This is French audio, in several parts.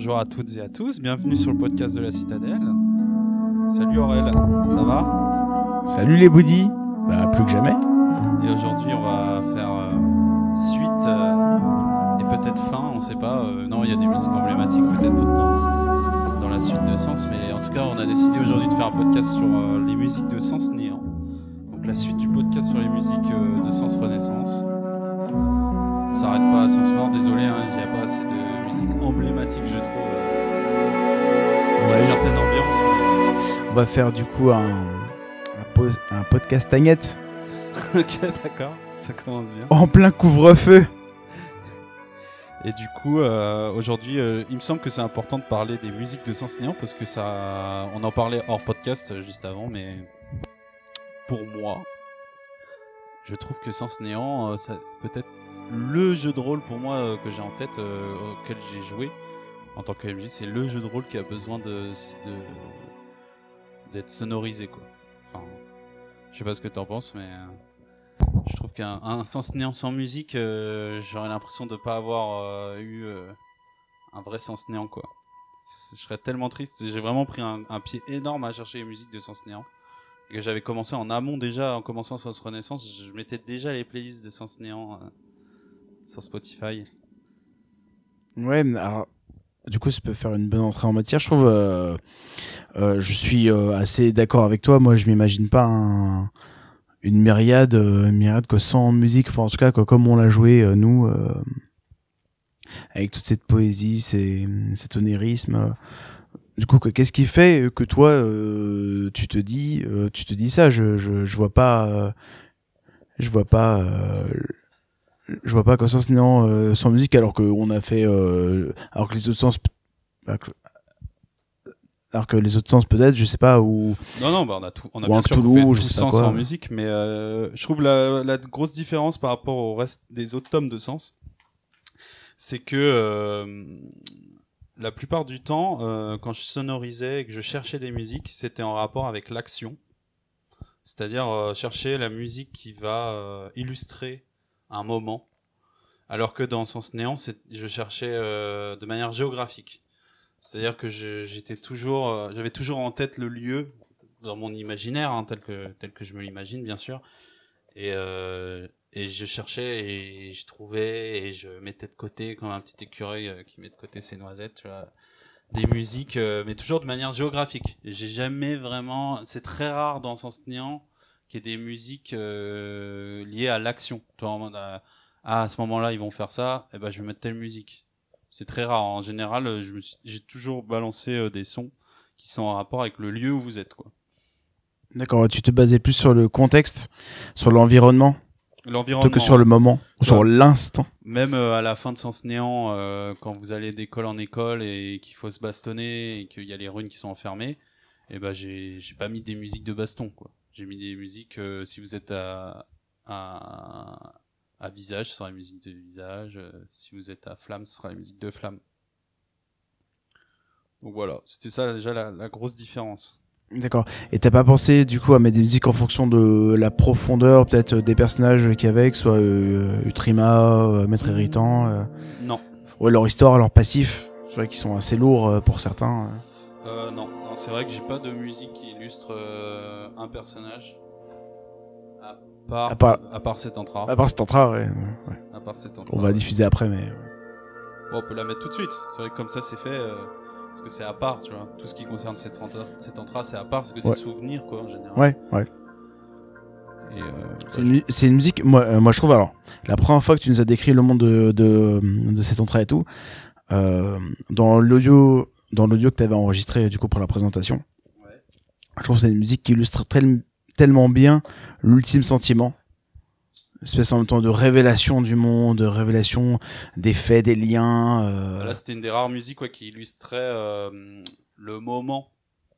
bonjour à toutes et à tous, bienvenue sur le podcast de la Citadelle. Salut Aurel, ça va? Salut les boudis Bah plus que jamais. Et aujourd'hui on va faire euh, suite euh, et peut-être fin, on sait pas. euh, non, il y a des musiques emblématiques peut-être dans, dans la suite de Sens, mais en tout cas on a décidé aujourd'hui de faire un podcast sur les musiques de Sens Néant. Donc la suite du podcast sur les musiques de Sens Renaissance. On s'arrête pas à Sens Mort, désolé, hein, il n'y a pas assez de musique emblématique je trouve. Ouais. une certaine ambiance. mais- On va faire du coup un, un, po- un podcast tagnette ok, d'accord, ça commence bien. en plein couvre-feu. Et du coup, euh, aujourd'hui, euh, il me semble que c'est important de parler des musiques de Sens Néant parce que ça, on en parlait hors podcast euh, juste avant, mais pour moi, je trouve que Sens Néant, euh, peut-être le jeu de rôle pour moi que j'ai en tête, auquel j'ai joué en tant que MJ, c'est le jeu de rôle qui a besoin d'être sonorisé quoi. Enfin, je sais pas ce que t'en penses, mais euh, je trouve qu'un un sens néant sans musique, euh, j'aurais l'impression de pas avoir euh, eu un vrai sens néant quoi. Je serais tellement triste. J'ai vraiment pris un, pied énorme à chercher les musiques de sens néant. J'avais commencé en amont déjà, en commençant Sens Renaissance, je mettais déjà les playlists de Sens Néant sur Spotify. Ouais, alors, du coup, ça peut faire une bonne entrée en matière. Je trouve, euh, euh, je suis euh, assez d'accord avec toi. Moi, je m'imagine pas un- une myriade, euh, une myriade quoi, sans musique. Enfin, en tout cas, comme on l'a joué euh, nous, euh, avec toute cette poésie, ces, cet onérisme. du coup, qu'est-ce qui fait que toi, tu te dis, tu te dis ça? Je, je, je vois pas, je vois pas. Je vois pas qu'un sens néant euh, sans musique alors qu'on a fait euh, alors que les autres sens alors que- les autres sens peut-être je sais pas ou Non, non, bah on a tout, on a bien sûr Cthulhu, fait ou tout sens quoi. en musique, mais euh, je trouve la, la grosse différence par rapport au reste des autres tomes de sens, c'est que euh, la plupart du temps, euh, quand je sonorisais et que je cherchais des musiques, c'était en rapport avec l'action, c'est-à-dire euh, chercher la musique qui va euh, illustrer un moment, alors que dans Sens Néant, je cherchais euh, de manière géographique. C'est-à-dire que j'étais toujours, euh, j'avais toujours en tête le lieu dans mon imaginaire, hein, tel que tel que je me l'imagine bien sûr, et euh, et je cherchais et je trouvais et je mettais de côté comme un petit écureuil euh, qui met de côté ses noisettes, tu vois, des musiques, euh, mais toujours de manière géographique. J'ai jamais vraiment, c'est très rare dans Sens Néant qu'il y ait des musiques euh, liées à l'action. Tu vois, en mode, euh, ah, à ce moment-là ils vont faire ça, et ben je vais mettre telle musique. C'est très rare. En général, euh, j'ai toujours balancé euh, des sons qui sont en rapport avec le lieu où vous êtes. quoi. d'accord tu te basais plus sur le contexte sur l'environnement L'environnement. plutôt que sur le moment ou Ouais. sur l'instant? Même euh, à la fin de Sens Néant, euh, quand vous allez d'école en école et qu'il faut se bastonner et qu'il y a les runes qui sont enfermées, et ben j'ai j'ai pas mis des musiques de baston. quoi. J'ai mis des musiques, euh, si vous êtes à, à, à visage, ce sera la musique de visage. euh, si vous êtes à flamme, ce sera la musique de flamme. Donc voilà, c'était ça déjà la, la grosse différence. d'accord et t'as pas pensé du coup à mettre des musiques en fonction de la profondeur peut-être des personnages qu'il y avait que soit euh, Utrima euh, Maître Irritant euh, Non, ou leur histoire leur passif c'est vrai qu'ils sont assez lourds euh, pour certains euh. Euh, non, non c'est vrai que j'ai pas de musique qui illustre euh, un personnage. À part, À part- à part cet entra. à part cet entra ouais, ouais. À part cet entra. on va diffuser après mais Bon, on peut la mettre tout de suite. C'est vrai que comme ça c'est fait. euh, parce que c'est à part, tu vois. Tout ce qui concerne cet entra, cet entra c'est à part. C'est que des souvenirs, quoi, en général. ouais ouais euh, C'est une, une musique, moi, moi je trouve, alors, la première fois que tu nous as décrit le monde de, de, de cet entrée et tout, euh, dans l'audio, dans l'audio que tu avais enregistré du coup pour la présentation, Ouais. je trouve que c'est une musique qui illustre tel- tellement bien l'ultime sentiment. Une espèce en même temps de révélation du monde, de révélation des faits, des liens. euh, Là, c'était une des rares musiques qui illustrait euh, le moment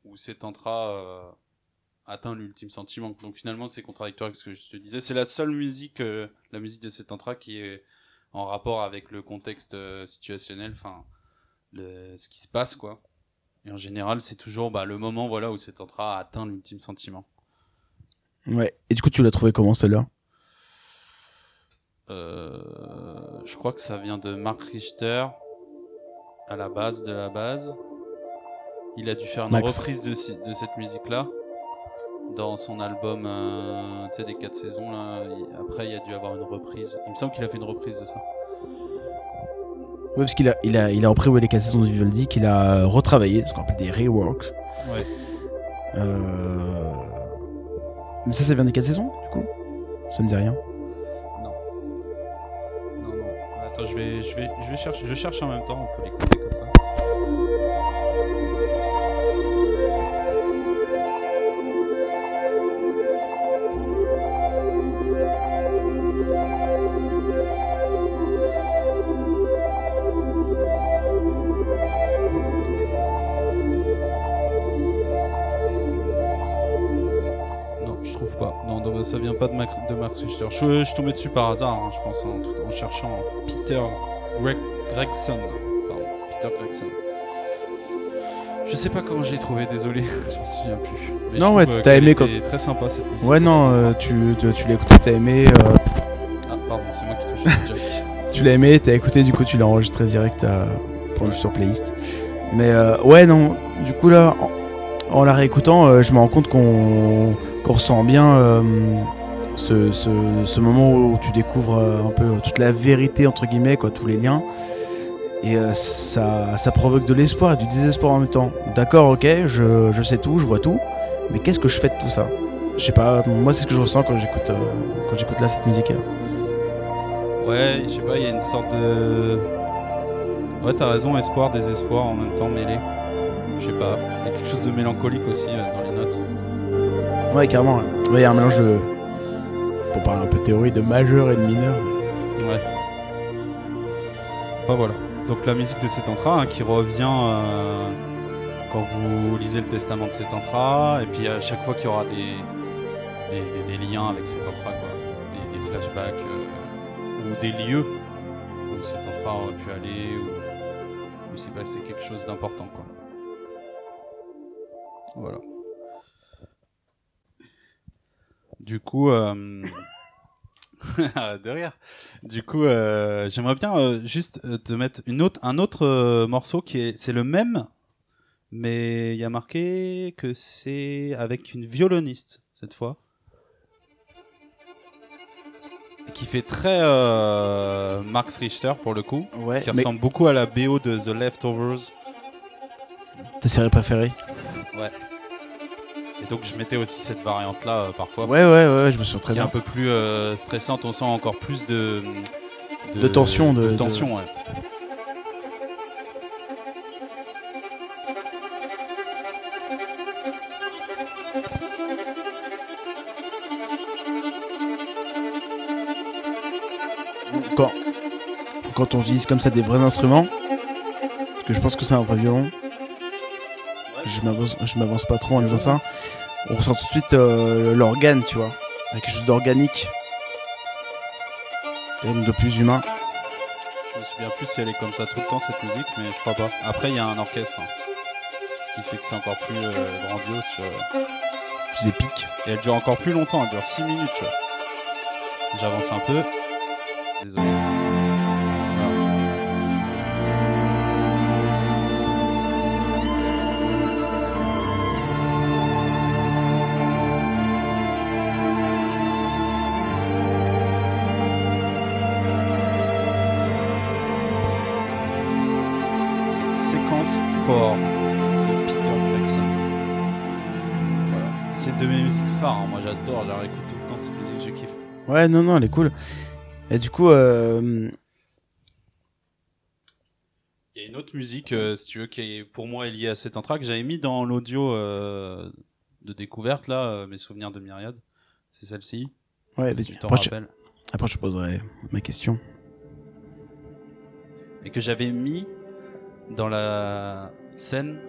où cet entra euh, atteint l'ultime sentiment. Donc finalement, c'est contradictoire avec ce que je te disais. C'est la seule musique, euh, la musique de cet entra, qui est en rapport avec le contexte situationnel, enfin, le- ce qui se passe, quoi. Et en général, c'est toujours bah, le moment voilà, où cet entra atteint l'ultime sentiment. Ouais. Et du coup, tu l'as trouvé comment celle-là? Euh, je crois que ça vient de Mark Richter. à la base de la base. Il a dû faire une Max. reprise de, cette musique-là dans son album euh, des 4 saisons. Là. Il- Après, il a dû avoir une reprise. Il me semble qu'il a fait une reprise de ça. Oui, parce qu'il a, il a, il a repris ouais, les 4 saisons de Vivaldi, qu'il a retravaillé, ce qu'on appelle des reworks. Ouais. Euh... Mais ça, ça vient des 4 saisons, du coup? Ça me dit rien. Non. Non, non. Attends, je vais, je vais, je vais chercher. Je cherche en même temps. On peut l'écouter comme ça. Je, je suis tombé dessus par hasard, hein, je pense, en, tout- en cherchant Peter Greg, Gregson. Pardon, Peter Gregson. Je sais pas comment j'ai trouvé, désolé, je me souviens plus. Mais Non, ouais, euh, t'as aimé était très sympa cette musique. Ouais, non, euh, tu, tu, tu l'as écouté, t'as aimé. euh, Ah, pardon, c'est moi qui touche jack. tu l'as aimé, t'as écouté, du coup, tu l'as enregistré direct à, pour sur playlist. Mais euh, ouais, non, du coup, là, en, en la réécoutant, euh, je me rends compte qu'on ressent bien euh, ce, ce, ce moment où tu découvres euh, un peu toute la vérité, entre guillemets, quoi, tous les liens. Et euh, ça, ça provoque de l'espoir et du désespoir en même temps. D'accord, ok, je, je sais tout, je vois tout, mais qu'est-ce que je fais de tout ça? Je sais pas, moi c'est ce que je ressens quand j'écoute euh, quand j'écoute là cette musique. Ouais, je sais pas, il y a une sorte de. Ouais, t'as raison, espoir, désespoir en même temps mêlé. Je sais pas, il y a quelque chose de mélancolique aussi euh, dans les notes. Ouais, carrément. Ouais, il y a un mélange de. Pour parler un peu théorie, de majeur et de mineur. Ouais. Enfin voilà. Donc la musique de Setantra hein, qui revient euh, quand vous lisez le testament de Setantra, et puis à chaque fois qu'il y aura des, liens avec Setantra, quoi. Des, flashbacks euh, ou des lieux où Setantra aurait pu aller, ou où il s'est passé quelque chose d'important, quoi. Voilà. Du coup, euh... de rire. Du coup, euh, j'aimerais bien euh, juste euh, te mettre une autre, un autre euh, morceau qui est, c'est le même, mais il y a marqué que c'est avec une violoniste cette fois, qui fait très euh, Max Richter pour le coup, Ouais, qui mais ressemble beaucoup à la BO de The Leftovers. ta série préférée? Et donc je mettais aussi cette variante là parfois. Ouais, ouais, ouais, je me souviens très qui est un peu plus euh, stressante, on sent encore plus de De tension, de- de- tension, ouais. Quand, quand on utilise comme ça des vrais instruments, parce que je pense que c'est un vrai violon, je m'avance, je m'avance pas trop en disant ça, on ressent tout de suite euh, l'organe, tu vois, avec quelque chose d'organique, et donc de plus humain. Je me souviens plus si elle est comme ça tout le temps cette musique, mais je crois pas. Après il y a un orchestre, hein. ce qui fait que c'est encore plus euh, grandiose. vois. plus épique. Et elle dure encore plus longtemps, elle dure 6 minutes. tu vois. J'avance un peu. Désolé. J'adore, je réécoute tout le temps cette musique, je kiffe. Ouais, non, non, elle est cool. Et du coup, euh, Il y a une autre musique, euh, si tu veux, qui est, pour moi est liée à cet entra que j'avais mis dans l'audio euh, de découverte, là, mes souvenirs de Myriade. C'est celle-ci. ouais, si tu t'en je, rappelles. après, je poserai ma question. Et que j'avais mis dans la scène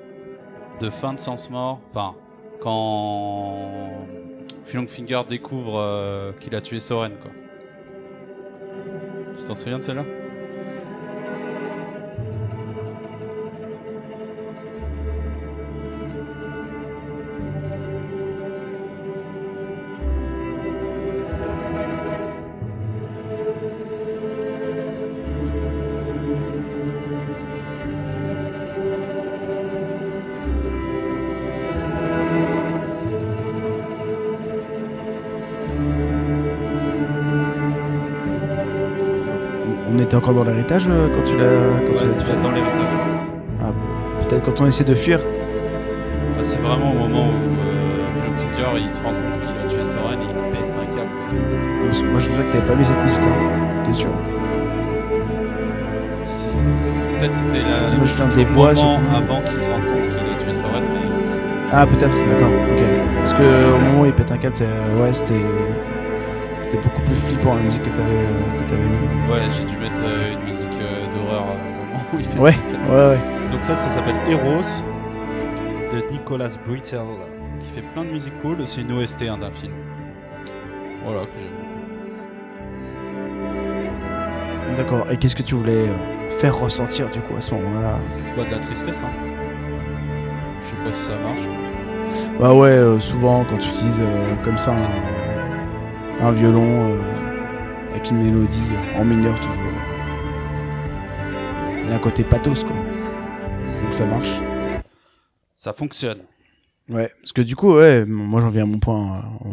de fin de Sens Mort. Enfin, quand Finger découvre euh, qu'il a tué Soren, quoi. Tu t'en souviens de celle-là? L'héritage euh, quand tu l'as Ouais, tu dans l'héritage. Peut-être quand on essaie de fuir. Ah, c'est vraiment au moment où euh, il se rend compte qu'il a tué Soren et il pète un câble. Que Moi je me souviens que t'avais pas mis cette musique là. T'es sûr Si, si. Peut-être c'était la, Moi, musique des avant qu'il se rende compte qu'il a tué Soren, mais Ah peut-être, d'accord, ok. Parce que au moment où il pète un câble, euh, ouais c'était. C'était beaucoup plus flippant la musique que t'avais euh, que t'avais mis. ouais, j'ai dû mettre euh, une musique euh, d'horreur au moment où il fait Ouais. Ouais ouais. Donc ça, ça s'appelle Eros de Nicolas Britell, qui fait plein de musique cool. C'est une OST hein, d'un film. Voilà, que j'aime. D'accord. Et qu'est-ce que tu voulais euh, faire ressentir du coup à ce moment-là? Bah, de la tristesse, hein. Je sais pas si ça marche. Bah ouais, euh, souvent quand tu utilises euh, comme ça un, un violon euh, avec une mélodie en mineur toujours. Un côté pathos quoi. Donc ça marche. Ça fonctionne. Ouais, parce que du coup, ouais, moi j'en viens à mon point, euh,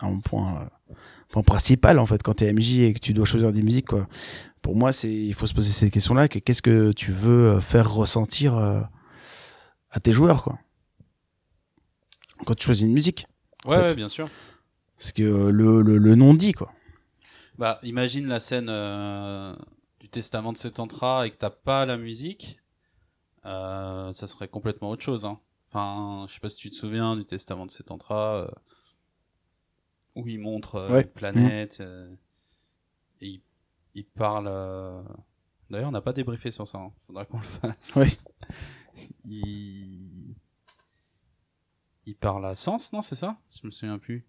à mon point, euh, point principal en fait, quand t'es MJ et que tu dois choisir des musiques, quoi. Pour moi, c'est, il faut se poser cette question-là, que qu'est-ce que tu veux euh, faire ressentir à tes joueurs, quoi. Quand tu choisis une musique, Ouais, fait. ouais, bien sûr. parce que le, le, le nom dit, quoi. Bah, imagine la scène euh, testament de Setantra et que t'as pas la musique. Euh, ça serait complètement autre chose. Hein. Enfin, je sais pas si tu te souviens du testament de Setantra euh, où il montre euh, Ouais. une planète euh, et il, il parle. euh, D'ailleurs, on n'a pas débriefé sur ça. hein. Faudra qu'on le fasse. Oui. Il... il parle à Sens, non C'est ça? Je me souviens plus.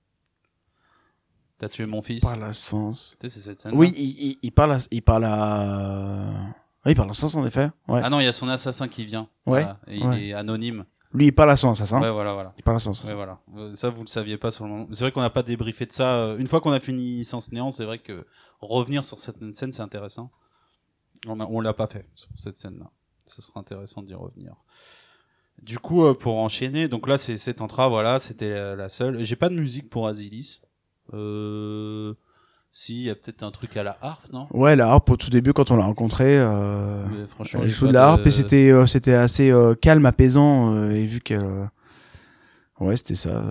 T'as tué mon fils. Par la sens. Tu sais, c'est cette scène. Oui, il, il, il parle, à, il parle à, oui, il parle à sens en effet. Ouais. Ah non, il y a son assassin qui vient. Ouais, Voilà. Et ouais. il est anonyme. Lui, il parle à son assassin. Ouais, voilà, voilà. Il parle à son assassin. Ouais, voilà. Ça, vous le saviez pas sur le moment. C'est vrai qu'on n'a pas débriefé de ça. Euh, Une fois qu'on a fini Sens Néant, c'est vrai que revenir sur cette scène, c'est intéressant. On on l'a pas fait sur cette scène-là. Ça sera intéressant d'y revenir. Du coup, euh, pour enchaîner, donc là, c'est cet entra, voilà, c'était euh, la seule. J'ai pas de musique pour Asilis. Euh... Si, il y a peut-être un truc à la harpe, non? Ouais, la harpe au tout début quand on l'a rencontré. Euh... Franchement, Elle joue de la harpe de- et c'était euh, c'était assez euh, calme, apaisant et vu que euh, ouais c'était ça.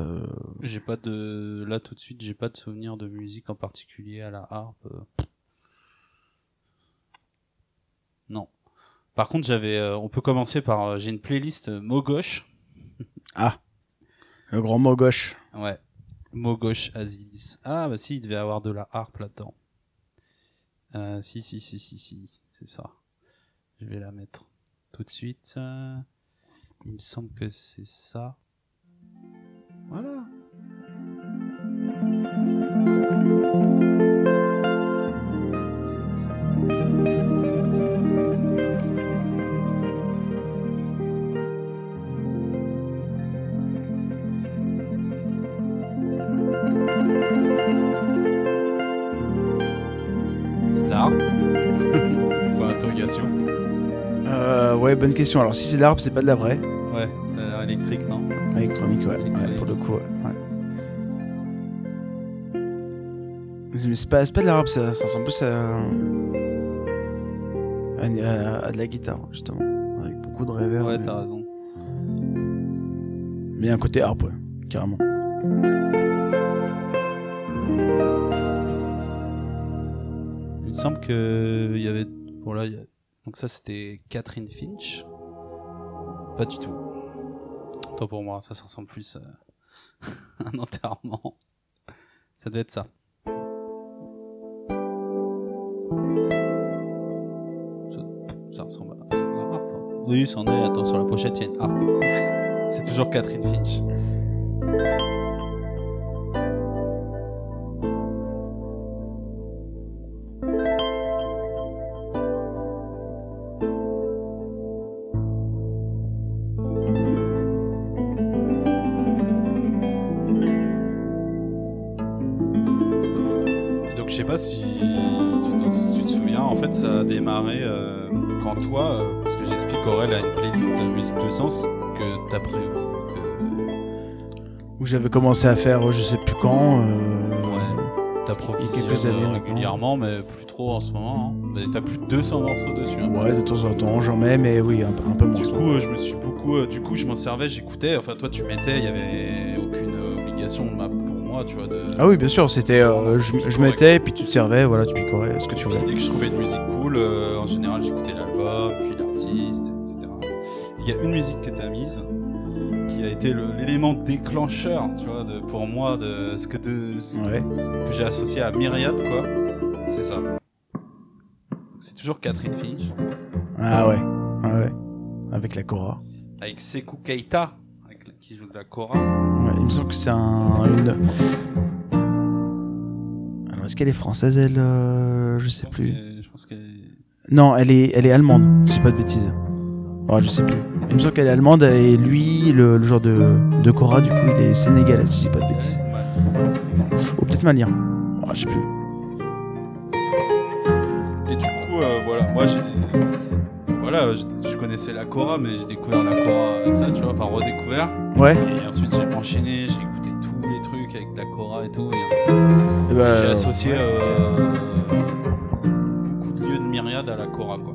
J'ai pas de là tout de suite, j'ai pas de souvenir de musique en particulier à la harpe. Non. Par contre, j'avais on peut commencer par j'ai une playlist mot gauche. Ah, le grand mot gauche. Ouais. Mot gauche Azilis. Ah bah si, il devait avoir de la harpe là-dedans. Euh, si si si si si, c'est ça. Je vais la mettre tout de suite. Il me semble que c'est ça. Voilà. Euh, ouais, bonne question. Alors si c'est de la harpe, c'est pas de la vraie Ouais, ça a l'air électrique, non électronique, ouais. Électronique. Ouais, pour le coup, ouais. ouais. Mais c'est pas, c'est pas de la harpe, ça, ça ressemble plus à, à, à- à de la guitare justement, avec beaucoup de reverb. Ouais, mais- t'as raison. Mais il y a un côté harpe, ouais, carrément. Il me semble que il y avait. Bon là, il y a- donc ça c'était Catherine Finch. Pas du tout. Tant pour moi, ça, ça ressemble plus à un enterrement. Ça devait être ça. Ça, ça ressemble à une harpe. Oui, c'en est. Attends, sur la pochette, il y a une harpe. C'est toujours Catherine Finch. Que t'as prévu. Où j'avais commencé à faire, je sais plus quand. euh, Ouais. t'approvisionnes quelques années, régulièrement, mais plus trop en ce moment. hein. Mais T'as plus de 200 morceaux dessus. hein. Ouais, de temps en temps, j'en mets, mais oui, un, peu- un peu moins. Du coup, euh, je me suis beaucoup. euh, du coup, je m'en servais, j'écoutais. Enfin, toi, tu mettais, il y avait aucune obligation de ma- pour moi, tu vois. De... Ah oui, bien sûr, c'était. euh, je je mettais, puis tu te servais, voilà, tu picorais ce que tu Puis voulais. dès que je trouvais une musique cool, euh, en général, j'écoutais l'album. Il y a une musique que t'as mise qui a été l'élément déclencheur, tu vois, de, pour moi, de ce que, de, ce Ouais. que j'ai associé à Myriad, quoi. C'est ça. C'est toujours Catherine Finch, Ah ouais, ah ouais. Avec la Cora. avec Sekou Keita, avec qui joue de la Cora. Ouais, il me semble que c'est un. Une... Alors, est-ce qu'elle est française, elle euh, Je sais Je plus. Je pense. Non, elle est, elle est allemande, je dis pas de bêtises. Oh, je sais plus. Il me semble qu'elle est allemande et lui, le, le genre de, de Cora, du coup, il est sénégalais, si je dis pas de bêtises. Ouais. Ou peut-être malien. Oh, je sais plus. Et du coup, euh, voilà, moi j'ai. Voilà, je, je connaissais la Cora, mais j'ai découvert la Cora avec ça, tu vois, enfin redécouvert. Ouais. Et ensuite j'ai enchaîné, j'ai écouté tous les trucs avec la Cora et tout. et ben, j'ai associé euh, beaucoup de lieux de myriade à la Cora, quoi.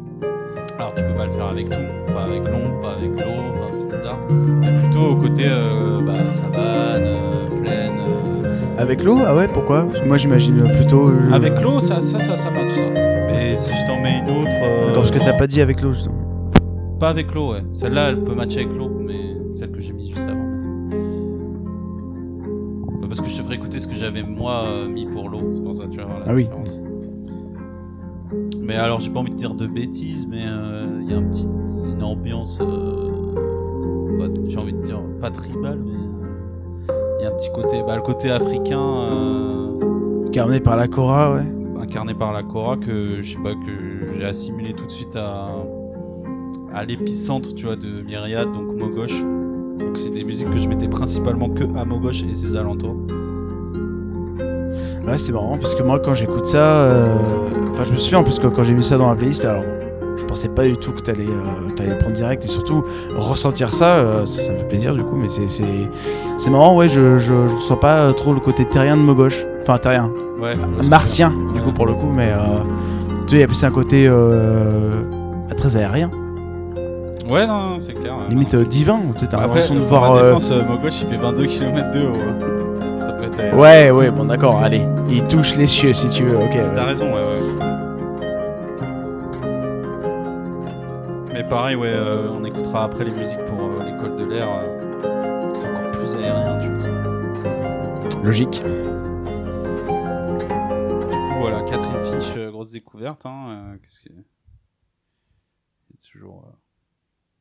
Tu peux pas le faire avec tout, pas avec l'ombre, pas avec l'eau, enfin, c'est bizarre. Mais plutôt au côté euh, bah, savane, euh, plaine. euh. Avec l'eau? Ah ouais, pourquoi? Parce que moi, j'imagine plutôt. euh, Avec l'eau, ça, ça, ça, ça match ça. Mais si je t'en mets une autre. D'accord, parce que t'as pas dit avec l'eau, justement. Pas avec l'eau, ouais. Celle-là, elle peut matcher avec l'eau, mais celle que j'ai mise juste avant. Parce que je te ferai écouter ce que j'avais moi mis pour l'eau, c'est pour ça, tu vas voir la Ah oui. Mais alors, j'ai pas envie de dire de bêtises, mais euh, il y a un petit, une ambiance. euh, pas- j'ai envie de dire pas tribal, mais euh, il y a un petit côté, bah, le côté africain. euh, Carné par la Cora, ouais. incarné par la Cora que je sais pas que j'ai assimilé tout de suite à à l'épicentre tu vois de Myriad donc Mogosh donc c'est des musiques que je mettais principalement que à Mogosh et ses alentours Ouais, c'est marrant parce que moi, quand j'écoute ça, euh, enfin, je me souviens en plus que quand j'ai mis ça dans la playlist, alors je pensais pas du tout que t'allais euh, prendre direct et surtout ressentir ça, euh, ça, ça me fait plaisir du coup, mais c'est c'est c'est marrant, ouais, je, je je ressens pas trop le côté terrien de Mogosh, enfin terrien, ouais martien du coup pour le coup, mais euh, tu sais, il y a plus un côté euh, très aérien, ouais non, non, c'est clair limite non. euh, divin, tu sais, t'as l'impression de voir. ma euh, défense euh, Mogosh il fait 22 km de haut hein. Ça peut être aérien. Ouais, ouais, bon d'accord, allez, il touche les cieux si tu veux, ok. ouais. T'as raison, ouais, ouais. Mais pareil, ouais, euh, on écoutera après les musiques pour euh, l'école de l'air. euh, c'est encore plus aérien, tu vois. Logique. Du coup, voilà, Catherine Finch, euh, grosse découverte. Hein, euh, Qu'est-ce que. C'est toujours. euh,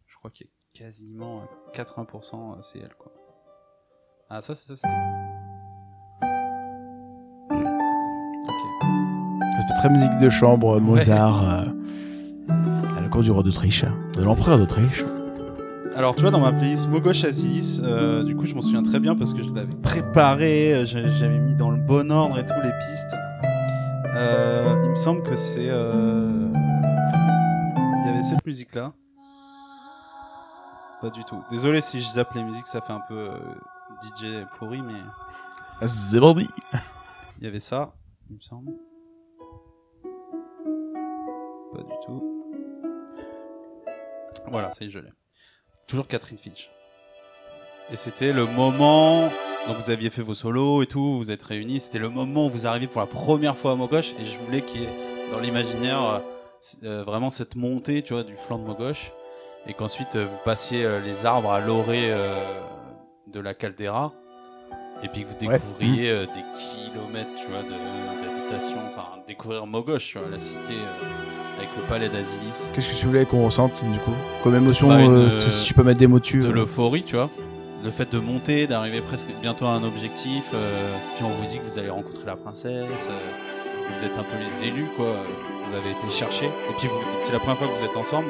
je crois qu'il y a quasiment euh, 80% euh, c'est elle, quoi. Ah, ça, c'est ça, très musique de chambre, Mozart, euh, à la cour du roi d'Autriche, de l'empereur d'Autriche. Alors, tu vois, dans ma playlist Mogosh Asilis, euh, du coup, je m'en souviens très bien parce que je l'avais préparé, euh, j'a- j'avais mis dans le bon ordre et tout les pistes. Euh, il me semble que c'est. Il y avait cette musique-là. Pas du tout. Désolé si je zappe les musiques, ça fait un peu DJ pourri, mais C'est bandit. il y avait ça, il me semble. Pas du tout. Voilà, ça y est, je l'ai. Toujours Catherine Finch. Et c'était le moment. Donc vous aviez fait vos solos et tout, vous vous êtes réunis. C'était le moment où vous arrivez pour la première fois à Mogosh et je voulais qu'il y ait dans l'imaginaire euh, euh, vraiment cette montée, tu vois, du flanc de Mogosh et qu'ensuite euh, vous passiez euh, les arbres à l'orée de la caldeira et puis que vous découvriez des kilomètres, tu vois, de- Enfin, découvrir Mogosh, tu vois, la cité euh, avec le palais d'Asilis. Qu'est-ce que tu voulais qu'on ressente du coup Comme émotion, Bah, une, euh, euh, si si tu peux mettre des mots dessus. de l'euphorie, tu vois. Le fait de monter, d'arriver presque bientôt à un objectif, puis on vous dit que vous allez rencontrer la princesse, vous êtes un peu les élus, quoi. Vous avez été chercher, et puis vous- c'est la première fois que vous êtes ensemble.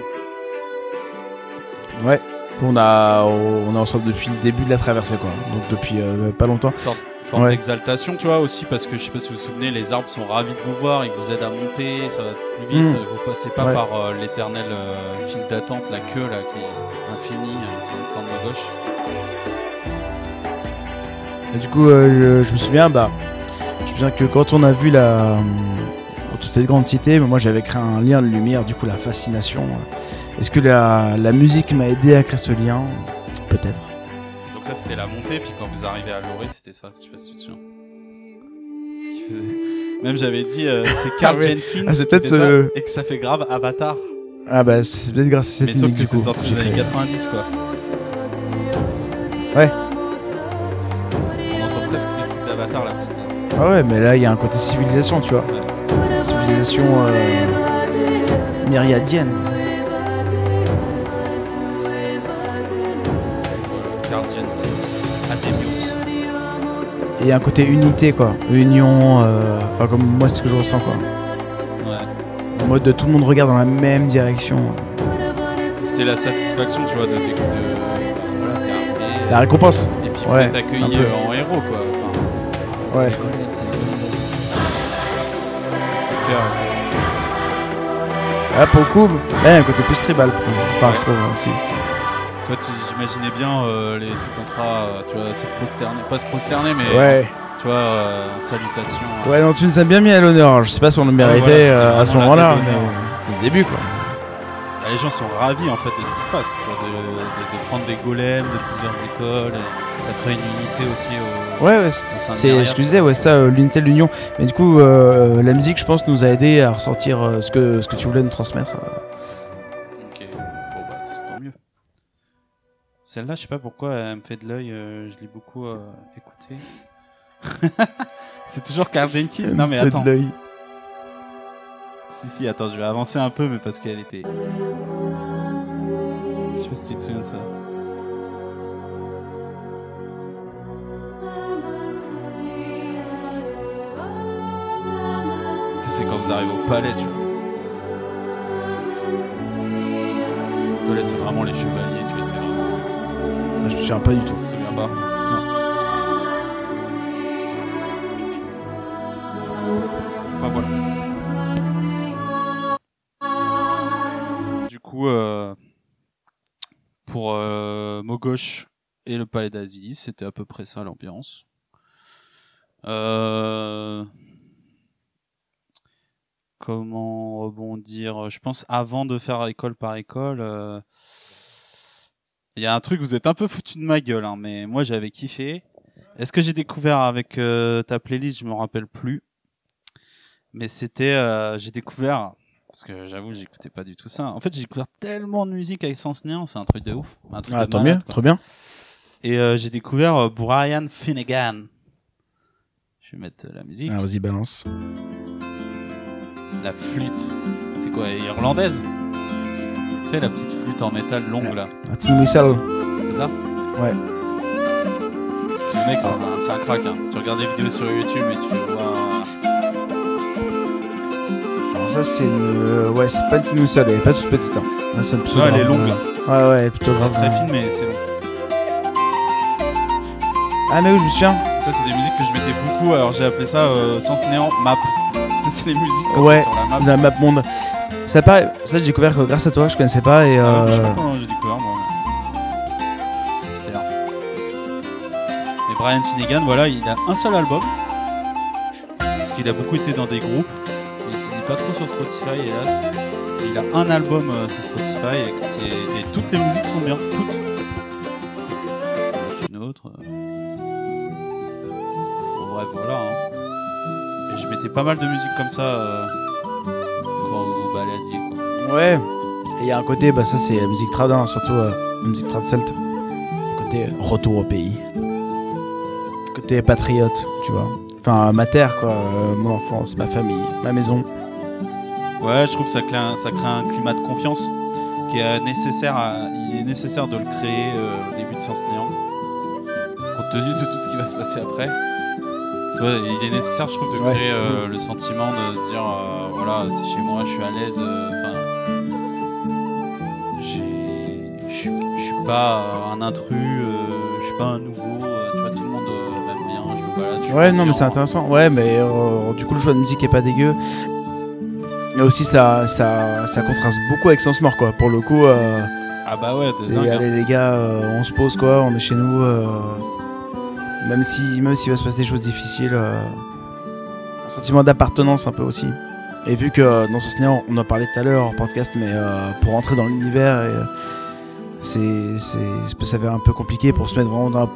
Ouais. On a, on est ensemble depuis le début de la traversée quoi. Donc depuis euh, pas longtemps. Une sorte une forme Ouais. d'exaltation, tu vois, aussi, parce que je sais pas si vous vous souvenez, les arbres sont ravis de vous voir, ils vous aident à monter, ça va plus vite, Mm. vous passez pas Ouais. par euh, l'éternel euh, file d'attente, la queue, là, qui est infinie euh, sur le flanc de gauche. Et du coup, euh, je, je me souviens, bah, je bien que quand on a vu la toute cette grande cité, moi j'avais créé un lien de lumière, du coup la fascination. Est-ce que la, la musique m'a aidé à créer ce lien? Peut-être. Ça c'était la montée, puis quand vous arrivez à Loré, c'était ça, je sais pas si tu te souviens. Ce qu'il faisait. Même j'avais dit, euh, c'est Carl Ah. Jenkins Ah, c'est peut-être, euh, et que ça fait grave Avatar. Ah bah c'est peut-être grâce à cette Mais sauf que c'est sorti dans les années créé. 90 quoi. Ouais. On entend presque les trucs d'Avatar la petite. Ah ouais, mais là il y a un côté civilisation, tu vois. Civilisation euh, myriadienne. Y a un côté unité quoi. Union, euh, enfin comme moi c'est ce que je ressens quoi. Ouais. En mode de tout le monde regarde dans la même direction. C'était la satisfaction, tu vois, de, de, de- voilà, t'es arrivé, La récompense. Et puis vous Ouais, êtes un accueilli euh, en héros, quoi. Enfin, Ouais. Ah pour le coup, là il y a un côté plus tribal. Enfin je trouve aussi. Toi, tu- j'imaginais bien euh, les Cetantras, euh, tu vois, se prosterner, pas se prosterner, mais Ouais. tu vois, euh, salutation. euh. Ouais non tu nous as bien mis à l'honneur. Je sais pas si on le méritait voilà, euh, à ce moment-là. mais d'honneur. C'est le début quoi. Bah, les gens sont ravis en fait de ce qui se passe, tu vois, de, de- de prendre des golems de plusieurs écoles. et ça crée une unité aussi. Au... Ouais, ouais c'est je disais, ouais, ça, euh, l'unité de l'union. Mais du coup, la musique, je pense, nous a aidé à ressentir euh, ce, que, ce que tu voulais nous transmettre. Celle-là, je sais pas pourquoi elle me fait de l'œil, euh, je l'ai beaucoup euh, écoutée. c'est toujours Carl Jenkins Non mais de attends. Si si, attends, je vais avancer un peu mais parce qu'elle était... Je sais pas si tu te souviens de ça. Ça, C'est quand vous arrivez au palais, tu vois. Là, c'est vraiment les chevaliers, Je me souviens pas du tout. Souviens pas Enfin voilà. Du coup, euh, pour euh, Mogosh et le Palais d'Asie, c'était à peu près ça l'ambiance. Euh, Comment rebondir? Je pense avant de faire école par école, euh, il y a un truc, vous êtes un peu foutu de ma gueule, hein, mais moi j'avais kiffé. Est-ce que j'ai découvert avec euh, ta playlist? Je me rappelle plus. Mais c'était, euh, j'ai découvert, parce que j'avoue, j'écoutais pas du tout ça. En fait, j'ai découvert tellement de musique avec Sens Néant, c'est un truc de ouf. Un truc Ah, tant mieux, trop bien. Et euh, j'ai découvert euh, Brian Finnegan. Je vais mettre euh, la musique. Ah, vas-y, balance. La flûte. C'est quoi, irlandaise? Tu sais, la petite flûte en métal longue là. Un Tim Whistle. C'est ça? Ouais. Le mec, c'est un, crack. Hein. Tu regardes des vidéos sur YouTube et tu vois. Alors, ça, c'est une. euh, Ouais, c'est pas une Tim Whistle, elle est pas toute petite. Hein. Là, Non, elle est longue. euh, Ouais, ouais, elle est plutôt grave. Très euh. filmé, c'est long. Ah, mais oui, je me souviens. Ça, c'est des musiques que je mettais beaucoup. Alors, j'ai appelé ça euh, Sens Néant Map. Ça, c'est les musiques Ouais. sur la map. La map monde. Ça, ça, j'ai découvert que grâce à toi, je connaissais pas. Et, Euh, je sais euh, pas comment j'ai découvert moi. C'était là. Et Brian Finnegan, voilà, il a un seul album. Parce qu'il a beaucoup été dans des groupes. Et il n'est pas trop sur Spotify, hélas. Et il a un album euh, sur Spotify. Et, toutes les musiques sont bien. Toutes. Une autre. euh. Bon, bref, voilà. hein. Et je mettais pas mal de musique comme ça Quoi. Ouais. Et il y a un côté, bah ça c'est la musique trad, hein, surtout euh, la musique trad celte. Côté euh, retour au pays. Côté patriote, tu vois. Enfin, ma terre, quoi. euh, mon enfance, ma famille, ma maison. Ouais, je trouve que ça crée un, ça crée un climat de confiance qui est nécessaire. À, il est nécessaire de le créer euh, au début de Sens Néant, compte tenu de tout ce qui va se passer après. Il est nécessaire, je trouve, de Ouais. créer euh, le sentiment de dire voilà, c'est chez moi, je suis à l'aise. euh, Enfin, je suis pas un intrus, euh, je suis pas un nouveau. euh, tu vois, tout le monde m'aime bien, je me balade. Ouais, non, mais c'est intéressant. Ouais, mais du coup, le choix de musique est pas dégueu. Mais aussi, ça, ça, ça contraste beaucoup avec Sens Mort, quoi. Pour le coup, Ah bah ouais, c'est hein. allez les gars, euh, on se pose, quoi. On est chez nous. euh, même si, même s'il va se passer des choses difficiles. euh, un sentiment d'appartenance un peu aussi. Et vu que euh, dans ce cinéma, on en parlait tout à l'heure en podcast, mais euh, pour entrer dans l'univers, euh, c'est, c'est, ça peut s'avérer un peu compliqué pour se mettre vraiment dans la,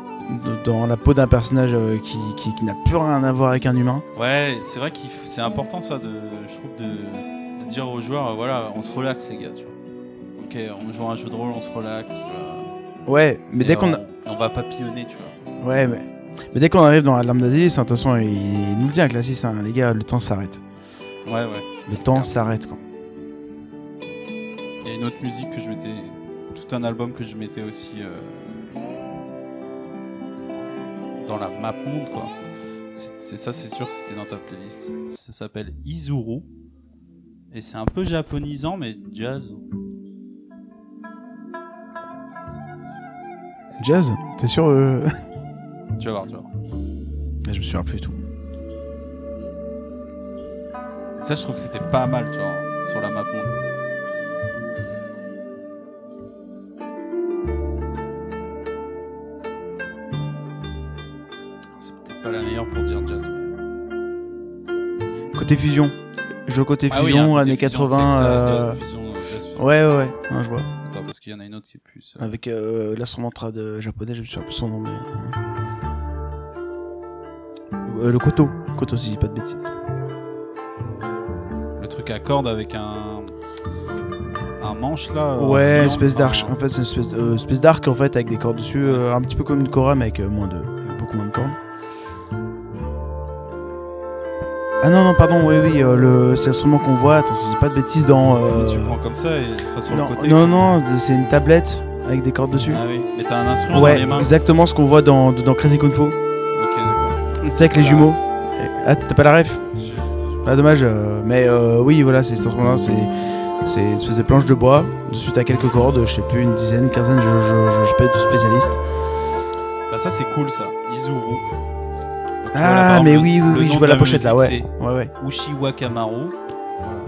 dans la peau d'un personnage euh, qui, qui, qui n'a plus rien à voir avec un humain. Ouais, c'est vrai que c'est important ça, de, je trouve, de, de dire aux joueurs, voilà, on se relaxe les gars, tu vois. Ok, on joue à un jeu de rôle, on se relaxe. Ouais, mais Et dès qu'on, on, on va papillonner, tu vois. ouais, mais, mais dès qu'on arrive dans la lame d'Asie, c'est attention, il, il nous le dit, un hein, les gars, le temps s'arrête. Ouais, ouais. Le temps s'arrête quoi. Il y a une autre musique que je mettais, tout un album que je mettais aussi euh, dans la map monde quoi. C'est c'est ça, c'est sûr, c'était dans ta playlist. Ça s'appelle Izuru et c'est un peu japonisant mais jazz. Jazz, t'es sûr euh... Tu vas voir, tu vas voir. Je me souviens plus du tout. Ça, je trouve que c'était pas mal, tu vois, sur la map monde. C'est peut-être pas la meilleure pour dire jazz. mais- Côté fusion. Je veux côté Ah oui, fusion, côté années fusion, 80. c'est que ça, euh, jazz fusion, euh, jazz fusion. Ouais, ouais, ouais, ouais, je vois. Attends, parce qu'il y en a une autre qui est plus. euh, Avec euh, l'instrument trad japonais, je me souviens plus son nom. Mais... Euh, le koto. Koto, si je dis pas de bêtises. Truc à cordes avec un. Un manche là. ouais, espèce d'arche. En fait, c'est une espèce, euh, espèce d'arc en fait avec des cordes dessus, euh, un petit peu comme une kora mais avec euh, moins de, beaucoup moins de cordes. Ah non non pardon oui oui le c'est l'instrument qu'on voit attends si dis pas de bêtises dans Tu prends comme ça et enfin, sur non le côté. non non c'est une tablette avec des cordes dessus Ah oui, mais t'as un instrument dans les mains. exactement ce qu'on voit dans, dans Crazy Kung Fu Ok, d'accord. tu sais avec les jumeaux ah t'as pas la ref? Ah dommage euh, mais euh, oui voilà c'est c'est c'est une espèce de planche de bois dessus t'as quelques cordes je sais plus une dizaine une quinzaine je je, je, je du tout spécialiste Bah, ça, c'est cool ça. Izuru. Vois, Ah, mais oui, oui, oui, je de vois la la pochette là, ouais. Ouais, ouais. Ushiwa Kamaru.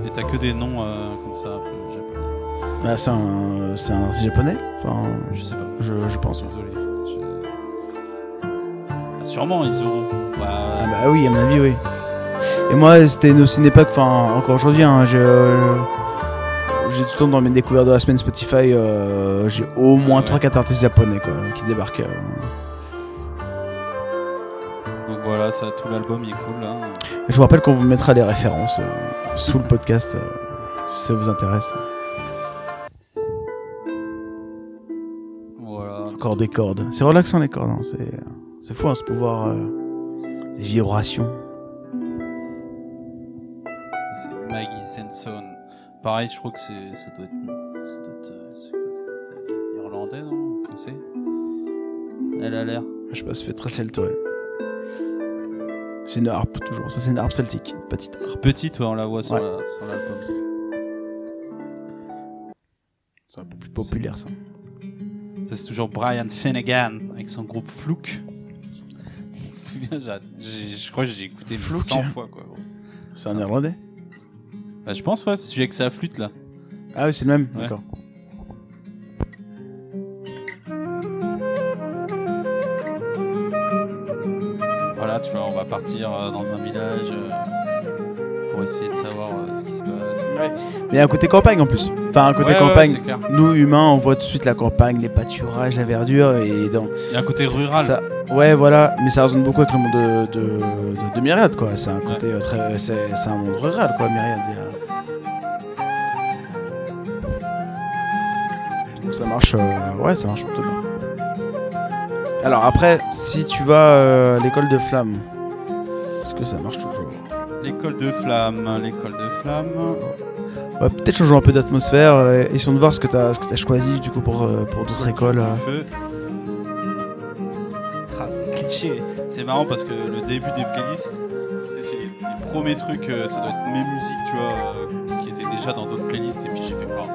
Et t'as que des noms euh, comme ça, un peu japonais. Ah, c'est un, c'est un artiste japonais Enfin, Je sais pas. je, je pense. Désolé. Ah, sûrement Izuru. Bah, Ah, bah oui, à mon avis, oui. Et moi, c'était une, aussi une époque, enfin, encore aujourd'hui, hein, j'ai. euh, tout le temps dans mes découvertes de la semaine Spotify, euh, j'ai au moins Ouais. 3-4 artistes japonais quoi, qui débarquent. euh. Donc voilà, ça, tout l'album il est cool là. Je vous rappelle qu'on vous mettra les références euh, sous le podcast euh, si ça vous intéresse. Voilà. Encore des cordes. C'est relaxant les cordes, hein, c'est, c'est fou hein, ce pouvoir euh, des vibrations. Maggie Senson. Pareil, je crois que c'est, ça doit être, ça doit être euh, c'est quoi, c'est irlandais, non Comme c'est? Elle a l'air. Je sais pas, ça fait très celte, ouais. C'est une harpe toujours, ça c'est une harpe celtique, petite harpe. Petite, ouais, on la voit sur, Ouais. la- sur l'album. C'est un peu plus populaire ça. Ça, c'est toujours Brian Finnegan avec son groupe Flouk. Je me souviens, j'ai- je crois que j'ai écouté Flouk. 100 fois quoi. C'est un néerlandais Bah, je pense, ouais, c'est celui avec sa flûte là. Ah oui, c'est le même, Ouais. d'accord. Voilà, tu vois, on va partir euh, dans un village euh, pour essayer de savoir euh, ce qui se passe. Mais il y a un côté campagne en plus. Enfin, un côté Ouais, ouais, campagne. Nous, humains, on voit tout de suite la campagne, les pâturages, la verdure et dans. Il y a un côté rural. ça- ouais, voilà, mais ça résonne beaucoup avec le monde de, de, de, de Myriade, quoi. C'est un côté euh, très. C'est un monde rural, quoi, a- Donc ça marche. euh, ouais, ça marche plutôt bien. Alors après, si tu vas euh, à l'école de flamme, est-ce que ça marche toujours? L'école de flamme, l'école de flamme. Ouais, peut-être changeons un peu d'atmosphère et essayons de voir ce que tu as, ce que as choisi du coup pour, pour d'autres écoles. Feu. C'est marrant parce que le début des playlists, c'est les, les premiers trucs, euh, ça doit être mes musiques, tu vois, euh, qui étaient déjà dans d'autres playlists. Et puis j'ai fait, oh,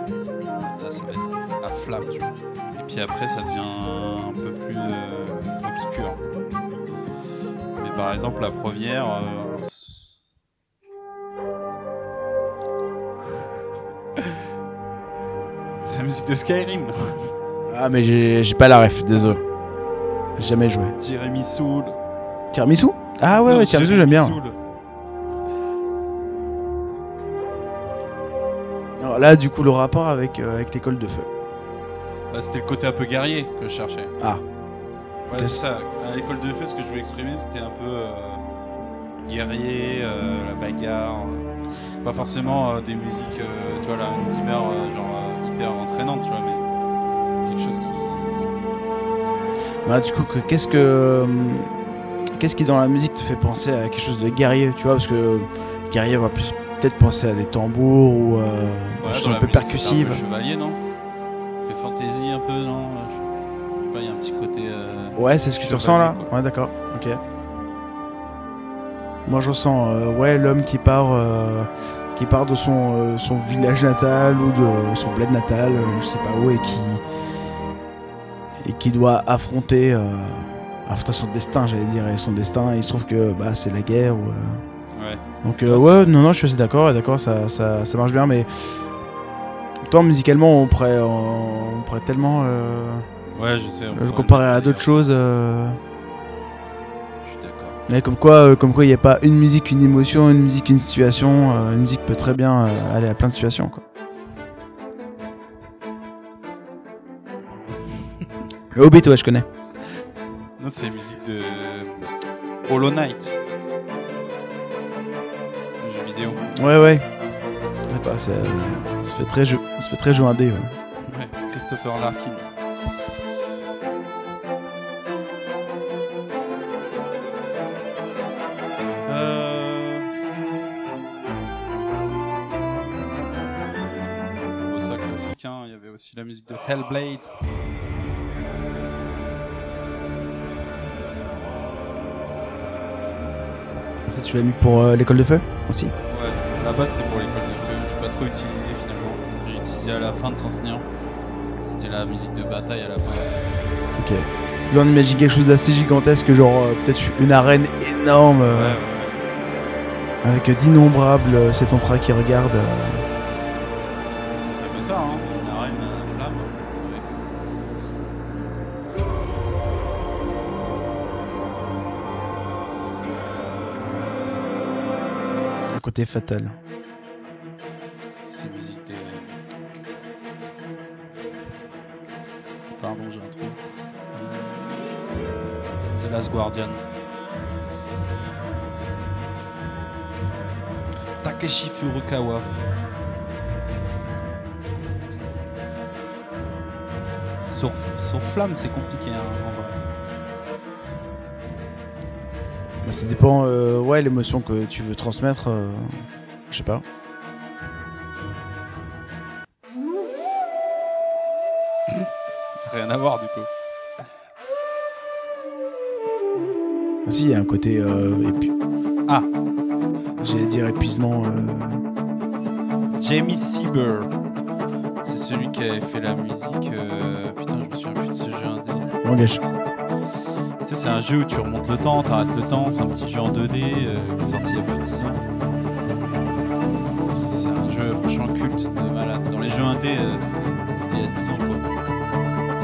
ça, ça va être la flamme, tu vois. Et puis après, ça devient un peu plus euh, obscur. Mais par exemple, la première. c'est la musique de Skyrim. Ah mais j'ai pas la ref, désolé. Jamais joué. Tiramisu. Tiramisu Ah ouais, non, ouais tiramisu, j'aime bien. Alors là, du coup, le rapport avec, euh, avec l'école de feu. Bah, c'était le côté un peu guerrier que je cherchais. Ah. Ouais, c'est ça. L'école de feu, ce que je voulais exprimer, c'était un peu euh, guerrier, euh, la bagarre. Pas forcément des musiques, tu vois, la Zimmer, genre hyper entraînante, tu vois, mais quelque chose qui bah, du coup, que- qu'est-ce que. Qu'est-ce qui dans la musique te fait penser à quelque chose de guerrier, tu vois? Parce que guerrier, on va plus peut-être penser à des tambours ou euh, Ouais, des choses un peu musique, percussives. Un peu chevalier, non? Ça fait fantasy un peu, non? Il y a un petit côté. euh, Ouais, c'est ce que tu ressens là? quoi. Ouais, d'accord, ok. Moi, je ressens, euh, ouais, l'homme qui part, euh, qui part de son, euh, son village natal ou de son bled natal, euh, je sais pas où, et qui, et qui doit affronter, euh, affronter son destin, j'allais dire, et son destin, il se trouve que bah, c'est la guerre. Ou, euh, Ouais. Donc, euh, Ouais, non, non, je suis assez d'accord, et d'accord, ça, ça, ça marche bien, mais. Toi, musicalement, on pourrait, on pourrait tellement euh, Ouais, je sais. on comparer à d'autres choses. Je suis d'accord. Mais comme quoi, comme quoi, il n'y a pas une musique, une émotion, une musique, une situation. une musique peut très bien aller à plein de situations. Quoi. Le Hobbit, ouais, je connais. Non, c'est la musique de Hollow Knight. Le jeu vidéo. Ouais, ouais. Je sais pas, ça, ça fait très jeu, ça fait très jeu indé. Ouais. Ouais, Christopher Larkin. Euh... Hein. Il y avait aussi la musique de Hellblade. Ça, tu l'as mis pour euh, l'école de feu aussi? Ouais, à la base c'était pour l'école de feu. Je pas trop utilisé finalement. J'ai utilisé à la fin de Senseigneur. C'était la musique de bataille à la fin. Ok. Là, on imagine quelque chose d'assez gigantesque, genre euh, peut-être une arène énorme Ouais, euh, ouais, avec d'innombrables euh, cet entra qui regardent. Un côté fatal. C'est musique des. Pardon, j'ai un trou. Euh, Last Guardian. Takeshi Furukawa. Sur, sur Flamme, c'est compliqué hein, Bah, ça dépend, euh, ouais, l'émotion que tu veux transmettre. euh, je sais pas. Rien à voir du coup. Ah, si, il y a un côté. Euh, épu- Ah. J'allais dire épuisement. euh, Jamie Sieber. C'est celui qui avait fait la musique. euh, Putain, je me souviens plus de ce jeu indé. Langage. Tu sais, c'est un jeu où tu remontes le temps, t'arrêtes le temps, c'est un petit jeu en 2D, euh, qui est sorti il y a plus de 10 ans. C'est un jeu franchement culte de malade. Dans les jeux indés, euh, c'est- c'était il y a 10 ans quoi.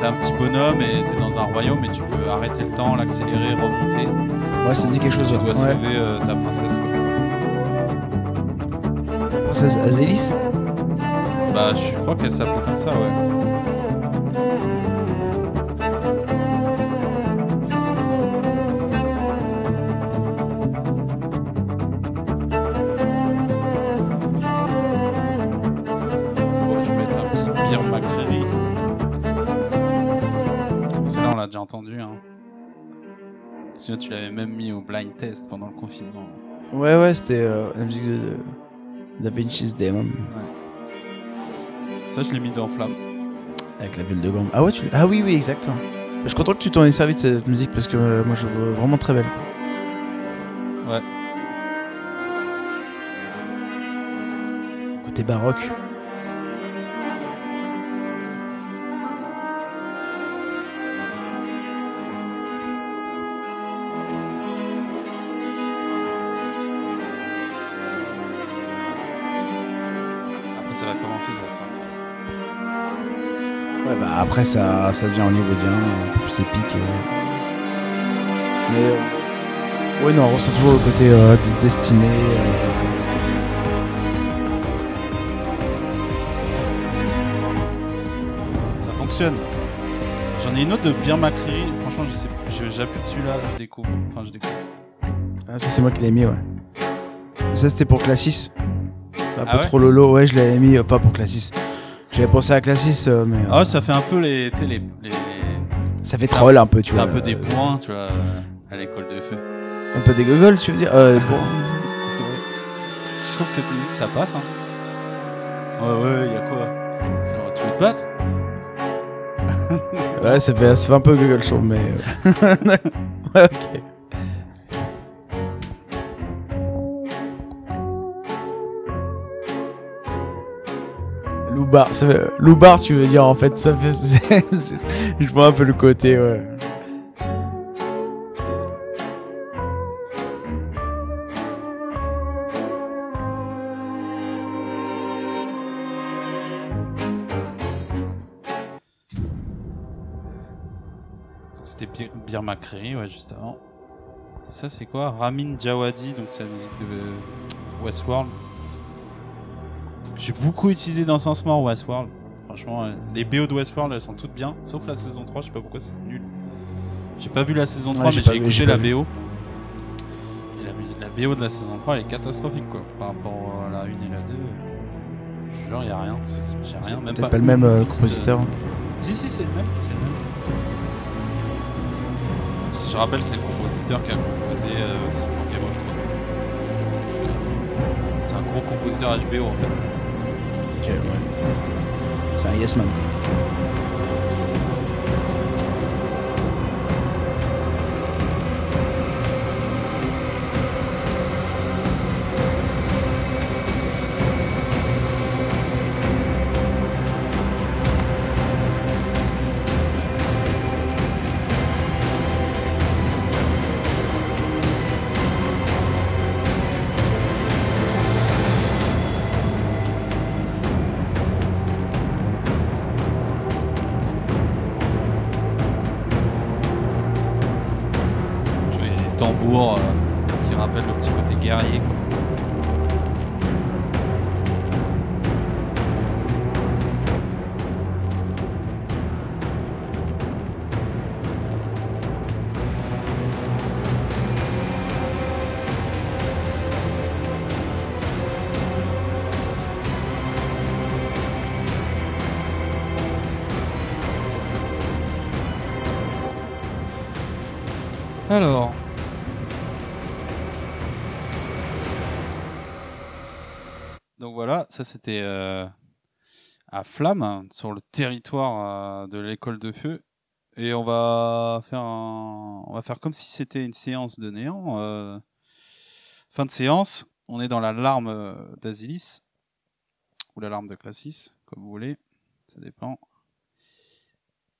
T'as un petit bonhomme et t'es dans un royaume et tu peux arrêter le temps, l'accélérer, remonter. Ouais, ça dit quelque chose. Tu dois Ouais. sauver euh, ta princesse quoi. Princesse Azélis Bah, je crois qu'elle s'appelle comme ça, ouais. Blind test pendant le confinement. Ouais, ouais, c'était euh, la musique de, Da Vinci's Demon Ça, je l'ai mis dans Flamme. avec la ville de gomme. Ah ouais, tu Ah oui, oui, exact. Je suis content que tu t'en aies servi de cette musique parce que euh, moi je vois vraiment très belle. Ouais. Côté baroque. Ouais, bah après ça, ça devient hollywoodien, un peu plus épique. et- Mais euh, ouais, non, on ressent toujours le côté euh, de destinée. euh. fonctionne. J'en ai une autre de bien Macri. Franchement, je sais, j'appuie dessus là, je découvre. Enfin, je découvre. Ah, ça, c'est moi qui l'ai mis, ouais. Ça, c'était pour Classis. C'est un Ah peu ouais? trop lolo. Ouais, je l'avais mis, euh, pas pour Classis. J'avais pensé à Classis, euh, mais. euh, Ah, ça fait un peu les, tu sais, les, les- ça fait troll un peu, tu c'est vois. un peu des euh, points, tu vois, euh, à l'école de feu. Un peu des gogoles, tu veux dire euh, bon. Je trouve que cette musique, ça passe. Hein. Ouais, ouais, y a quoi? Genre, tu veux te battre? Ouais, ça fait, ça fait un peu gogol show, mais. euh, ouais, ok. Loubar, tu veux dire en fait, ça fait, je vois un peu le côté, ouais. C'était Bir, Bir Makri, ouais, juste avant. Ça, c'est quoi? Ramin Djawadi, donc c'est la musique de euh, Westworld. J'ai beaucoup utilisé dans Sens Mort Westworld. Franchement, euh, les BO de Westworld, elles sont toutes bien, sauf la saison 3, je sais pas pourquoi c'est nul. J'ai pas vu la saison 3, Ouais, j'ai mais j'ai écouté la. BO. Et la, BO de la saison 3, elle est catastrophique, quoi. Par rapport à la 1 et la 2. Je jure, y a rien. c'est- J'ai rien, même pas. pas le même euh, compositeur. si, si, c'est le même. C'est le même. Si je rappelle, c'est le compositeur qui a composé euh, aussi pour Game of Thrones. C'est un gros compositeur HBO en fait. Ok, ouais. C'est un yes man. Tu Alors. Donc voilà, ça c'était euh, à Flamme, hein, sur le territoire euh, de l'école de feu. Et on va faire un- on va faire comme si c'était une séance de néant. euh. Fin de séance, on est dans la larme d'Asilis ou la larme de Classis, comme vous voulez, ça dépend.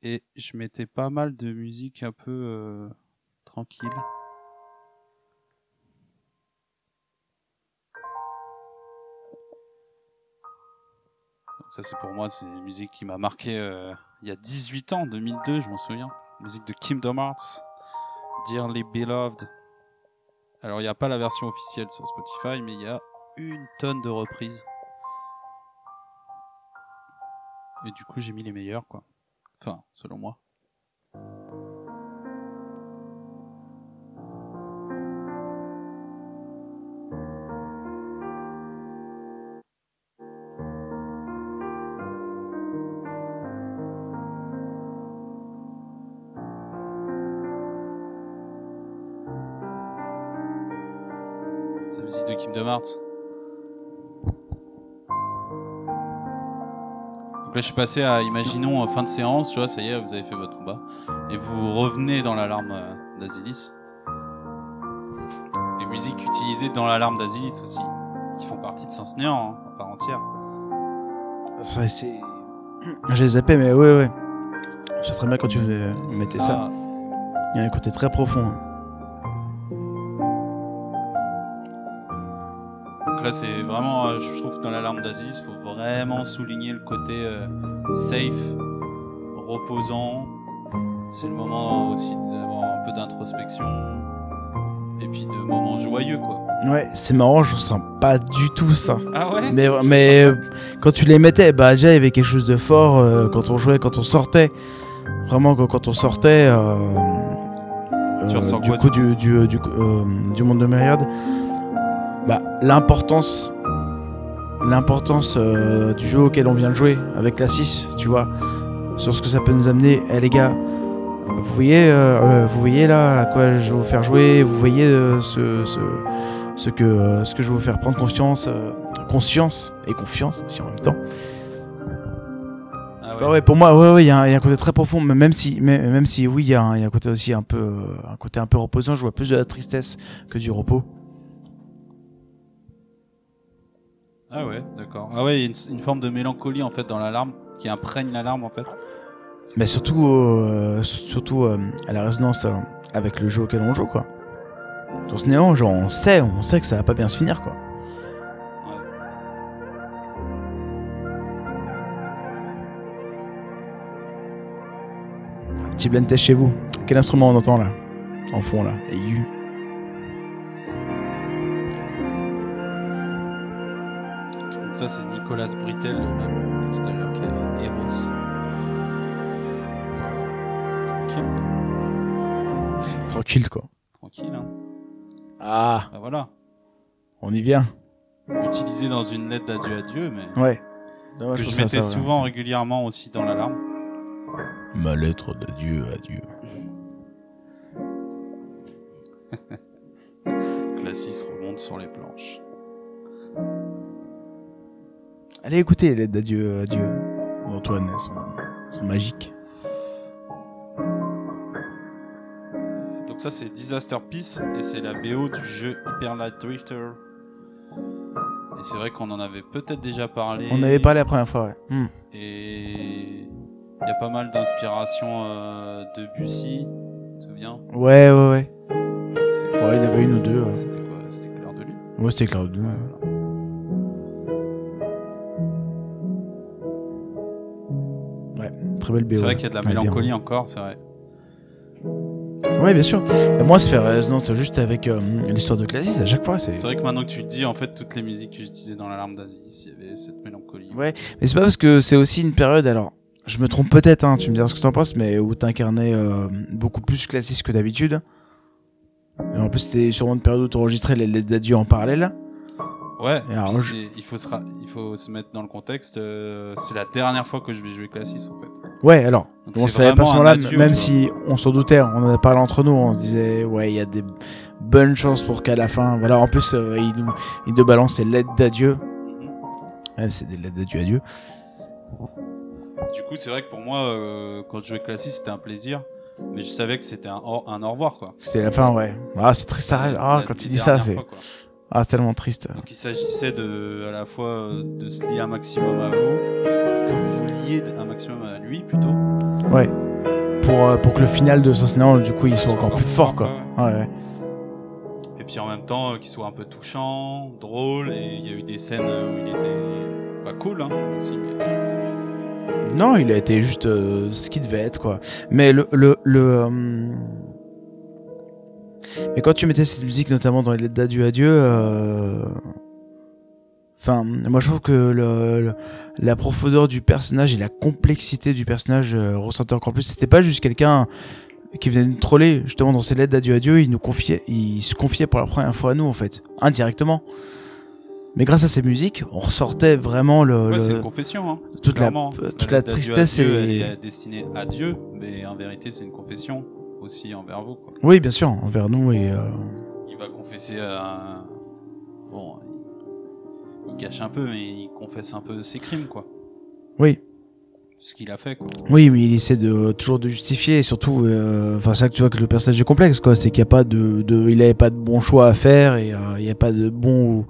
Et je mettais pas mal de musique un peu tranquille. Ça c'est pour moi, c'est une musique qui m'a marqué euh, il y a 18 ans, 2002, je m'en souviens. Musique de Kingdom Hearts, Dearly Beloved. Alors il n'y a pas la version officielle sur Spotify, mais il y a une tonne de reprises. Et du coup j'ai mis les meilleurs quoi. Enfin, selon moi. Donc là, je suis passé à, imaginons, fin de séance, tu vois, ça y est, vous avez fait votre combat. Et vous revenez dans l'alarme euh, d'Asilis. Les musiques utilisées dans l'alarme d'Asilis aussi, qui font partie de Sens Néant, hein, à part entière. C'est. J'ai zappé, mais ouais, ouais. Je sais très bien quand tu mettais ça. Il y a un côté très profond. hein. Là, c'est vraiment, euh, je trouve que dans l'alarme d'Aziz, il faut vraiment souligner le côté euh, safe, reposant. C'est le moment aussi d'avoir un peu d'introspection et puis de moments joyeux, quoi. Ouais, c'est marrant, je ressens pas du tout ça. Ah ouais? Mais, Tu mais quand tu les mettais, bah déjà il y avait quelque chose de fort euh, quand on jouait, quand on sortait. Vraiment, quand, quand on sortait, euh, Tu euh, du quoi, coup, du, du, du, du monde de Myriad, bah, l'importance l'importance euh, du jeu auquel on vient de jouer avec la 6, tu vois, sur ce que ça peut nous amener. Eh les gars, vous voyez, euh, euh, vous voyez là à quoi je vais vous faire jouer, vous voyez euh, ce, ce, ce que, ce que je vais vous faire prendre confiance, conscience et confiance aussi en même temps. Ah Ouais, ouais, pour moi, ouais, ouais, il y, a un- il y a un côté très profond, mais même si, mais- même si, oui, il y, a un il y a un côté aussi un peu, un côté un peu reposant. Je vois plus de la tristesse que du repos. Ah ouais, d'accord. Ah ouais, il y a une, forme de mélancolie en fait dans l'alarme qui imprègne l'alarme en fait. Mais surtout, euh, surtout euh, à la résonance euh, avec le jeu auquel on joue, quoi. Sur ce néant, genre, on sait, on sait que ça va pas bien se finir, quoi. Un petit blind test chez vous. Quel instrument on entend là? En fond, là. Aigu. Ça c'est Nicolas Britel, le même euh, tout à l'heure qui a fait Eros. Tranquille quoi. Tranquille, quoi. Tranquille hein. Ah, Bah voilà. on y vient. Utilisé dans une lettre d'adieu à Dieu, mais Ouais. Dommage que je mettais ça, ouais. souvent régulièrement aussi dans l'alarme. Ma lettre d'adieu à Dieu. Classis remonte sur les planches. Allez écoutez les lettres d'adieu à Dieu. Antoine, elles sont, elles sont magiques. Donc ça c'est Disaster Peace et c'est la BO du jeu Hyper Light Drifter. Et c'est vrai qu'on en avait peut-être déjà parlé. On avait parlé la première fois, ouais. Hmm. Et il y a pas mal d'inspiration euh, de Bussy, tu te souviens? Ouais, ouais, ouais. C'est quoi, Ouais, il y en avait une ou deux. ouais. C'était quoi? C'était Clair de Lune? Ouais, c'était clair. de- Ouais, voilà. Très belle BO. C'est vrai qu'il y a de la Ouais, bien. mélancolie encore, c'est vrai. Ouais, bien sûr. Et moi, ça fait résonance juste avec euh, l'histoire de Classis à chaque fois. C'est... C'est vrai que maintenant que tu le dis, en fait, toutes les musiques que j'utilisais dans l'alarme d'Aziz, il y avait cette mélancolie. Ouais, mais c'est pas parce que c'est aussi une période, alors, je me trompe peut-être, hein, tu me diras ce que t'en penses, mais où t'incarnais euh, beaucoup plus Classis que d'habitude. Et en plus, c'était sûrement une période où t'enregistrais les lettres d'adieu en parallèle. Ouais, alors, je- c'est- il, faut se ra- il faut se mettre dans le contexte. euh, c'est la dernière fois que je vais jouer Classis, en fait. Ouais, alors, Donc on c'est savait pas ce moment-là, adieu, même tu si on s'en doutait, on en a parlé entre nous, on se disait, ouais, il y a des bonnes chances pour qu'à la fin, voilà, en plus, euh, il, nous, il nous balance ses lettres d'adieu. Mhm. Ouais, c'est des lettres d'adieu à Dieu. Du coup, c'est vrai que pour moi, euh, quand je jouais Classis, c'était un plaisir. Mais je savais que c'était un, au- un au revoir, quoi. C'était la fin, ouais. Ah, c'est triste, ça Ah, quand il dit ça, c'est. Ah, c'est tellement triste. Donc il s'agissait de, à la fois euh, de se lier un maximum à vous, que vous vous liez un maximum à lui plutôt. Ouais. Pour, euh, pour que le final de Sosnéan, du coup, il soit soit encore encore plus fort, quoi. quoi, Ouais, ouais. Et puis en même temps, euh, qu'il soit un peu touchant, drôle, et il y a eu des scènes où il était bah, cool hein, aussi. Mais... Non, il a été juste euh, ce qu'il devait être, quoi. Mais le. le, le euh, Mais quand tu mettais cette musique, notamment dans les lettres d'adieu à Dieu, euh, Enfin, moi je trouve que le, le- la profondeur du personnage et la complexité du personnage euh, ressentait encore plus. C'était pas juste quelqu'un qui venait nous troller. Justement, dans ses lettres d'adieu à Dieu, il nous confiait, il se confiait pour la première fois à nous, en fait, indirectement. Mais grâce à ces musiques, on ressortait vraiment le, Ouais, le- c'est une confession. Hein, toute la, toute la à tristesse Elle est destinée à Dieu, mais en vérité, c'est une confession aussi envers vous. Quoi. oui, bien sûr, envers nous et euh, Il va confesser à. Bon, il... il cache un peu, mais il confesse un peu ses crimes, quoi. oui, Ce qu'il a fait, quoi. oui, mais il essaie de toujours de justifier et surtout, euh, enfin, c'est là que tu vois que le personnage est complexe, quoi. C'est qu'il n'y a pas de, de, il avait pas de bon choix à faire et euh, il n'y a pas de bon ou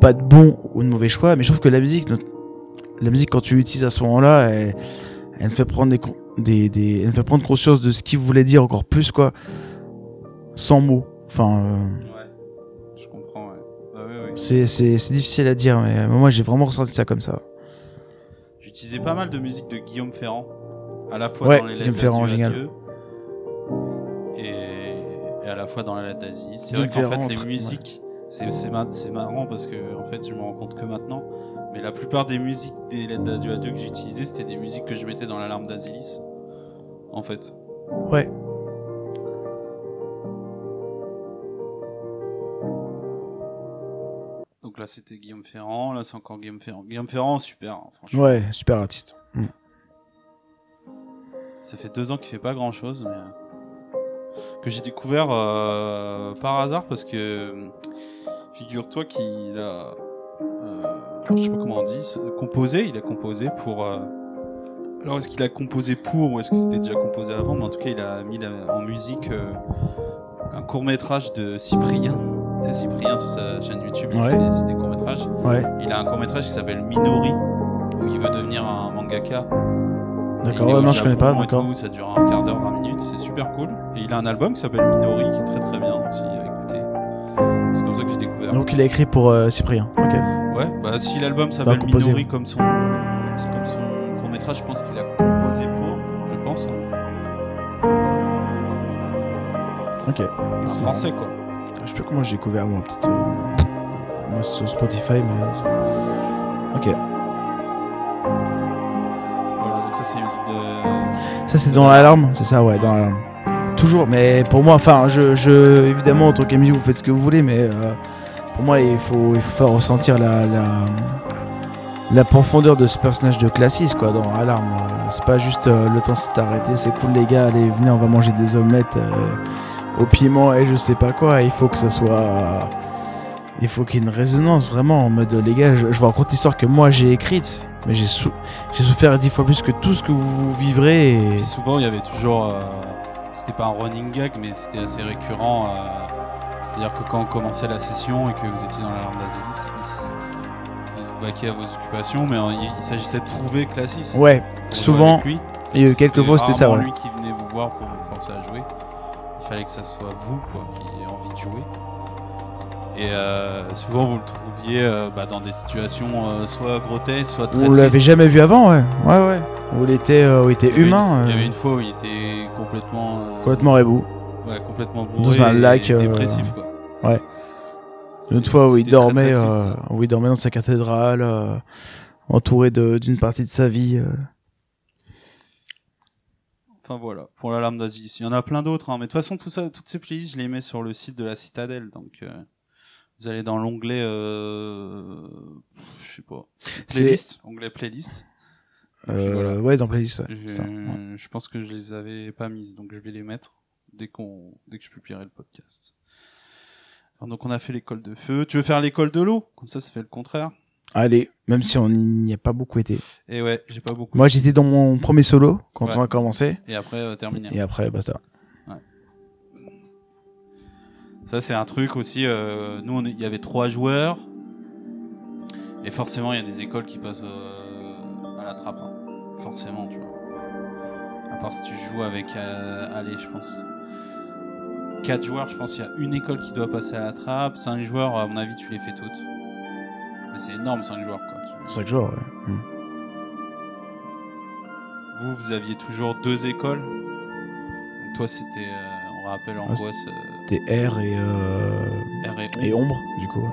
pas de bon ou de mauvais choix. Mais je trouve que la musique, notre- la musique quand tu l'utilises à ce moment-là, elle, elle me fait prendre des, des, des, elle me fait prendre conscience de ce qu'il voulait dire encore plus, quoi, sans mots. Enfin. euh, Ouais. Je comprends, ouais. Bah, ouais, ouais. C'est, c'est, c'est difficile à dire, mais moi j'ai vraiment ressenti ça comme ça. J'utilisais pas mal de musique de Guillaume Ferrand, à la fois Ouais, dans les lettres Ferrand, génial. Dieu et... et à la fois dans la lettre d'Asie. C'est vrai qu'en fait, les musiques c'est c'est ma- c'est marrant parce que en fait je me rends compte que maintenant. Mais la plupart des musiques des lettres d'adieu à Dieu que j'utilisais, c'était des musiques que je mettais dans l'alarme d'Asilis. En fait. Ouais. Donc là c'était Guillaume Ferrand, là c'est encore Guillaume Ferrand. Guillaume Ferrand, super, hein, franchement. Ouais, super artiste. Mm. Ça fait deux ans qu'il fait pas grand chose, mais euh, que j'ai découvert euh, par hasard parce que euh, figure-toi qu'il a, euh, alors, je sais pas comment on dit, composé. Il a composé pour. euh, alors est-ce qu'il a composé pour ou est-ce que c'était déjà composé avant? Mais en tout cas, il a mis la- en musique euh, un court métrage de Cyprien. C'est Cyprien sur sa chaîne YouTube. Il Ouais. fait des, des courts métrages. Ouais, Il a un court métrage qui s'appelle Minori où il veut devenir un mangaka. d'accord. Ouais, non, je connais pas, d'accord. Ça dure un quart d'heure, 20 minutes, c'est super cool. Et il a un album qui s'appelle Minori, qui est très très bien aussi à écouter. C'est comme ça que j'ai découvert. Donc il a écrit pour euh, Cyprien. Ok. Ouais, bah si l'album s'appelle Bah, Minori son, comme son je pense qu'il a composé pour, je pense. Ok. Un C'est français quoi. Je sais plus comment j'ai découvert moi, peut-être. euh, Moi sur Spotify, mais. Ok. Voilà, donc ça c'est musique de. Ça c'est dans l'alarme, c'est ça, ouais, dans l'alarme. Toujours, mais pour moi, enfin, je, je évidemment en tant qu'ami vous faites ce que vous voulez, mais euh, pour moi il faut, il faut faire ressentir la, la, la profondeur de ce personnage de Classis quoi dans Alarme. Euh, C'est pas juste euh, le temps s'est arrêté, c'est cool les gars, allez venez on va manger des omelettes euh, au piment et je sais pas quoi. Il faut que ça soit, il faut qu'il y ait une résonance vraiment en mode les gars, je, je vous raconte l'histoire que moi j'ai écrite, mais j'ai sou- j'ai souffert dix fois plus que tout ce que vous vivrez. Souvent il y avait toujours, euh, c'était pas un running gag, mais c'était assez récurrent. euh, C'est-à-dire que quand on commençait la session et que vous étiez dans la langue d'Asilis, vaquiez à vos occupations, mais euh, il, il s'agissait de trouver Classis. Ouais, souvent. lui. il y a eu Parce que quelques fois, c'était ça, ouais. lui qui venait vous voir pour vous forcer à jouer. Il fallait que ça soit vous quoi, qui ayez envie de jouer. Et euh, souvent vous le trouviez euh, bah, dans des situations euh, soit grotesques, soit très On l'avait jamais vu avant, ouais. Ouais, ouais. Où il était, euh, où il était Il avait une- humain. Il y euh, avait une fois où il était complètement. euh, Complètement rebou. Ouais, complètement bourré. Dans un et lac, euh, Dépressif, quoi. ouais. Une autre fois où il très, dormait, très triste, euh, où il dormait dans sa cathédrale, euh, entouré d'une partie de sa vie. euh. Enfin voilà, pour l'alarme d'Aziz. Il y en a plein d'autres, hein. mais de toute façon, tout ça, toutes ces playlists, je les mets sur le site de la Citadelle. Donc, euh, vous allez dans l'onglet, euh, je sais pas, playlist, onglet playlist. Euh, voilà. Ouais, dans playlist. Ouais, Je, ça, ouais. je pense que je les avais pas mises, donc je vais les mettre dès qu'on, dès que je publierai le podcast. Alors, donc on a fait l'école de feu. Tu veux faire l'école de l'eau Comme ça, ça fait le contraire. Allez, même si on n'y a pas beaucoup été. Et ouais, j'ai pas beaucoup. Moi, j'étais dans mon premier solo quand Ouais. on a commencé. Et après, euh, terminer. Et après, basta. Ça, c'est un truc aussi. euh, nous, il y avait trois joueurs. Et forcément, il y a des écoles qui passent euh, à la trappe. hein. Forcément, tu vois. À part si tu joues avec. euh, allez, je pense. Quatre joueurs, je pense qu'il y a une école qui doit passer à la trappe. Cinq joueurs, à mon avis, tu les fais toutes. Mais c'est énorme, cinq joueurs, quoi. Tu- Chaque jour, ouais. Hmm. Vous, vous aviez toujours deux écoles. Donc, toi, c'était. euh, on rappelle Ouais, Angoisse. euh, C'était R et, euh, R et et Ombre, du coup.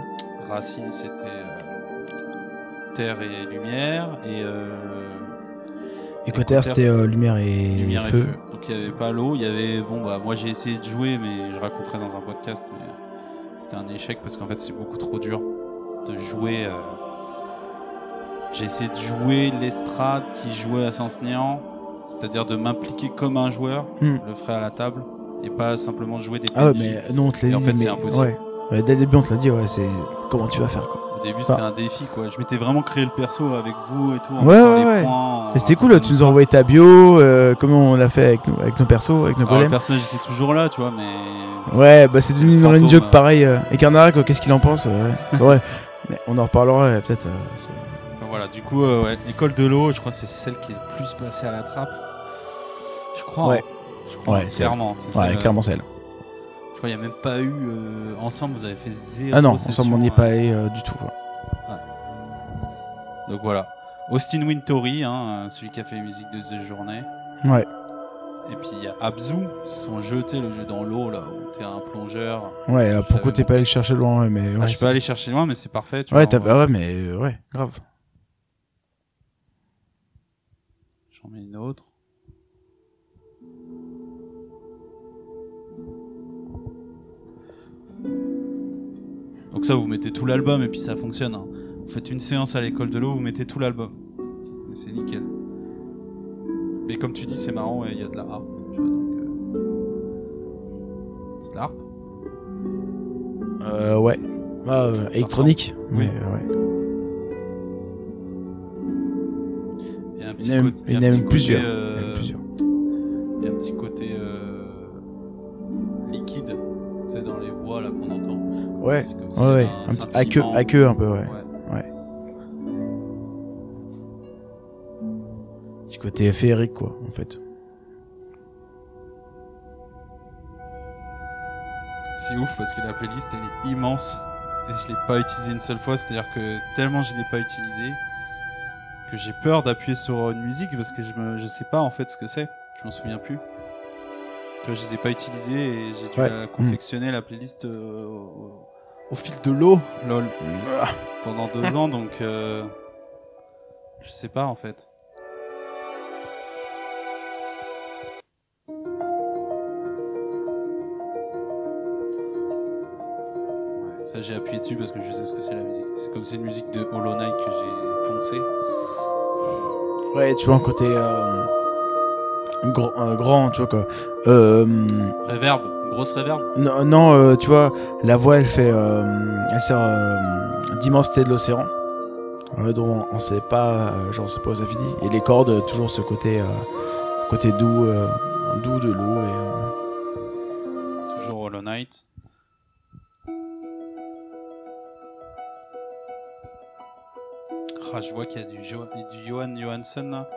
Racine, c'était euh, terre et lumière. Et euh, Équateur, Équateur, c'était euh, Lumière et lumière Feu. et feu. Donc il n'y avait pas l'eau. Il y avait. Bon, bah, moi j'ai essayé de jouer, mais je raconterai dans un podcast. Mais c'était un échec parce qu'en fait, c'est beaucoup trop dur de jouer. euh, J'ai essayé de jouer l'estrade qui jouait à Sens Néant, c'est-à-dire de m'impliquer comme un joueur, Hmm. le ferait à la table, et pas simplement jouer des Ah ouais, mais non, on te l'a Et en dit. fait, c'est mais- impossible. Ouais. Ouais, dès le début, on te l'a dit, ouais, c'est comment tu vas faire, quoi. Au début, Ah. c'était un défi, quoi. Je m'étais vraiment créé le perso avec vous et tout. en Ouais, les points, c'était cool, tu nous as envoyé ta bio, euh, comment on l'a fait avec, nos persos, avec nos Alors, le golems. personnage était toujours là, tu vois, mais. Ouais, bah c'est le devenu une running joke euh, pareil. Euh, et Carnarac, euh, qu'est-ce qu'il en pense euh, Ouais, ouais. mais on en reparlera peut-être. euh, voilà, du coup, euh, ouais, école de l'eau, je crois que c'est celle qui est le plus passée à la trappe. Je crois. Ouais. hein. Je crois, Ouais, c'est clairement. c'est Ouais, celle, clairement c'est elle. Je crois qu'il n'y a même pas eu. euh, ensemble, vous avez fait zéro. Ah non, ensemble on n'y est pas allé euh, du tout. quoi. Donc voilà. Austin Wintory, hein, celui qui a fait les musiques de The Journée. Ouais. Et puis il y a Abzu, son jeu, tu sais, le jeu dans l'eau, là, où t'es un plongeur. Ouais, euh, pourquoi t'es pas allé chercher loin ouais, mais Ah, je peux c'est- aller chercher loin, mais c'est parfait. Tu Ouais, vois, ah ouais, mais euh, ouais, grave. J'en mets une autre. Donc ça, vous mettez tout l'album et puis ça fonctionne. hein. Vous faites une séance à l'école de l'eau, vous mettez tout l'album. Et c'est nickel. Mais comme tu dis, c'est marrant, et il y a de la harpe. euh, C'est de la harpe Euh, ouais. Ah, euh, électronique. Oui. Ouais. Il y a un Il petit y a côté- il y a un petit côté, plusieurs. Il y en a euh, plusieurs. Il y a un petit côté euh, liquide, sais, dans les voix là qu'on entend. Ouais. C'est Ouais, un Un petit- à queue un peu, ouais. Ouais. Côté féerique, quoi, en fait. C'est ouf parce que la playlist elle est immense et je l'ai pas utilisée une seule fois. C'est-à-dire que tellement je l'ai pas utilisée que j'ai peur d'appuyer sur une musique parce que je me, je sais pas en fait ce que c'est. Je m'en souviens plus. Tu vois, je les ai pas utilisées et j'ai dû Ouais. la confectionner la playlist euh, au, au fil de l'eau, lol, Ah. pendant deux ans donc euh, je sais pas en fait. Ça j'ai appuyé dessus parce que je sais ce que c'est la musique. C'est comme c'est une musique de Hollow Knight que j'ai poncé. Ouais, tu vois, un côté euh, grand, euh, grand, tu vois quoi. Euh, Reverb, grosse reverb. non, non euh, tu vois, la voix, elle fait, euh, elle sert d'immensité de l'océan. Dont on sait pas, genre, on sait pas où ça finit. Et les cordes, toujours ce côté, côté doux, doux de l'eau et. Toujours Hollow Knight. Ah, je vois qu'il y a du, jo du Johan Johansson là.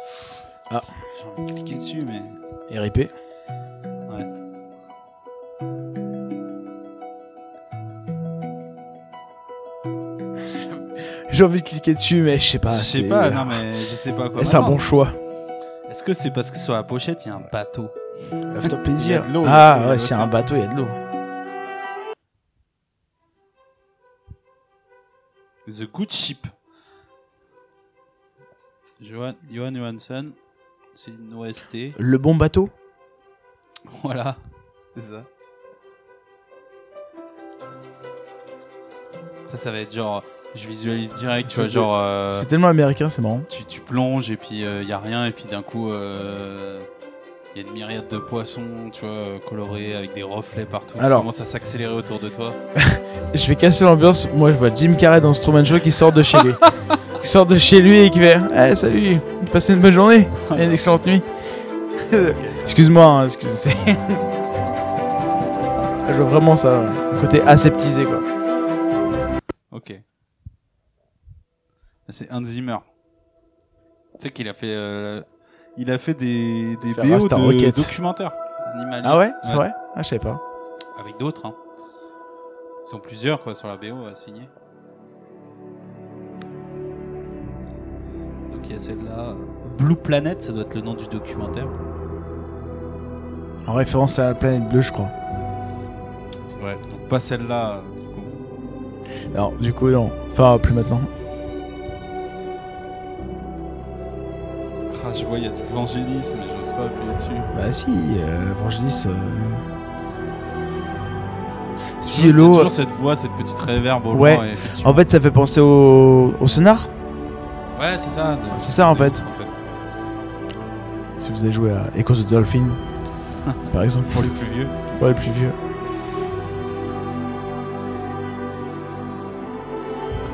Ah. J'ai envie de cliquer dessus, mais. RIP. Ouais. J'ai envie de cliquer dessus, mais je sais pas. je sais c'est- pas, non, mais je sais pas quoi. C'est un bon choix. Est-ce que c'est parce que sur la pochette il y a un bateau? Fais-toi plaisir. Il y a de l'eau, ah ouais, s'il y a un bateau, il y a de l'eau. The Good Ship. Johan, Johan Johansson. C'est une OST. Le bon bateau Voilà. C'est ça. Ça, ça va être genre. Je visualise direct, tu vois, genre. euh, C'est tellement américain, c'est marrant. tu, tu plonges et puis il y a rien, et puis d'un coup. Il y a une myriade de poissons, tu vois, euh, colorés avec des reflets partout. Alors- qui commencent à s'accélérer autour de toi. Je vais casser l'ambiance. Moi, je vois Jim Carrey dans Strowman Show qui sort de chez lui. qui sort de chez lui et qui fait Eh, salut, passez une bonne journée et une excellente nuit. Excuse-moi, hein, excuse Je vois vraiment ça, un côté aseptisé quoi. Ok. C'est Hans Zimmer. Tu sais qu'il a fait. euh, il a fait des, des BO de Rocket. documentaires. Ah ouais, c'est vrai? Ah, je savais pas. Avec d'autres, hein. Ils sont plusieurs, quoi, sur la BO à signer. Y a celle-là. Blue Planet, ça doit être le nom du documentaire. En référence à la planète bleue, je crois. Ouais. Donc pas celle-là, euh, du coup. Alors, du coup, non. Enfin, plus maintenant. Ah, je vois, il y a du Vangelis, mais j'ose pas appuyer dessus. Bah, si, euh, Evangelis. euh, Si, l'eau. toujours cette voix, cette petite réverb au Ouais. loin. En fait, ça fait penser au, au sonar. Ouais, c'est ça. C'est ça, en fait. en fait. Si vous avez joué à Echoes of the Dolphin, par exemple, Pour les plus vieux. pour les plus vieux.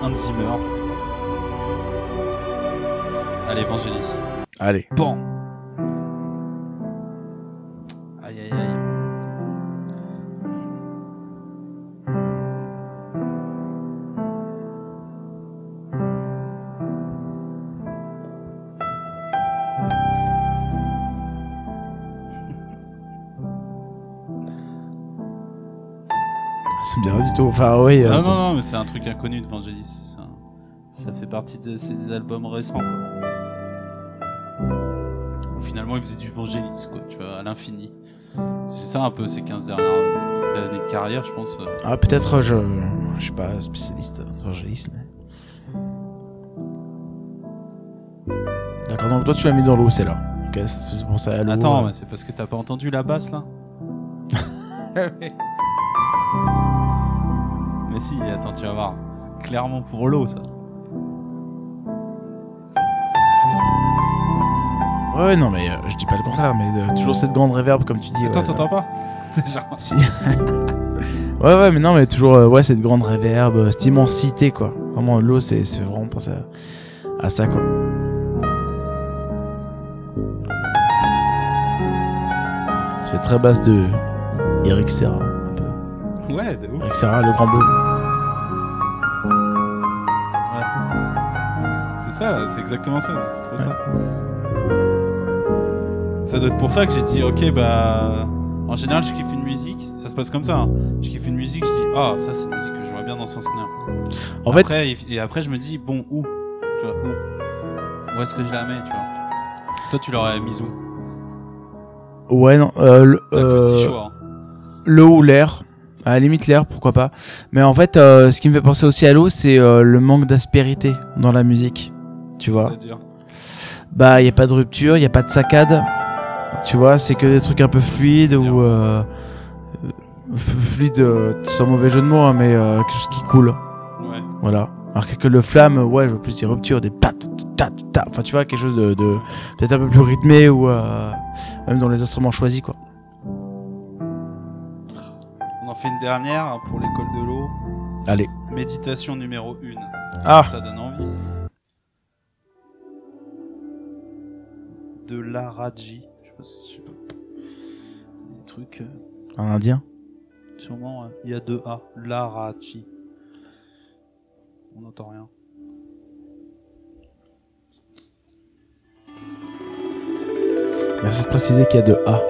Hans Zimmer. Allez, Vangelis. Allez. Bon. C'est tout. Enfin, oui. euh, non, non, non, mais c'est un truc inconnu de Vangelis. c'est un- Ça fait partie de ses albums récents. Quoi. Au finalement, il faisait du Vangelis, quoi, tu vois, à l'infini. C'est ça un peu ces 15 dernières années de carrière, je pense. euh. Ah, peut-être, je, je suis pas spécialiste d'évangélisme. D'accord, donc toi tu l'as mis dans l'eau, c'est là. Ok, ça penser à l'eau. Attends, euh. mais c'est parce que t'as pas entendu la basse là Mais si, attends, tu vas voir. C'est clairement pour l'eau ça. Ouais, non, mais euh, je dis pas le contraire, mais euh, toujours cette grande réverb, comme tu dis. Attends, ouais. t'entends pas genre. Si. ouais, ouais, mais non, mais toujours, euh, ouais, cette grande réverb, euh, cette immensité, quoi. Vraiment, l'eau, c'est c'est vraiment penser à, à ça, quoi. Ça fait très basse de Eric Serra, un peu. Ouais, de ouf. Eric Serra, le grand bleu. Ça, c'est exactement ça, c'est trop ça. Ça doit être pour ça que j'ai dit, ok, bah. En général, je kiffe une musique, ça se passe comme ça. hein. Je kiffe une musique, je dis, ah, ça c'est une musique que j'aimerais bien dans son snare. En fait, et, et après, je me dis, bon, où? Tu vois, où? Où est-ce que je la mets, tu vois? Toi, tu l'aurais mise où? Ouais, non, euh, le, euh, choix. hein. l'eau ou l'air. À la limite, l'air, pourquoi pas. Mais en fait, euh, ce qui me fait penser aussi à l'eau, c'est euh, le manque d'aspérité dans la musique. Tu vois bah il y a pas de rupture, il y a pas de saccade. Tu vois, c'est que des trucs un peu fluides ou euh, fluide euh, sans mauvais jeu de mots hein, mais euh, quelque chose qui coule. Ouais. Voilà. Alors que le flamme, ouais, je veux plus des ruptures, des pat ta ta. Enfin, tu vois quelque chose de, de peut-être un peu plus rythmé ou euh, même dans les instruments choisis quoi. On en fait une dernière pour l'école de l'eau. Allez. Méditation numéro 1. Ah. Ça donne envie. De l'Araji. Je sais pas si pas. Des trucs. euh, Un indien. sûrement, il y a deux A. L'Araji. On n'entend rien. Merci de préciser qu'il y a de A.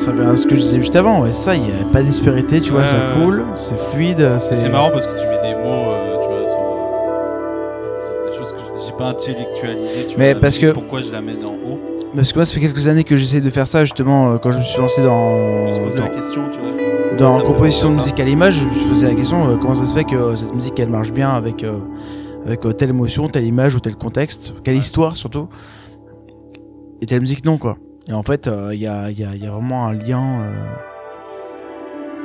ça revient à ce que je disais juste avant. Ouais, ça, il y a pas d'aspérité, tu vois, Ouais, ça coule, c'est fluide, c'est. Marrant parce que tu mets des mots, euh, tu vois, sur, euh, sur des choses que j'ai pas intellectualisées. Tu Mais vois, parce que- Pourquoi je la mets en haut Parce que moi, ça fait quelques années que j'essaie de faire ça, justement, euh, quand je me suis lancé dans, On se poser dans, la question, tu vois. dans Ça me fait composition de musique à l'image, je me suis posé la question euh, comment ça se fait que euh, cette musique elle marche bien avec, euh, avec telle émotion, telle image ou tel contexte, quelle Ouais. histoire surtout, et telle musique non, quoi. Et en fait, euh, il y, a, il y, a, il y a vraiment un lien euh,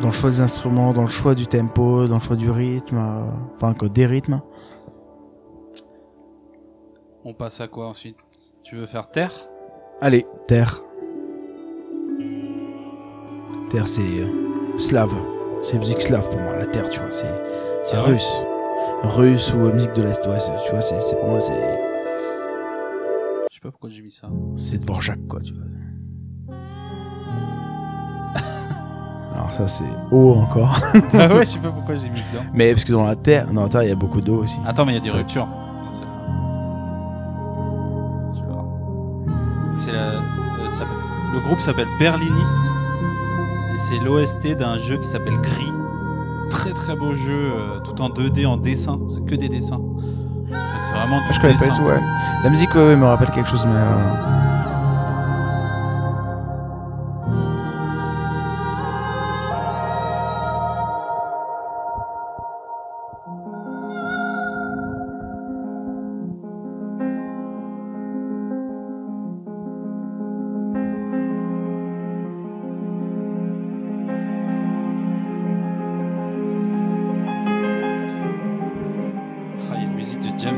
dans le choix des instruments, dans le choix du tempo, dans le choix du rythme, euh, enfin, quoi, des rythmes. On passe à quoi ensuite? Tu veux faire terre? Allez, terre. Terre, c'est euh, slave. C'est musique slave pour moi. La terre, tu vois, c'est c'est Ah ouais? russe. Russe ou euh, musique de l'Est. Ouais, tu vois, c'est pour moi, c'est pas pourquoi j'ai mis ça. c'est Dvorak, quoi, tu vois. Alors ça, c'est eau encore. ah ouais, je sais pas pourquoi j'ai mis dedans. Mais parce que dans la terre, dans la terre, il y a beaucoup d'eau aussi. Attends, mais il y a des ruptures. C'est- la- euh, Le groupe s'appelle Berlinist et c'est l'OST d'un jeu qui s'appelle Gris. Très très beau jeu, euh, tout en 2D en dessin. C'est que des dessins. Vraiment Je connais pas du tout, ouais. La musique, ouais, ouais, me rappelle quelque chose, mais. euh,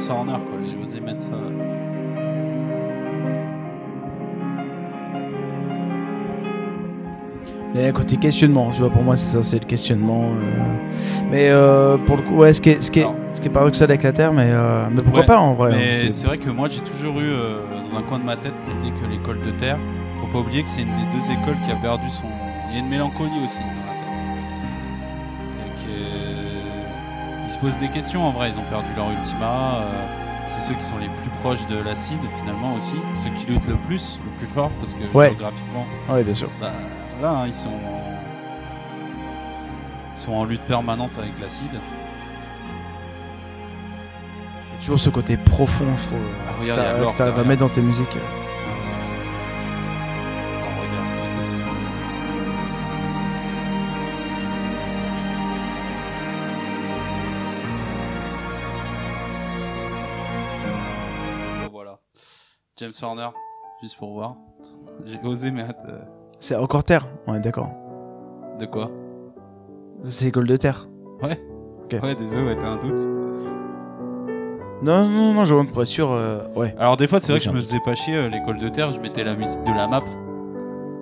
de James Horner, quoi. J'ai osé mettre ça. Il y a un côté questionnement, tu vois, pour moi c'est ça, c'est le questionnement. euh. Mais euh, pour le coup, ouais, ce qui est, ce qui est, Alors- ce qui est paradoxal avec la Terre, mais, euh, mais pourquoi Ouais, pas en vrai hein, c'est- vrai que moi j'ai toujours eu dans un coin de ma tête l'idée que l'école de terre, faut pas oublier que c'est une des deux écoles qui a perdu son. Il y a une mélancolie aussi dans se posent des questions en vrai, ils ont perdu leur ultima. euh, C'est ceux qui sont les plus proches de l'acide finalement aussi, ceux qui luttent le plus, le plus fort, parce que Ouais. géographiquement, Ouais, bien sûr. bah, voilà, hein, ils sont en... ils sont en lutte permanente avec l'acide. Toujours ce côté profond, je trouve. Ah, regarde, que à derrière. mettre dans tes musiques. James Horner, juste pour voir. J'ai osé mettre. euh, C'est encore Terre, ouais, d'accord. De quoi? C'est l'école de Terre. Ouais. Ouais, désolé, ouais, t'as un doute. Non, non, non, je vois pour être sûr. euh, ouais. Alors, des fois, c'est vrai que je me faisais pas chier euh, l'école de terre, je mettais la musique de la map.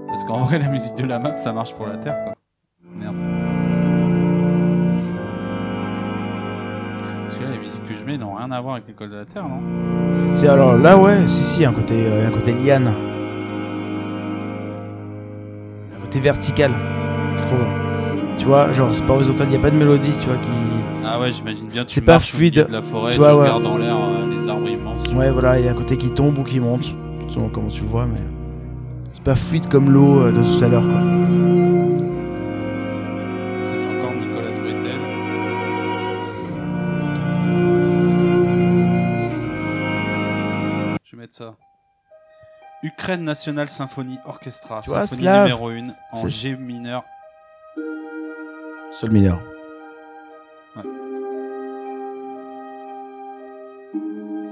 Parce qu'en vrai, la musique de la map, ça marche pour la terre, quoi. Que je mets n'ont rien à voir avec l'école de la terre, non? C'est alors là, ouais, si, si, il y a un côté, euh, un côté liane. Un côté vertical, je trouve. Tu vois, genre, c'est pas horizontal, il n'y a pas de mélodie, tu vois, qui. Ah ouais, j'imagine bien, tu C'est pas marches au milieu fluide. de la forêt, Tu tu, vois, ouais. regardes dans l'air euh, les arbres immenses. Ouais, voilà, il y a un côté qui tombe ou qui monte, selon comment tu le vois, mais. C'est pas fluide comme l'eau euh, de tout à l'heure, quoi. Ukraine National Symphony Orchestra, Tu symphonie numéro 1 en G mineur. Sol mineur.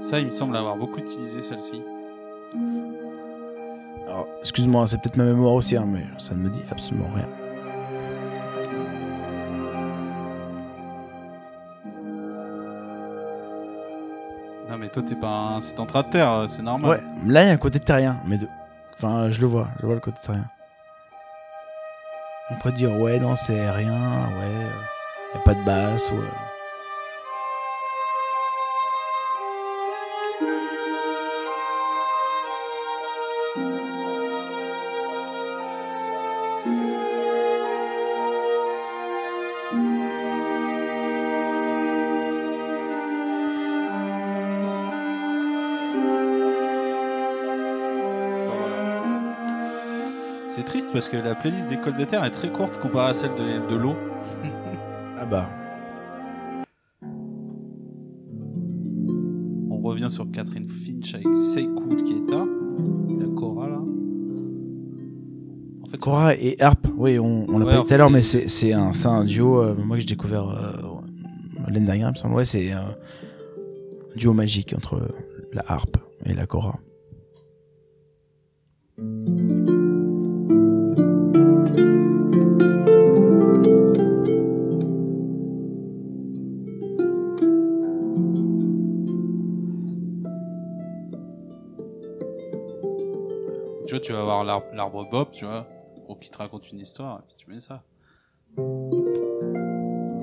Ça, il me semble avoir beaucoup utilisé celle-ci. Alors, excuse-moi, c'est peut-être ma mémoire aussi, hein, mais ça ne me dit absolument rien. Non, mais toi, t'es pas un... C'est en train de terre, euh, c'est normal. Ouais, là, il y a un côté terrien, mais de. Enfin, je le vois, je vois le côté terrien. On pourrait dire, ouais, non, c'est rien, ouais, il a pas de basse, ou. Parce que la playlist d'école de terre est très courte comparée à celle de, de l'eau. Ah bah. On revient sur Catherine Finch avec Sekou Keita, la Cora là. En fait, Cora et Harp, oui, on, on l'a Ouais, pas dit tout à l'heure, mais c'est un, duo, euh, moi que j'ai découvert euh, l'année dernière, il me semble. Ouais, c'est un duo magique entre la harpe et la Cora. L'arbre Bob, tu vois, qu'il te raconte une histoire, et puis tu mets ça.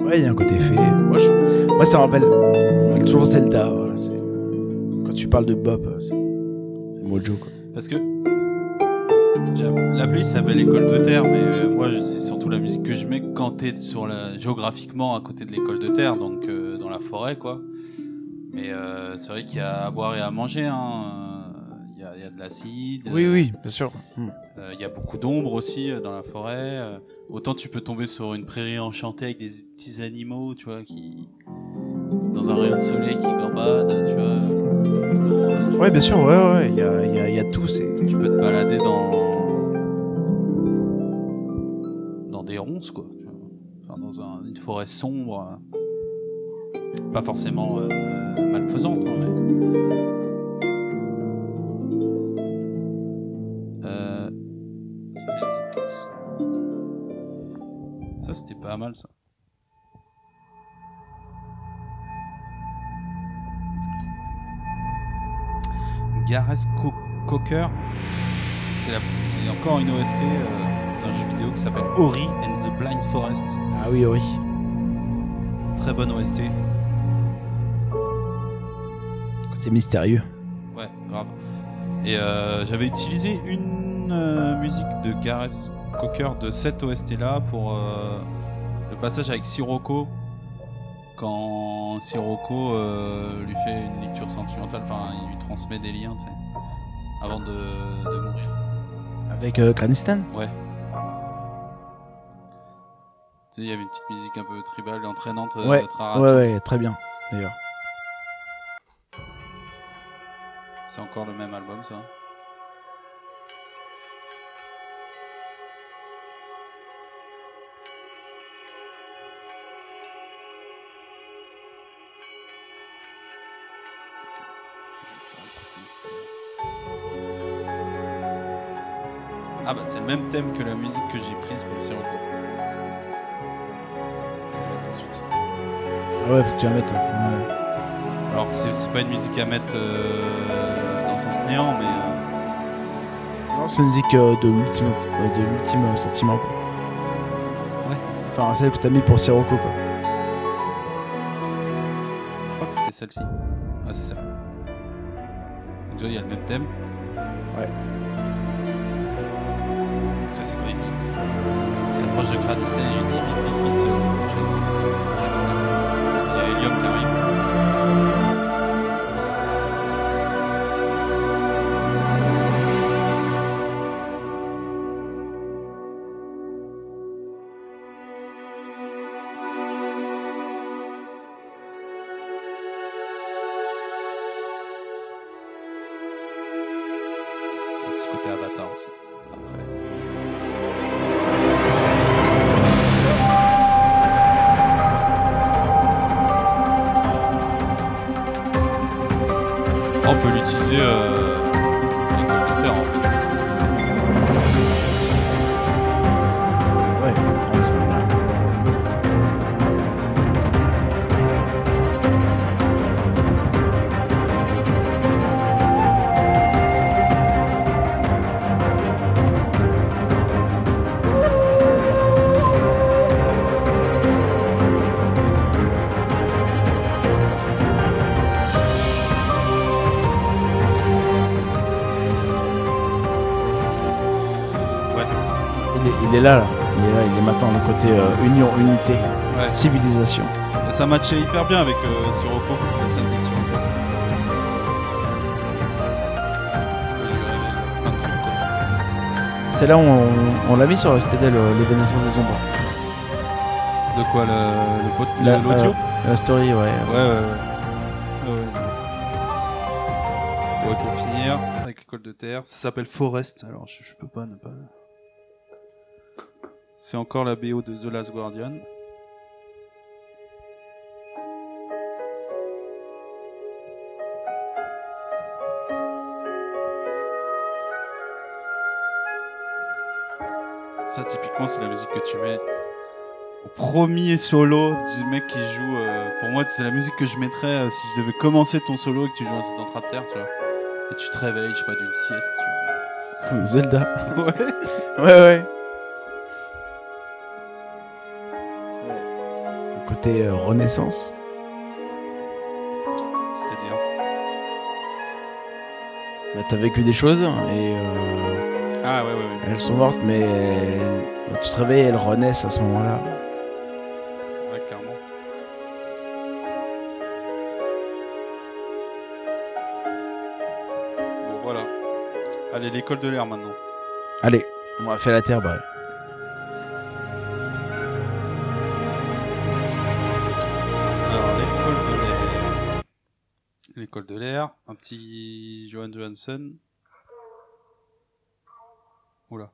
Ouais, il y a un côté fait. Moi, je- moi, ça me rappelle, toujours Zelda. voilà, Quand tu parles de Bob, euh, c'est Mojo. Quoi. Parce que la playlist s'appelle École de Terre, mais euh, moi c'est surtout la musique que je mets quand t'es sur la géographiquement à côté de l'école de terre, donc euh, dans la forêt quoi. Mais euh, c'est vrai qu'il y a à boire et à manger. hein, de l'acide. Oui, euh, oui, bien sûr. Hmm. euh, Il y a beaucoup d'ombre aussi euh, dans la forêt. euh, autant tu peux tomber sur une prairie enchantée avec des petits animaux, tu vois, qui dans un rayon de soleil qui gambadent, tu vois. Euh, tu- Ouais, bien sûr, ouais, ouais, il y a, il y a- y a tout. c'est- tu peux te balader dans dans des ronces quoi tu vois. Enfin, dans un- une forêt sombre pas forcément euh, malfaisante hein, mais ça c'était pas mal ça Gareth Co- Cocker c'est encore une OST euh, dans un jeu vidéo qui s'appelle Ori and the Blind Forest. Ah oui, oui. Très bonne OST. Côté mystérieux. Ouais, grave. Et euh, j'avais utilisé une euh, musique de Gareth Cocker de cette OST là pour euh, le passage avec Sirocco. Quand Sirocco euh, lui fait une lecture sentimentale, enfin il lui transmet des liens, tu sais, avant de, de mourir. Avec euh, Cranistan? Ouais. Tu sais, il y avait une petite musique un peu tribale et entraînante, euh, Ouais, très rapide. Ouais, ouais, très bien, d'ailleurs. C'est encore le même album, ça. Ah bah c'est le même thème que la musique que j'ai prise pour ça. Ah ouais, faut que tu la mettes. ouais. Alors c'est c'est pas une musique à mettre euh, dans Sens Néant, mais euh, Non, c'est une musique euh, de l'ultime euh, de l'ultime euh, sentiment, quoi. ouais, Enfin, celle que t'as mis pour Sirocco, quoi. je crois que c'était celle-ci. Ouais, c'est ça. Donc, tu vois, il y a le même thème. S'approche de Gradistan et lui dit vite, vite, vite, euh. Je choisis. Parce qu'il y a Helium qui arrive. Civilisation. Et ça matchait hyper bien avec euh, Sirocco, la scène de. C'est là où on, on l'a mis sur STD, le- l'évanescence des ombres. De quoi le, le pot- La- l'audio euh, La story, ouais. Ouais, ouais, ouais. Ouais, ouais. Ouais, pour finir, avec l'école de terre, ça s'appelle Forest, alors je, je peux pas ne pas. C'est encore la BO de The Last Guardian. Ça, typiquement, c'est la musique que tu mets au premier solo du mec qui joue. euh, pour moi, c'est la musique que je mettrais euh, si je devais commencer ton solo et que tu joues à cet entra de terre, tu vois. Et tu te réveilles, je sais pas, d'une sieste, tu Zelda. vois. Ouais. Ouais, ouais. Le côté euh, renaissance. C'est-à-dire? Bah, t'as vécu des choses et euh, Ah ouais, ouais, ouais. elles sont mortes, mais elles- tu te réveilles elles renaissent à ce moment-là. Ouais, clairement. Bon, voilà. Allez, l'école de l'air maintenant. Allez, on va faire la terre, bah. Alors, l'école de l'air. L'école de l'air, un petit Johan Johansson. Oula.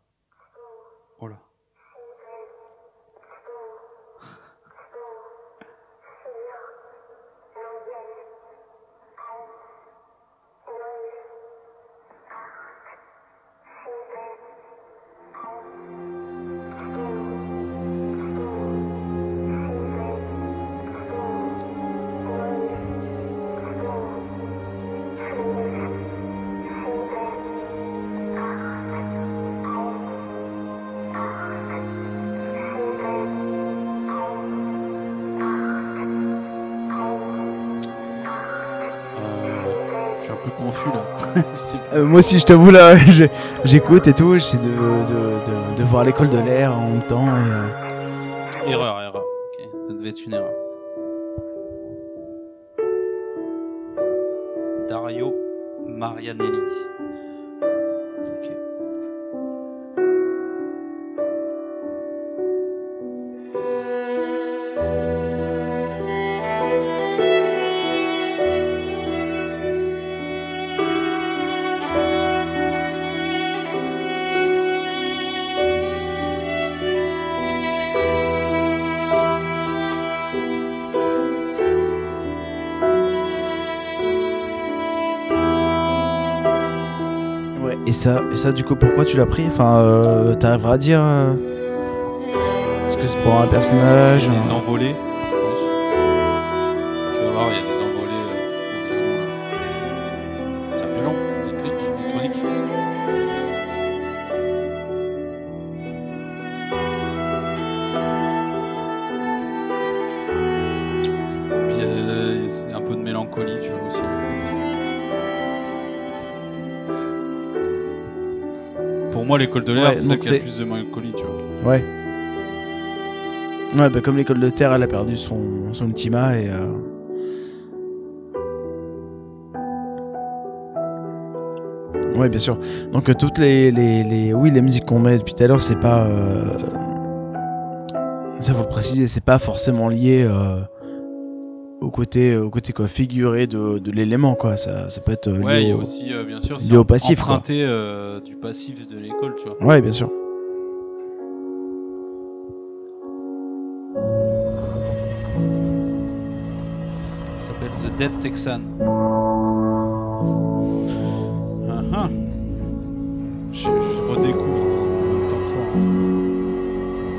Euh, moi aussi, je t'avoue, là, j'écoute et tout, j'essaie de, de, de, voir l'école de l'air en même temps. et, euh, Erreur, erreur. Ça devait être une erreur. Dario Marianelli. Et ça, et ça, du coup, pourquoi tu l'as pris? Enfin, euh, t'arriveras à dire. euh, Est-ce que c'est pour un personnage y a des l'école de l'air, Ouais, c'est donc qui a plus de mélancolie, tu vois. Ouais. Ouais, bah comme l'école de terre, elle a perdu son, son ultima et. euh, Ouais, bien sûr. Donc euh, toutes les, les, les- oui les musiques qu'on met depuis tout à l'heure, c'est pas euh, ça faut le préciser, c'est pas forcément lié euh, au côté au côté quoi figuré de, de l'élément quoi. Ça, ça peut être Ouais, lié y a au- aussi, bien sûr, lié au passif, emprunté du passif de tu vois. Ouais, bien sûr. Ça s'appelle The Dead Texan. Ah, ah. Je, je redécouvre en même temps que toi.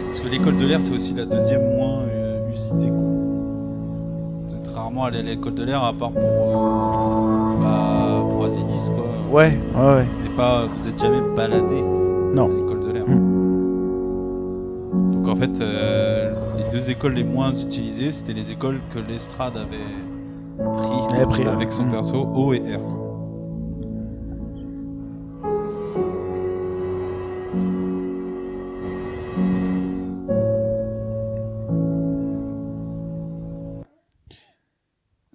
Parce que l'école de l'air, c'est aussi la deuxième moins euh, usitée. Vous êtes rarement allé à l'école de l'air à part pour, euh, bah, pour Asilis, quoi. Ouais, ouais, ouais. Mais pas, vous êtes jamais baladé deux écoles les moins utilisées, c'était les écoles que l'estrade avait pris, Avait pris, avec son Mm. perso O et R.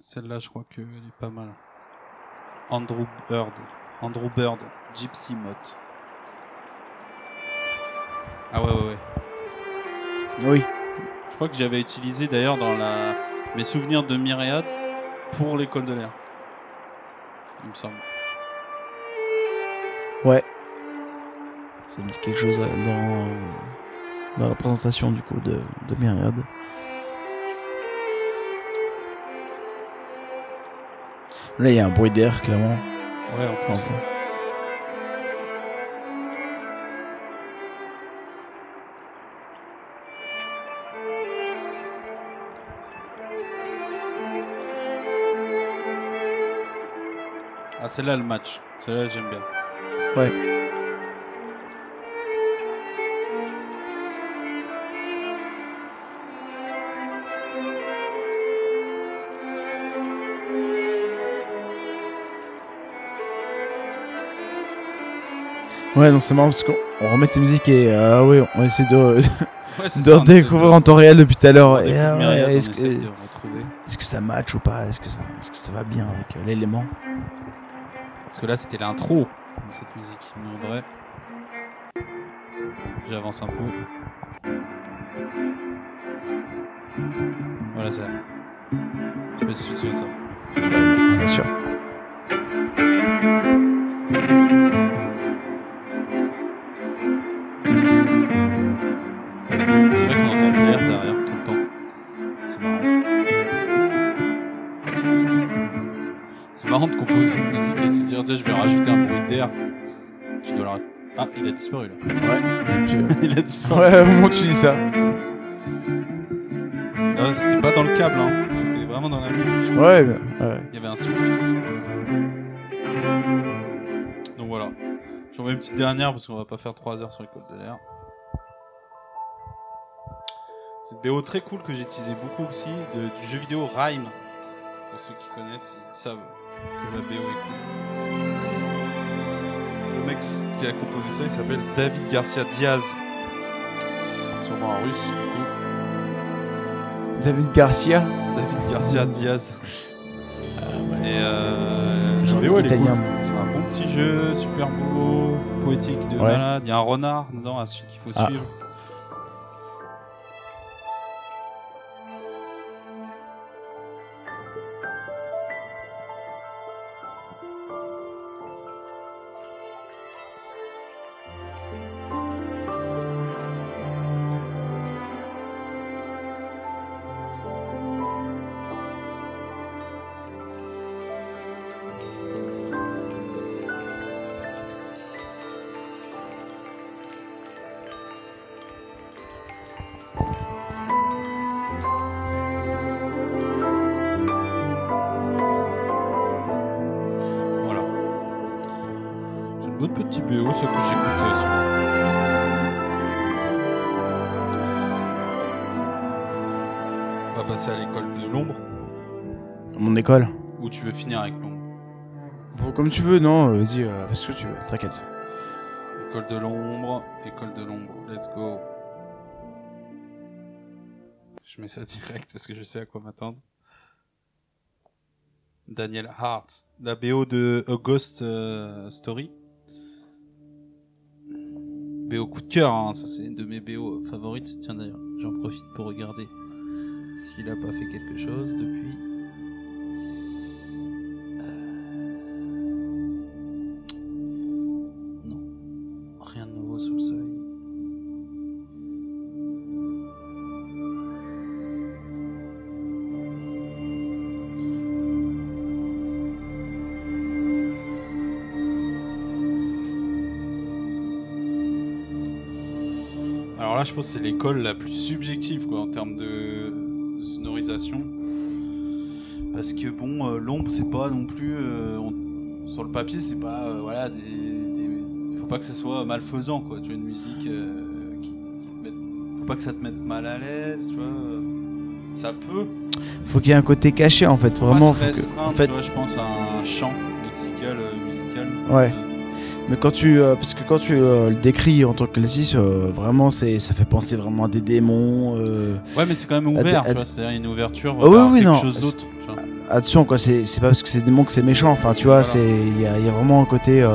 Celle-là, je crois qu'elle est pas mal. Andrew Bird. Andrew Bird, Gypsy Moth. Ah ouais, ouais, ouais. Oui. Je crois que j'avais utilisé d'ailleurs dans la... mes souvenirs de Myriade pour l'école de l'air. Il me semble. Ouais. Ça me dit quelque chose euh, dans, dans la présentation du coup de, de Myriade. Là, il y a un bruit d'air, clairement. Ouais, en plus. Enfin. Ah, celle-là, le match. Celle-là, j'aime bien. Ouais. Ouais, non, c'est marrant parce qu'on on remet tes musiques et euh, ouais, on essaie de, Ouais, c'est de ça, en temps réel depuis tout à l'heure. Ouais, on Est-ce que, essaie de retrouver. est-ce que ça match ou pas? Est-ce que, ça, est-ce que ça va bien avec euh, l'élément? Parce que là, c'était l'intro de cette musique. Mais en vrai, j'avance un peu. Voilà, là. Je sais pas si tu te souviens de ça. Bien sûr. Tiens, je vais rajouter un bruit d'air. Je dois la... Ah, il a disparu là. Ouais. Il a disparu. ouais, au moment où tu dis ça. Non, c'était pas dans le câble, hein. c'était vraiment dans la musique. Ouais, ouais. Il y avait un souffle. Donc voilà. J'en mets une petite dernière parce qu'on va pas faire 3 heures sur l'école de l'air. C'est une BO très cool que j'ai utilisé beaucoup aussi, de- du jeu vidéo Rhyme. pour ceux qui connaissent, ils savent que la BO est cool. Le mec qui a composé ça, il s'appelle David Garcia Diaz. Sûrement un russe, du coup. David Garcia. David Garcia Diaz. Et euh, est cool. italien. C'est un bon petit jeu, super beau, poétique de Ouais. malade. Il y a un renard dedans, à celui qu'il faut Ah. suivre. Petite BO, ça que j'écoute souvent. On va passer à l'école de l'ombre, Mon école. où tu veux finir avec l'ombre. Bon, comme tu veux, non, euh, vas-y, euh, fais ce que tu veux, t'inquiète. École de l'ombre, école de l'ombre, let's go. Je mets ça direct parce que je sais à quoi m'attendre. Daniel Hart, la BO de A Ghost euh, Story. BO coup de cœur, hein, ça c'est une de mes BO favorites. Tiens d'ailleurs, j'en profite pour regarder s'il a pas fait quelque chose depuis. Je pense que c'est l'école la plus subjective quoi, en termes de, sonorisation. Parce que bon, euh, l'ombre, c'est pas non plus. euh, on- sur le papier, c'est pas. euh, voilà, des, des- Faut pas que ça soit malfaisant quoi. Tu vois, une musique. qui, qui te mette- Faut pas que ça te mette mal à l'aise, tu vois. Ça peut. Faut qu'il y ait un côté caché en fait, Faut vraiment. pas se Faut que, restreindre, en fait, tu vois, je pense à un chant lexical, musical. Ouais. Mais quand tu, euh, parce que quand tu euh, le décris en tant que classiste, euh, vraiment, c'est, ça fait penser vraiment à des démons. Ouais, mais c'est quand même ouvert, tu vois. C'est-à-dire une ouverture Ah oui, vers oui, quelque non. chose d'autre. vois. attention quoi, c'est, c'est pas parce que c'est des démons que c'est méchant. Enfin, tu vois, Voilà. c'est, il y a, y a vraiment un côté.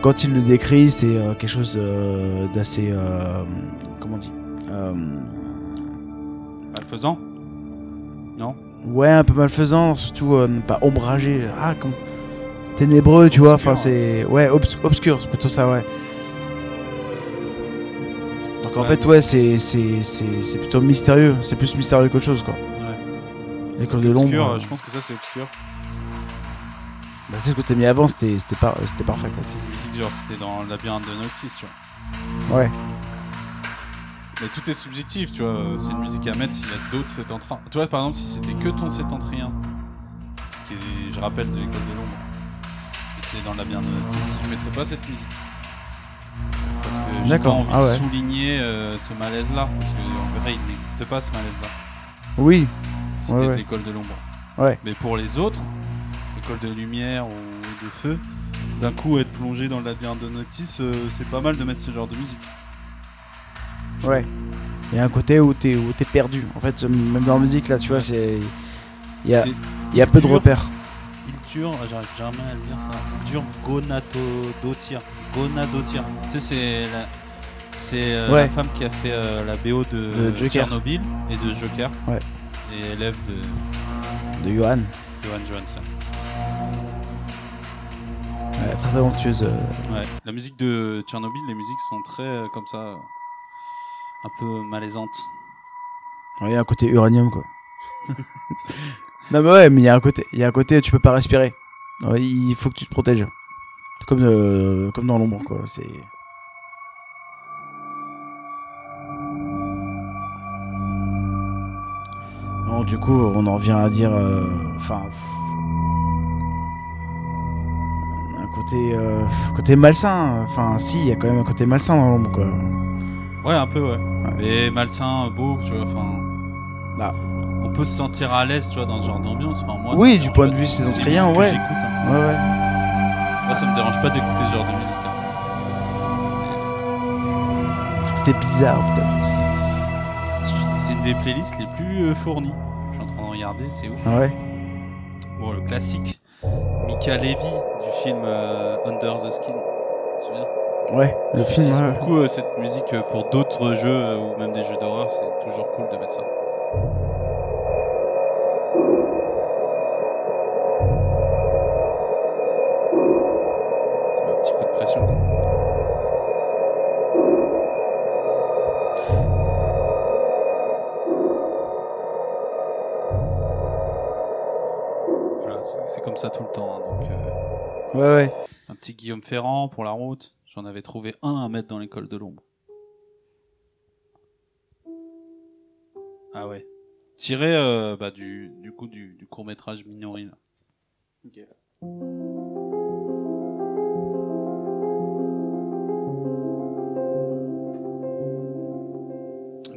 quand il le décrit, c'est quelque chose d'assez, comment on dit, Malfaisant Non ouais, un peu malfaisant, surtout pas ombragé. Ah, comme ténébreux, tu vois. Enfin, c'est, ouais, obs- obscur, c'est plutôt ça, ouais. Donc en Ouais, fait, ouais, c'est, c'est, plutôt mystérieux. C'est plus mystérieux qu'autre chose, quoi. Ouais. L'école de l'ombre. euh, Je pense que ça, c'est obscur. Bah, c'est ce que t'as mis avant, c'était, c'était, par- c'était parfait, c'est une musique, genre, c'était dans le labyrinthe de Noctis, tu vois. Ouais. Mais tout est subjectif, tu vois. euh, C'est une musique à mettre s'il y a d'autres septentriens. Tu vois, par exemple, si c'était que ton septentrien, qui est, je rappelle, de l'école de l'ombre, dans de Noctis, je mettrais pas cette musique. Parce que j'ai pas envie ah de souligner euh, ce malaise-là. Parce qu'en vrai, il n'existe pas ce malaise-là. Oui. Ouais, ouais. l'école de l'ombre. Ouais. Mais pour les autres, école de lumière ou de feu, d'un coup être plongé dans labyrinthe de Noctis, euh, c'est pas mal de mettre ce genre de musique. Ouais. Il y a un côté où t'es où t'es perdu. En fait, même dans la musique là, tu vois, c'est il y a y a peu de repères. Ah, j'arrive jamais à le dire ça. Iltur Gonadotir. Gonadotir. Tu sais, c'est la, c'est euh, Ouais. la femme qui a fait euh, la BO de. Tchernobyl et de Joker. Ouais. Et élève de De Johan. Johan Johansson. Ouais, très euh. Ouais. La musique de Tchernobyl, les musiques sont très comme ça, un peu malaisantes. Ouais, Il y a un côté uranium quoi. non mais ouais, mais il y a un côté, il y a un côté, tu peux pas respirer. Ouais, il faut que tu te protèges. Comme euh, comme dans l'ombre quoi. C'est Bon, du coup, on en vient à dire, euh, enfin, un côté, euh, côté malsain. Enfin, si, il y a quand même un côté malsain dans l'ombre, quoi. Ouais, un peu, ouais. Mais malsain, beau, tu vois, enfin. Bah. On peut se sentir à l'aise, tu vois, dans ce genre d'ambiance. Enfin, moi, Oui, du point de vue saisontrien, ouais. hein. Ouais, ouais. Moi, ça me dérange pas d'écouter ce genre de musique. hein. C'était bizarre, peut-être aussi. C'est- une des playlists les plus euh, fournies. Je suis en train de regarder, c'est ouf. Ouais Bon, le classique, Mika Levy du film euh, Under the Skin. Tu te souviens? Ouais, le film, ouais. beaucoup euh, cette musique pour d'autres jeux euh, ou même des jeux d'horreur. C'est toujours cool de mettre ça. Comme ça tout le temps. hein, donc, euh, Ouais, ouais. un petit Guillaume Ferrand pour la route. J'en avais trouvé un à mettre dans l'école de l'ombre. Ah ouais. Tiré euh, bah, du, du coup du, du court métrage Minori. Là.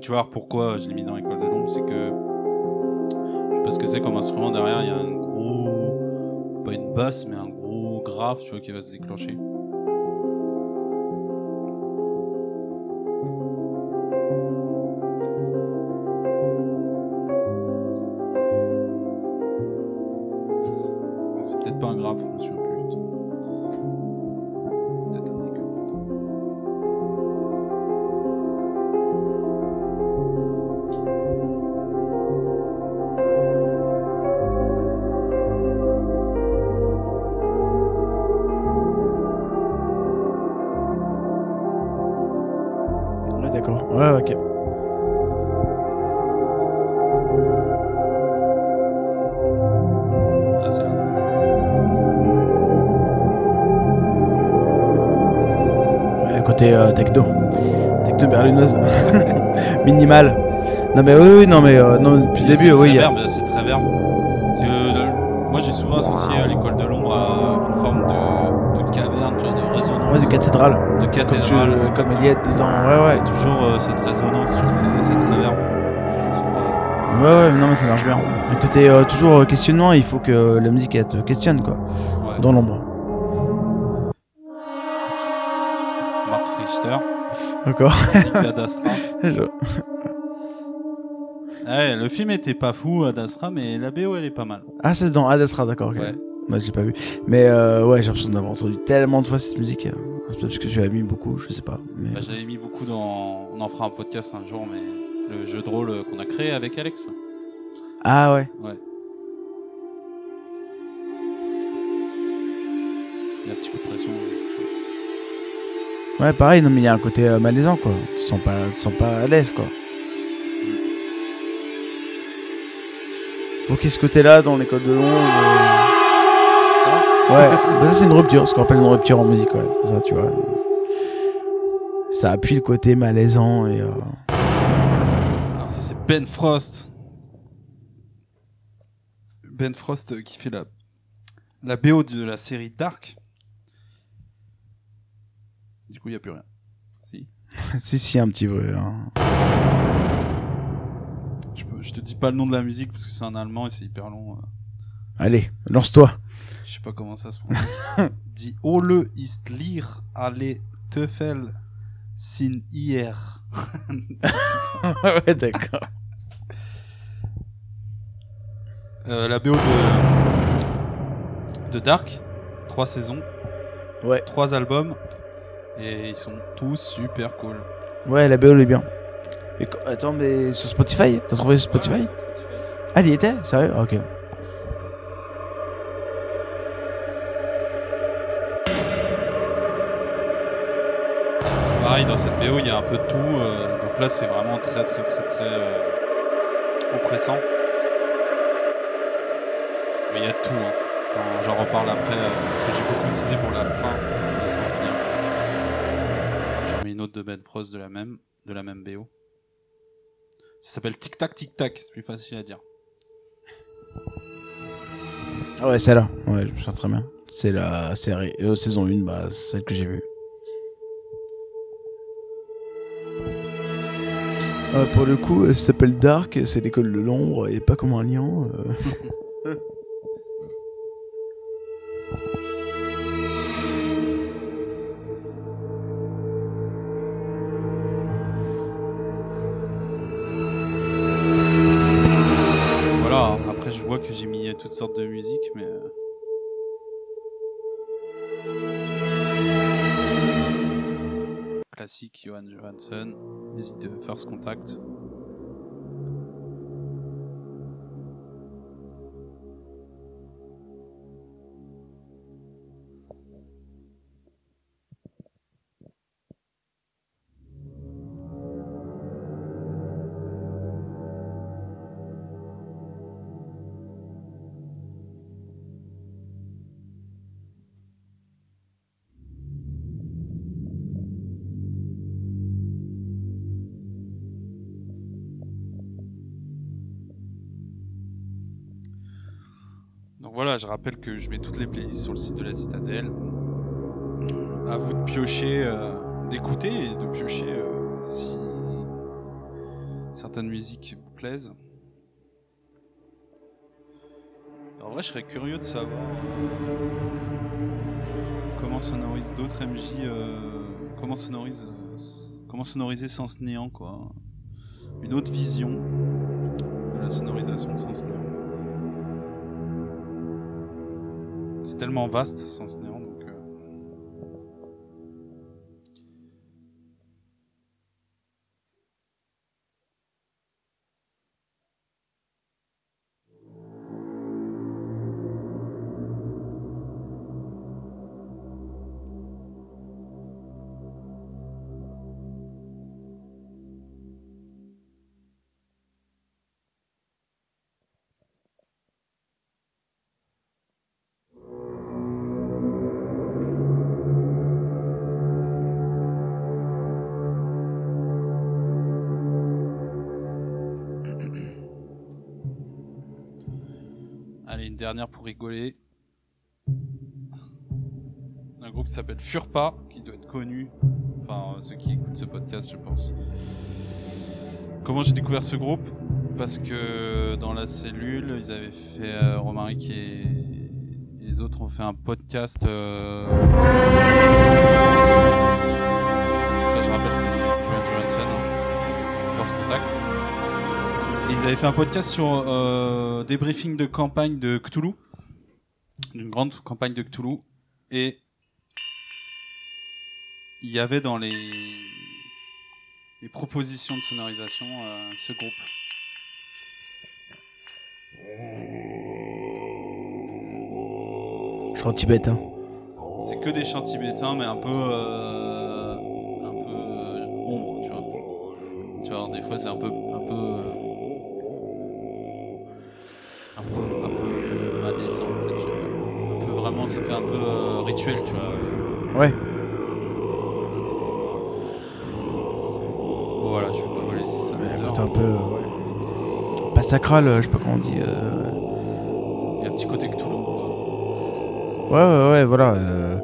Tu vois pourquoi je l'ai mis dans l'école de l'ombre, c'est que je sais pas ce que c'est comme instrument derrière, il y a un gros une basse mais un gros grave tu vois qui va se déclencher. Euh, techno. Techno berlinoise. Minimal. Non, mais oui, oui, non, mais euh, non, depuis le début, oui. C'est très verbe. Euh, moi j'ai souvent associé à l'école de l'ombre à une forme de, de caverne, de résonance. Ouais, de cathédrale. de Comme, tu, cathédrale. euh, comme il y a dedans. Ouais, ouais. Toujours euh, cette résonance, tu vois, c'est c'est très verbe. Ouais, ouais, non, mais ça marche bien. Écoutez, euh, toujours euh, questionnement, il faut que la musique elle te questionne, quoi. Ouais. Dans l'ombre. D'accord. Je- Ouais, le film était pas fou à d'Astra, mais la BO elle est pas mal. ah, c'est dans Adastra, d'accord, ok. Ouais. Ouais, j'ai pas vu. Mais euh, ouais, j'ai l'impression d'avoir entendu tellement de fois cette musique. euh, peut-être parce que tu l'as mis beaucoup, je sais pas. Mais... Bah, J'avais mis beaucoup dans. On en fera un podcast un jour, mais le jeu de rôle qu'on a créé avec Alex. Ah ouais. Ouais. Il y a un petit coup de pression. Ouais, pareil, non, mais il y a un côté euh, malaisant, quoi. Tu te sens pas, sens pas à l'aise, quoi. Faut qu'il y ait ce côté-là dans l'école de Londres. euh, Ça Ouais, bah ça c'est une rupture, ce qu'on appelle une rupture en musique, ouais. C'est ça, tu vois. Ça appuie le côté malaisant et. euh, Alors ça c'est Ben Frost. Ben Frost euh, qui fait la la BO de la série Dark. Du coup il y a plus rien. Si. si, si, un petit peu. hein. Je, peux- je te dis pas le nom de la musique parce que c'est en allemand et c'est hyper long. euh. Allez, lance-toi. Je sais pas comment ça se prononce. Die Ole ist leer alle Teufel sin hier. ouais, d'accord. Euh, la BO de de Dark, trois saisons, Ouais. trois albums et ils sont tous super cool. Ouais, la BO elle est bien. Et attends, mais sur Spotify? T'as trouvé sur Spotify? Ah, il y était? Sérieux? Ah, Ok. Pareil dans cette BO il y a un peu de tout, euh, donc là c'est vraiment très très très très euh, oppressant. Mais il y a de tout. hein. J'en- J'en reparle après euh, parce que j'ai beaucoup utilisé pour la fin autre de Ben Frost de la même de la même BO. Ça s'appelle Tic Tac Tic Tac, c'est plus facile à dire. Ah ouais, celle-là. Ouais, je me souviens très bien. C'est la série, euh, saison 1, bah, c'est celle que j'ai vue. Euh, pour le coup, ça s'appelle Dark, c'est l'école de l'ombre et pas comme un lion. euh. toutes sortes de musiques, mais. euh, Classique, Johan Johansson, musique de First Contact. Je rappelle que je mets toutes les playlists sur le site de la Citadelle. À vous de piocher, euh, d'écouter et de piocher euh, si certaines musiques vous plaisent. En vrai, je serais curieux de savoir comment sonorise d'autres MJ, euh, comment sonorise, comment sonoriser Sens Néant, quoi. Une autre vision de la sonorisation de Sens Néant. C'est tellement vaste Sens Néant, dernière pour rigoler. Un groupe qui s'appelle Furpa, qui doit être connu. Enfin, ceux qui écoutent ce podcast, je pense. Comment j'ai découvert ce groupe? Parce que dans la cellule, ils avaient fait. Euh, Romaric et, les autres ont fait un podcast. euh, Ça, je rappelle, c'est Johan Johansson, hein, Contact. Et ils avaient fait un podcast sur euh, des briefings de campagne de Cthulhu, d'une grande campagne de Cthulhu, et il y avait dans les, les propositions de sonorisation euh, ce groupe. Chant tibétain. C'est que des chants tibétains, mais un peu, euh, un peu euh, ombre, tu vois. Tu vois, des fois c'est un peu, un peu, euh, un peu, un peu euh, malaisant, pas. Un peu vraiment, ça fait un peu euh, rituel, tu vois. Ouais. Bon, voilà, je vais pas vous laisser ça. mes Écoute un peu. euh, ouais. Pas sacral, euh, je sais pas comment on dit. euh, Il y a un petit côté Cthulhu. quoi. Ouais, ouais, ouais, voilà. euh,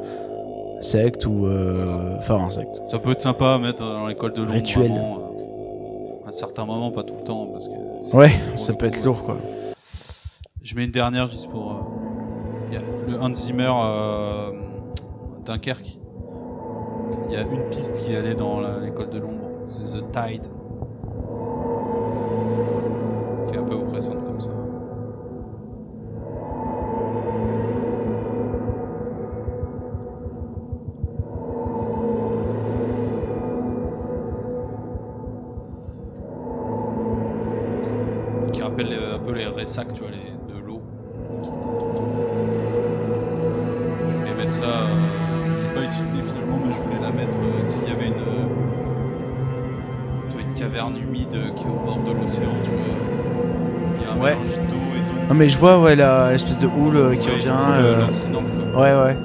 Secte ou. euh, Enfin, un secte. Ça peut être sympa à mettre dans l'école de l'ombre. Rituel. vraiment, euh, À certains moments, pas tout le temps, parce que. Ouais, ça peut coup, être lourd, quoi. Je mets une dernière juste pour. euh, y a le Hans Zimmer euh, Dunkerque. Il y a une piste qui allait dans l'école de l'ombre. C'est The Tide. Non, mais je vois, ouais, la- l'espèce de houle euh, qui Ouais, revient. euh, euh, quoi. Ouais, ouais.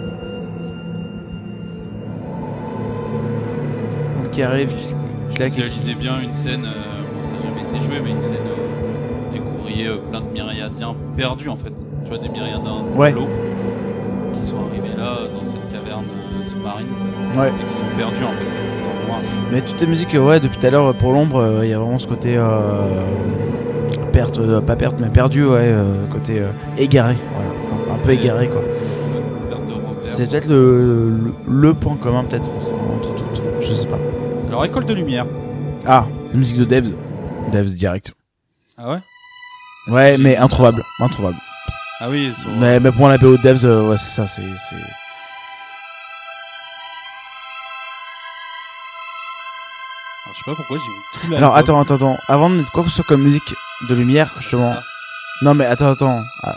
Qui arrive, qui Je claque. visualisais bien une scène, euh, bon, ça n'a jamais été joué, mais une scène où vous découvriez euh, plein de myriadiens perdus en fait. Tu vois, des myriadiens de Ouais. l'eau qui sont arrivés là dans cette caverne euh, sous-marine Ouais. et qui sont perdus en fait. pour moi. Mais toutes les musiques, ouais, depuis tout à l'heure, pour l'ombre, euh, il y a vraiment ce côté. euh, perte, euh, pas perte, mais perdu, ouais, euh, côté euh, égaré. Voilà. Un peu égaré, quoi. C'est peut-être le, le, le point commun, peut-être, entre toutes. Je sais pas. Alors, école de lumière. Ah, la musique de Devs. Devs direct. Ah ouais? Ouais, mais introuvable. Introuvable. Ah oui, Mais, mais pour la BO de Devs, ouais, c'est ça, c'est. Sais pas pourquoi j'ai mis tout. Alors, attends, attends, attends. Avant de mettre quoi que ce soit comme musique de lumière, Ah, justement. ça. Non, mais attends, attends. Ah.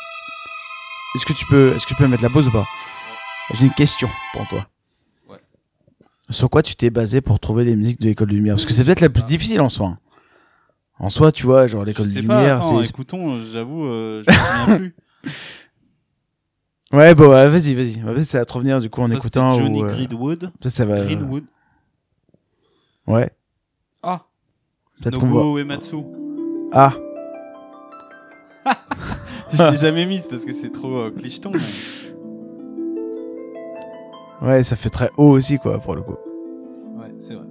Est-ce que tu peux, est-ce que tu peux mettre la pause ou pas? J'ai une question pour toi. Ouais. Sur quoi tu t'es basé pour trouver les musiques de l'école de lumière? Parce que c'est peut-être la plus Ah. difficile en soi. En soi, tu vois, genre l'école de lumière, c'est. écoutons, j'avoue, euh, je me souviens plus. Ouais, bon, ouais, vas-y, vas-y. Vas-y, ça va te revenir du coup en Ça, écoutant. Johnny ou, euh, Greenwood. Peut-être ça va. Greenwood. Ouais. Peut-être qu'on voit. Uematsu. Ah. Je l'ai jamais mise parce que c'est trop euh, clicheton. mais- Ouais, ça fait très haut aussi, quoi, pour le coup. Ouais, c'est vrai.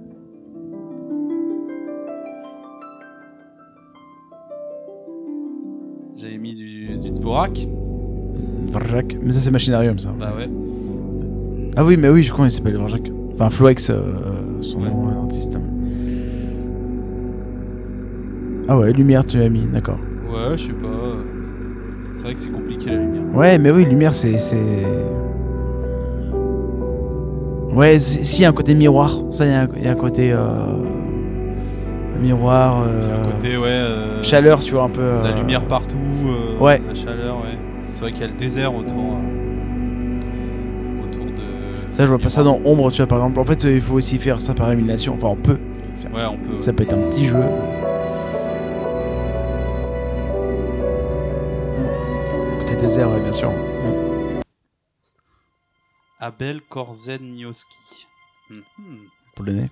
J'avais mis du, du Dvorak. Mais ça, c'est Machinarium, ça. Bah ouais. Ah oui, mais oui, je crois qu'il s'appelle Varjak. Enfin, Floex, euh, son Ouais. nom euh, d'artiste. Ah ouais, Lumière, tu l'as mis, d'accord. Ouais, je sais pas. euh, C'est vrai que c'est compliqué la lumière. Ouais, mais oui, Lumière, c'est. c'est... Ouais, si, il y a un côté miroir. Ça, il y, a un- il y a un côté. Euh... Miroir. Euh, un côté, ouais. euh, Chaleur, tu vois, un peu. La euh, lumière partout. euh, Ouais. La chaleur, ouais. C'est vrai qu'il y a le désert autour. euh, autour de. Ça, je vois pas ça dans Ombre, tu vois, par exemple. En fait, il faut aussi faire ça par élimination. Enfin, on peut. Ouais, on peut. Ça peut être un petit jeu. Ouais, bien sûr. Abel Korzenioski. Mhm. Pour le nez.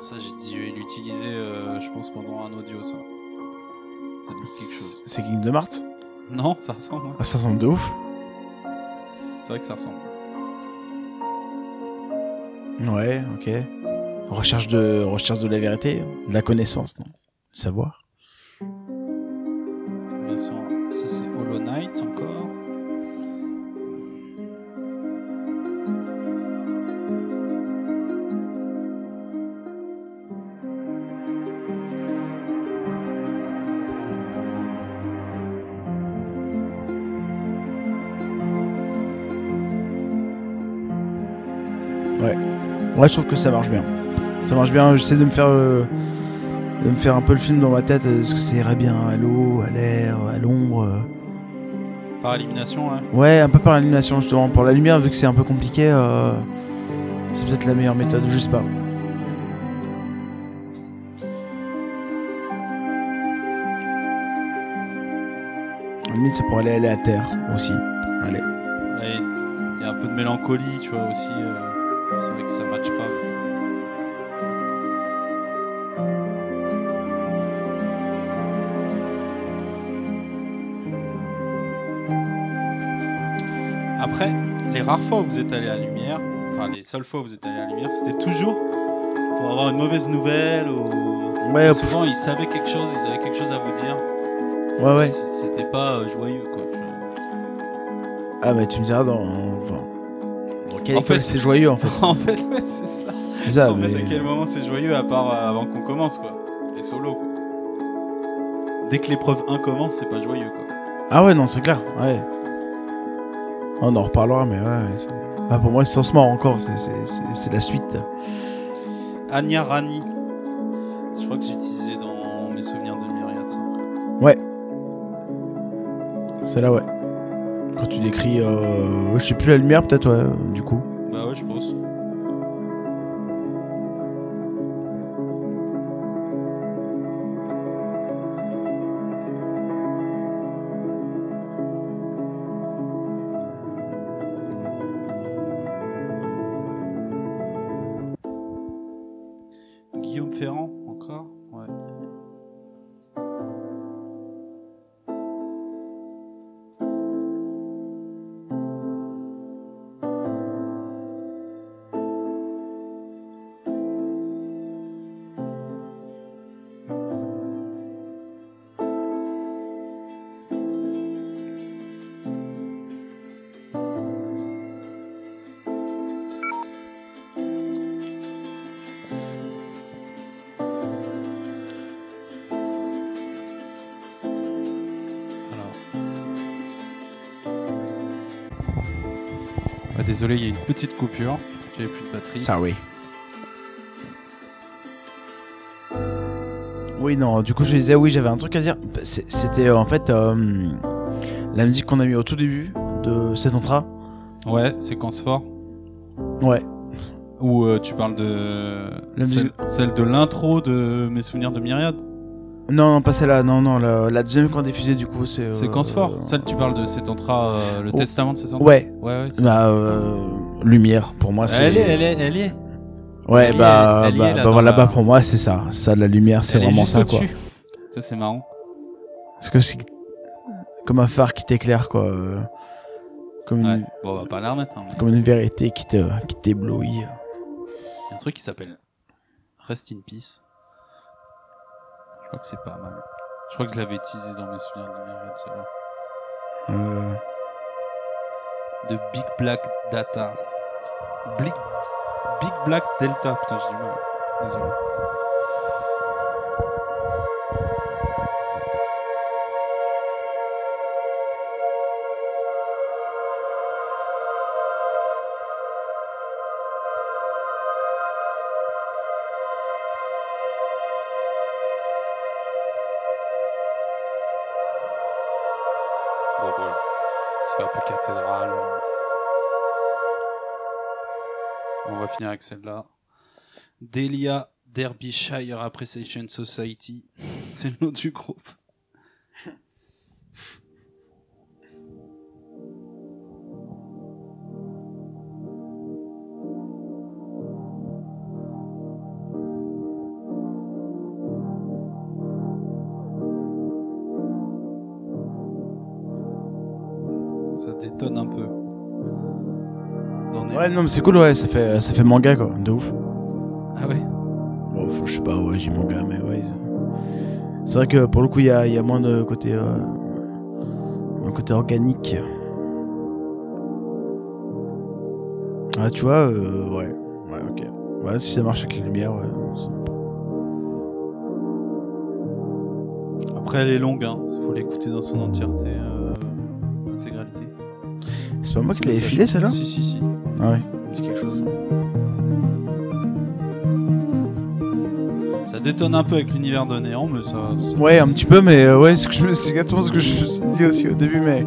Ça, j'ai dû l'utiliser, euh, je pense, pendant un audio, ça. Ça dit quelque chose. C'est King de Mars Non, ça ressemble. hein. Ah, ça ressemble de ouf. C'est vrai que ça ressemble. Ouais, ok. Recherche de, recherche de la vérité, de la connaissance, non Savoir. Bien sûr, ça c'est Hollow Knight encore. Ouais, je trouve que ça marche bien. Ça marche bien. J'essaie de me faire, euh, de me faire un peu le film dans ma tête. euh, Est-ce que ça irait bien à l'eau, à l'air, à l'ombre euh. Par élimination, hein. Ouais, un peu par élimination justement. Pour la lumière, vu que c'est un peu compliqué, euh, c'est peut-être la meilleure méthode. Je sais pas. À limite, ça pourrait aller, aller à terre aussi. Allez. Ouais, Il y a un peu de mélancolie, tu vois, aussi. euh, les rares fois où vous êtes allé à la lumière, enfin les seules fois où vous êtes allé à la lumière, c'était toujours pour avoir une mauvaise nouvelle ou Ouais, souvent ils savaient quelque chose, ils avaient quelque chose à vous dire. Ouais, ouais. C'était pas euh, joyeux quoi. Ah, mais tu me diras dans. Enfin. Dans quelle En école fait- c'est joyeux en fait. en fait, ouais, c'est ça. Ça, en fait, mais- à quel moment c'est joyeux à part euh, avant qu'on commence quoi Les solos quoi. Dès que l'épreuve 1 commence, c'est pas joyeux quoi. Ah ouais, non, c'est clair. Ouais. On en reparlera, mais ouais. ouais, ah, pour moi, c'est on se marre encore. c'est- la suite. Anya Rani. Je crois que j'utilisais dans mes souvenirs de Myriad ça. C'est là, ouais. Quand tu décris. Euh... Je sais plus la lumière, peut-être, ouais, du coup. Désolé, il y a une petite coupure. J'avais plus de batterie. Sorry. Oui, non, du coup, je disais, oui, j'avais un truc à dire. C'était euh, en fait euh, la musique qu'on a mis au tout début de cet entra. Ouais, séquence fort. Ouais. Ou euh, tu parles de La celle, celle de l'intro de mes souvenirs de myriade. Non, non, pas celle-là, non, non, la, la deuxième qu'on a diffusée, du coup, c'est. euh, Séquence fort. Celle tu parles de cet entra, euh, le Oh. testament de cet entra? Ouais, Ouais, ouais. c'est- bah, euh, Lumière, pour moi, c'est. Elle est, elle est, elle est. Ouais, elle bah, elle y bah, est, là, bah, la- pour moi, c'est ça. Ça, de la lumière, c'est Elle est vraiment ça, quoi. Ça c'est marrant. Parce que c'est comme un phare qui t'éclaire, quoi. euh, Comme une, Ouais. Bon, on va pas la remettre. hein, mais comme une vérité qui te, qui t'éblouit. Il y a un truc qui s'appelle Rest in Peace. Je crois que c'est pas mal. Je crois que je l'avais teasé dans mes souvenirs de myriade, celle-là. Euh, De Big Black Data. Big, Big Black Delta. Putain, j'ai du mal. Désolé. Avec celle-là. Delia Derbyshire Appreciation Society. C'est le nom du groupe. Ouais, non, mais c'est cool, ouais, ça fait, ça fait manga, quoi, de ouf. Ah ouais? Bon, faut, je sais pas, ouais, j'ai manga, mais ouais. C'est vrai que pour le coup, il y a, y a moins de côté, euh, un côté organique. Ah, tu vois, euh, ouais, ouais, ok. Ouais, si ça marche avec les lumières, ouais. Après, elle est longue, hein. Faut l'écouter dans son entièreté, euh. C'est pas moi qui te l'avais filé, celle-là Si, si, si. Ah ouais, c'est quelque chose. Ça détonne un peu avec l'univers de Néant, mais ça. ça- Ouais, un petit peu, mais euh, ouais, c'est je exactement ce que je me dit aussi au début, mais.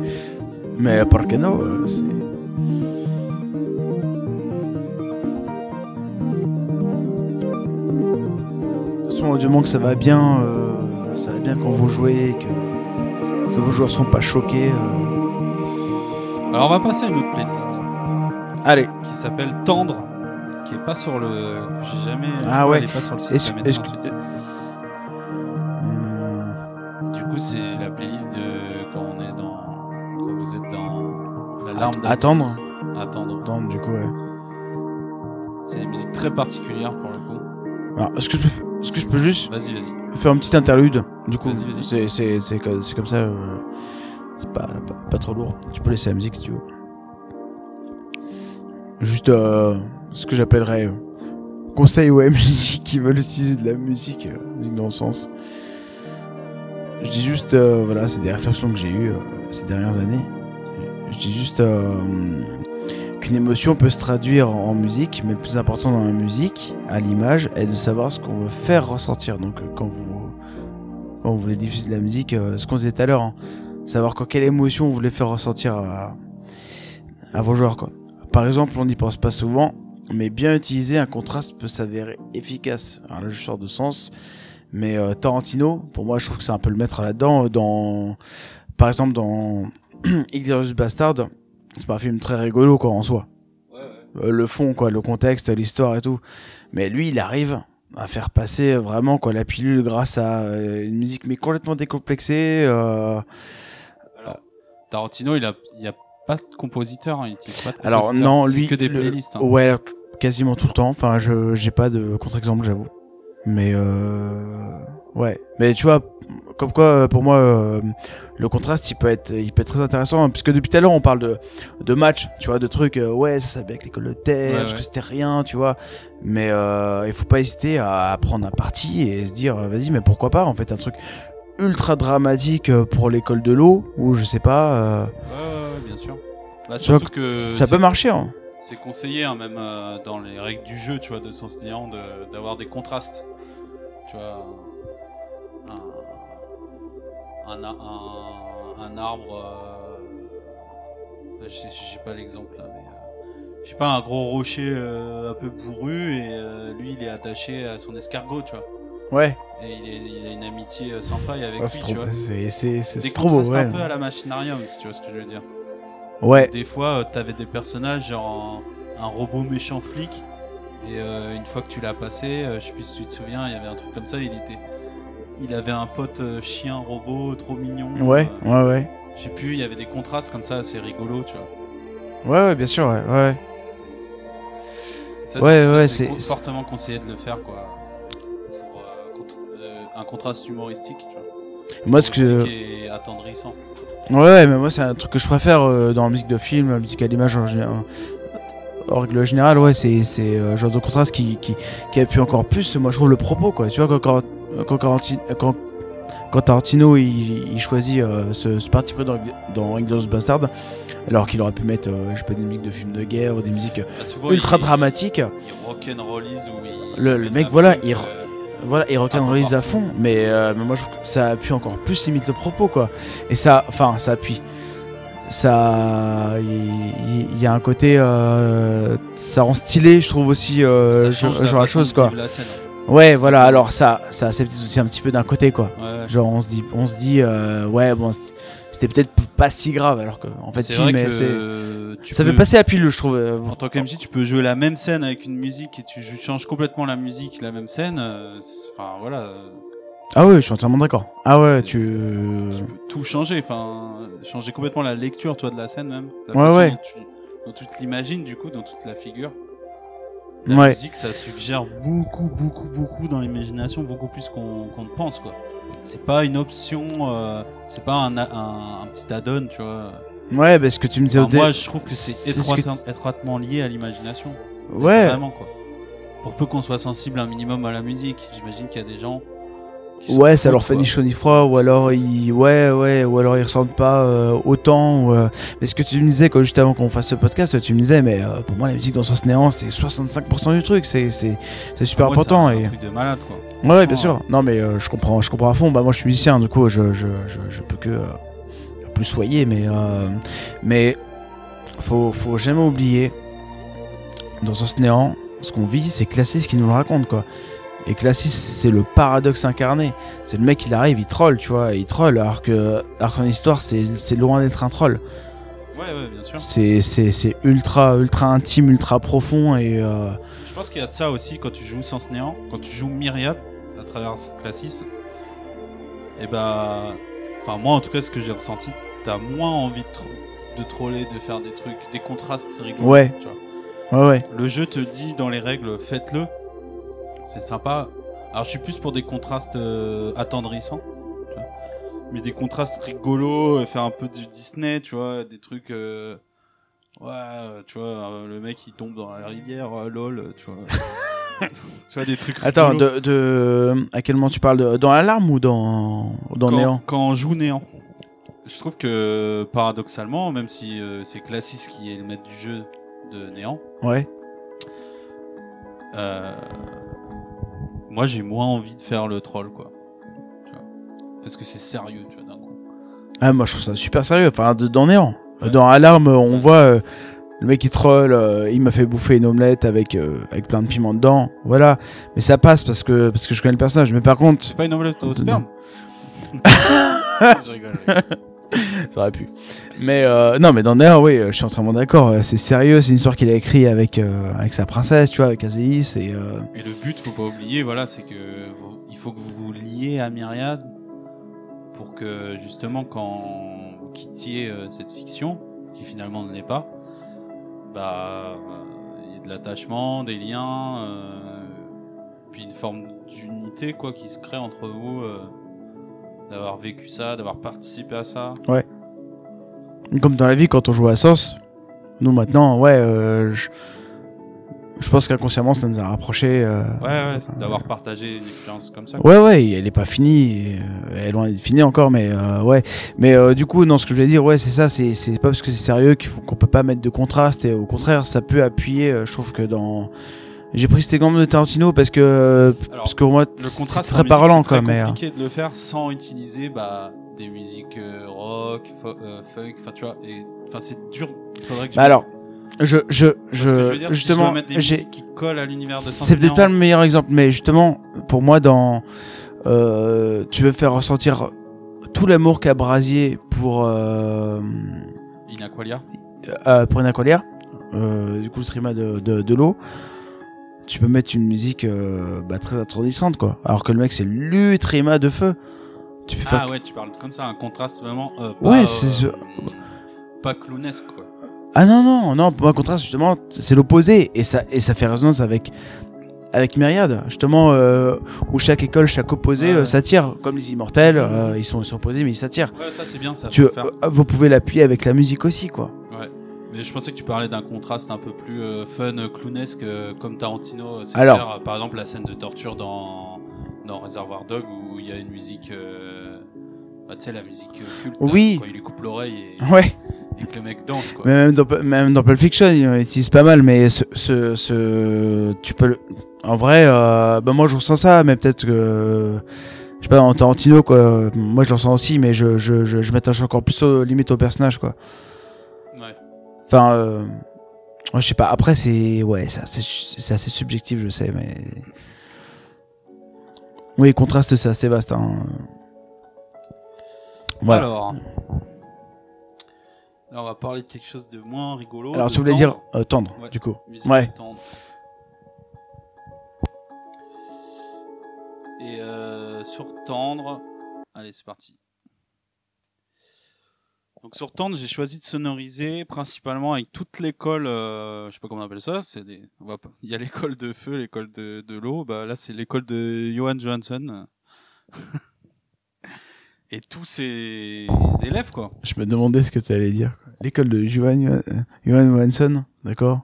Mais par que non, euh, c'est. De toute façon, du moment que ça va bien, euh, ça va bien quand vous jouez, que, que vos joueurs sont pas choqués. Alors, on va passer à une autre playlist Allez, qui s'appelle Tendre, qui est pas sur le. J'ai jamais. Ah ouais. Elle est pas sur le site. Est-ce Médecins que- Du coup, c'est la playlist de quand on est dans. Quand vous êtes dans. La larme d'Aziz. Attendre. Attendre. attends, du coup, ouais. C'est des musiques très particulières pour le coup. Alors, est-ce que, je peux est-ce que je peux juste Vas-y, vas-y. faire un petit interlude Du coup, Vas-y, vas-y. c'est- c'est c'est co- c'est comme ça. euh, c'est pas, pas, trop lourd. Tu peux laisser la musique si tu veux. Juste euh, ce que j'appellerais euh, conseil aux MJ qui veulent utiliser de la musique, euh, musique dans le sens. Je dis juste, voilà, c'est des réflexions que j'ai eues ces dernières années. Je dis juste qu'une émotion peut se traduire en musique, mais le plus important dans la musique, à l'image, est de savoir ce qu'on veut faire ressentir. Donc quand vous voulez diffuser de la musique, ce qu'on disait tout à l'heure, hein, savoir quoi, quelle émotion vous voulez faire ressentir à, à vos joueurs. Quoi. Par exemple, on n'y pense pas souvent, mais bien utiliser un contraste peut s'avérer efficace. Alors là, je sors de sens, mais euh, Tarantino, pour moi, je trouve que c'est un peu le maître là-dedans. Dans, par exemple, dans Inglourious Bastard, c'est pas un film très rigolo quoi en soi. Euh, le fond, quoi, le contexte, l'histoire et tout. Mais lui, il arrive à faire passer vraiment quoi la pilule grâce à euh, une musique mais complètement décomplexée. euh, Tarantino, il a, il y a pas de compositeur, hein, il utilise pas de Alors compositeur, non, c'est lui, que des le- playlists. hein. Ouais, quasiment tout le temps. Enfin, je j'ai pas de contre-exemple, j'avoue. Mais euh, ouais, mais tu vois, comme quoi euh, pour moi euh, le contraste il peut être il peut être très intéressant hein, puisque depuis tout à l'heure on parle de de matchs, tu vois, de trucs euh, ouais ça savait avec l'école de terre, Ouais, parce ouais. que c'était rien, tu vois. Mais il faut pas hésiter à prendre un parti et se dire vas-y mais pourquoi pas en fait un truc ultra dramatique euh, pour l'école de l'eau ou je sais pas. euh, Ouais, ouais, ouais, bien sûr. Bah, surtout que ça peut marcher. Hein. c'est conseillé, hein, même euh, dans les règles du jeu, tu vois, de Sens Néant, de- d'avoir des contrastes. Tu vois, un, un, un- un arbre. euh, j'ai pas l'exemple là, mais. je sais pas, un gros rocher un peu bourru et lui il est attaché à son escargot, tu vois. Ouais, Et il, est- il a une amitié euh, sans faille avec Ah, lui, c'est tu trop, vois. c'est, c'est, c'est, c'est trop beau, ouais. un peu à la machinarium, si tu vois ce que je veux dire. Ouais, Des fois, euh, t'avais des personnages, genre un, un robot méchant flic, et euh, une fois que tu l'as passé, euh, je sais plus si tu te souviens, il y avait un truc comme ça, il était. Il avait un pote euh, chien robot trop mignon. ouais, ouais, ouais. Je sais plus, il y avait des contrastes comme ça, assez rigolo, tu vois. Ouais, ouais, bien sûr, ouais, ouais. Ça, Ouais, c'est- ouais, c'est c'est- fortement conseillé de le faire, quoi. Un contraste humoristique, tu vois. Moi, ce que. Et attendrissant. Ouais, mais moi, c'est un truc que je préfère euh, dans la musique de film, la musique à l'image en général. En règle générale, ouais, c'est euh, genre de contraste qui, qui, qui appuie encore plus, moi je trouve le propos quoi. Tu vois, quand, quand, quand, Tarantino- quand, quand Tarantino il, il choisit euh, ce, ce parti pris dans, dans Inglourious Bastard, alors qu'il aurait pu mettre, euh, je sais pas, des musiques de films de guerre ou des musiques Bah, ultra il- dramatiques. Il rock'n'rollise ou il. Le- le mec, voilà, il- euh, Voilà, et rock'n'rollise à fond, mais, euh, mais moi je trouve que ça appuie encore plus limite le propos quoi. Et ça, enfin, ça appuie. Ça, il y, a un côté, euh, ça rend stylé, je trouve aussi, euh, genre la façon chose quoi. la scène. Ouais, voilà. Alors ça, ça, c'est aussi un petit peu d'un côté quoi. Ouais. Genre on se dit, on se dit, euh, ouais, bon, c'était- peut-être pas si grave, alors que en fait si, vrai mais que c'est, tu ça peux- fait passer à pilule, je trouve. euh, En tant qu'MJ, tu peux jouer la même scène avec une musique et tu changes complètement la musique, la même scène. euh, Enfin voilà, Ah ouais, je suis entièrement d'accord. Ah ouais, tu. tu peux tout changer. Enfin, changer complètement la lecture, toi, de la scène même. La Ouais, façon ouais. Dont, tu, dont tu te l'imagines du coup, dans toute la figure. La Ouais. musique, ça suggère beaucoup, beaucoup, beaucoup dans l'imagination, beaucoup plus qu'on qu'on ne pense quoi. C'est pas une option, euh, c'est pas un, un, un petit add-on, tu vois. Ouais, parce que tu me disais Enfin, au moi, je trouve que c'est étroitement, lié à l'imagination. Ouais. Vraiment, quoi. Pour peu qu'on soit sensible un minimum à la musique, j'imagine qu'il y a des gens. Ouais, ça leur fait ni chaud ni froid, ou alors ils, ouais, ouais, ou alors ils ressentent pas euh, autant. Ou, euh, Mais ce que tu me disais, quoi, juste avant qu'on fasse ce podcast, tu me disais, mais euh, pour moi, la musique dans Sens Néant, c'est 65% du truc, c'est, super Ouais, important. C'est un et... truc de malade, quoi. Ouais, ouais, bien sûr. Non, mais euh, je comprends, je comprends à fond. Bah, moi, je suis musicien, du coup, je, je, je, je peux que euh, plus soyer, mais, euh, mais faut, faut jamais oublier dans Sens Néant, ce qu'on vit, c'est Classis qui nous le raconte, quoi. Et Classis, c'est le paradoxe incarné. C'est le mec, il arrive, il troll, tu vois, il troll, alors que, alors que son histoire, c'est, c'est loin d'être un troll. Ouais, ouais, bien sûr. C'est, c'est, c'est ultra, ultra intime, ultra profond, et euh, Je pense qu'il y a de ça aussi quand tu joues Sens Néant, quand tu joues Myriad à travers Classis. Et bah. Enfin, moi en tout cas, ce que j'ai ressenti, t'as moins envie de, tro- de troller, de faire des trucs, des contrastes rigolos. Ouais. Tu vois. ouais, ouais. Le jeu te dit dans les règles, faites-le. C'est sympa. Alors je suis plus pour des contrastes euh, attendrissants. tu vois. Mais des contrastes rigolos, euh, faire un peu du Disney, tu vois, des trucs... euh, Ouais, tu vois, euh, le mec il tombe dans la rivière, lol, tu vois. tu vois, des trucs Attends, de, de, à quel moment tu parles de, Dans l'alarme ou dans, dans quand, Néant quand on joue Néant. Je trouve que paradoxalement, même si euh, c'est Classis qui est le maître du jeu de Néant, Ouais. Euh, moi j'ai moins envie de faire le troll quoi. Tu vois. Parce que c'est sérieux, tu vois, d'un coup. Ah, moi je trouve ça super sérieux. Enfin, de- dans Néant. Ouais. Dans Alarme, on Ouais. voit euh, le mec qui troll, euh, il m'a fait bouffer une omelette avec, euh, avec plein de piment dedans. Voilà. Mais ça passe parce que, parce que je connais le personnage. Mais par contre, C'est pas une omelette au sperme Je rigole. ça aurait pu. Mais euh, non, mais dans Néant, oui, je suis entièrement d'accord. C'est sérieux. C'est une histoire qu'il a écrite avec, euh, avec sa princesse, tu vois, avec Azéis. Et, euh, Et le but, faut pas oublier, voilà, c'est que vous- il faut que vous vous liez à Myriad pour que justement quand vous quittiez cette fiction, qui finalement ne l'est pas, bah euh, il y a de l'attachement, des liens, euh, puis une forme d'unité quoi qui se crée entre vous, euh, d'avoir vécu ça, d'avoir participé à ça. Comme dans la vie, quand on joue à Sens, nous maintenant, ouais, je pense qu'inconsciemment, ça nous a rapprochés. euh, Ouais, ouais, d'avoir partagé une expérience comme ça. Ouais, ouais, elle est pas finie. euh, Elle est loin d'être finie encore, mais euh, ouais. Mais euh, du coup, non, ce que je voulais dire, ouais, c'est ça. C'est c'est pas parce que c'est sérieux qu'il faut qu'on peut pas mettre de contraste. Et au contraire, ça peut appuyer. euh, je trouve que dans. J'ai pris cet exemple de Tarantino parce que Alors, parce que moi, Le c'est contraste très parlant, c'est très. Mais euh, compliqué de le faire sans utiliser bah, des musiques euh, rock, fo- funk, enfin tu vois, et enfin c'est dur. Il faudrait que je bah alors, je je que je veux je dire, si je justement, des j'ai qui collent à l'univers de C'est peut-être pas le meilleur exemple, mais justement, pour moi, dans euh, tu veux faire ressentir tout l'amour qu'a Brasier pour euh, In Aqualia. euh, pour une aqualière, euh, du coup le trima de, de, de l'eau, tu peux mettre une musique euh, bah, très attendrissante quoi. Alors que le mec c'est l'utrima de feu. Tu peux faire Ah ouais, tu parles comme ça, un contraste vraiment. euh, Ouais, pas, c'est ce- euh, Pas clownesque quoi. Ah non non non, pour moi contraste justement c'est l'opposé et ça et ça fait résonance avec avec Myriade justement euh, où chaque école chaque opposé Ouais, euh, s'attire comme les immortels euh, ils sont ils sont opposés mais ils s'attirent. Ouais, ça c'est bien, ça. Tu euh, vous pouvez l'appuyer avec la musique aussi quoi. Ouais. Mais je pensais que tu parlais d'un contraste un peu plus euh, fun, clownesque, euh, comme Tarantino. Alors. par exemple, la scène de torture dans, dans Reservoir Dog où il y a une musique. euh, bah, tu sais, la musique culte. Oui. Quand il lui coupe l'oreille et, Ouais. Et que le mec danse, quoi. Mais même dans, même dans Pulp Fiction, ils l'utilisent pas mal, mais ce, ce, ce- tu peux le- En vrai, euh, bah moi je ressens ça, mais peut-être que. Je sais pas, dans Tarantino, quoi. Moi je le ressens aussi, mais je, je, je, je m'attache encore plus au, limite au personnage, quoi. Ouais. Enfin, euh, je sais pas. Après, c'est. Ouais, c'est assez, subjectif, je sais, mais. Oui, contraste, c'est assez vaste. Hein. Voilà. Alors. Là, on va parler de quelque chose de moins rigolo. Alors, tu voulais tendre. dire euh, tendre, Ouais. du coup. Ouais. tendre. Et euh, sur tendre. Allez, c'est parti. Donc sur tendre, j'ai choisi de sonoriser principalement avec toute l'école, euh, je sais pas comment on appelle ça, c'est des, il y a l'école de feu, l'école de, de l'eau, bah là c'est l'école de Johan Johansson. Et tous ses élèves quoi. Je me demandais ce que tu allais dire. L'école de Johan, euh, Johan Johansson, d'accord?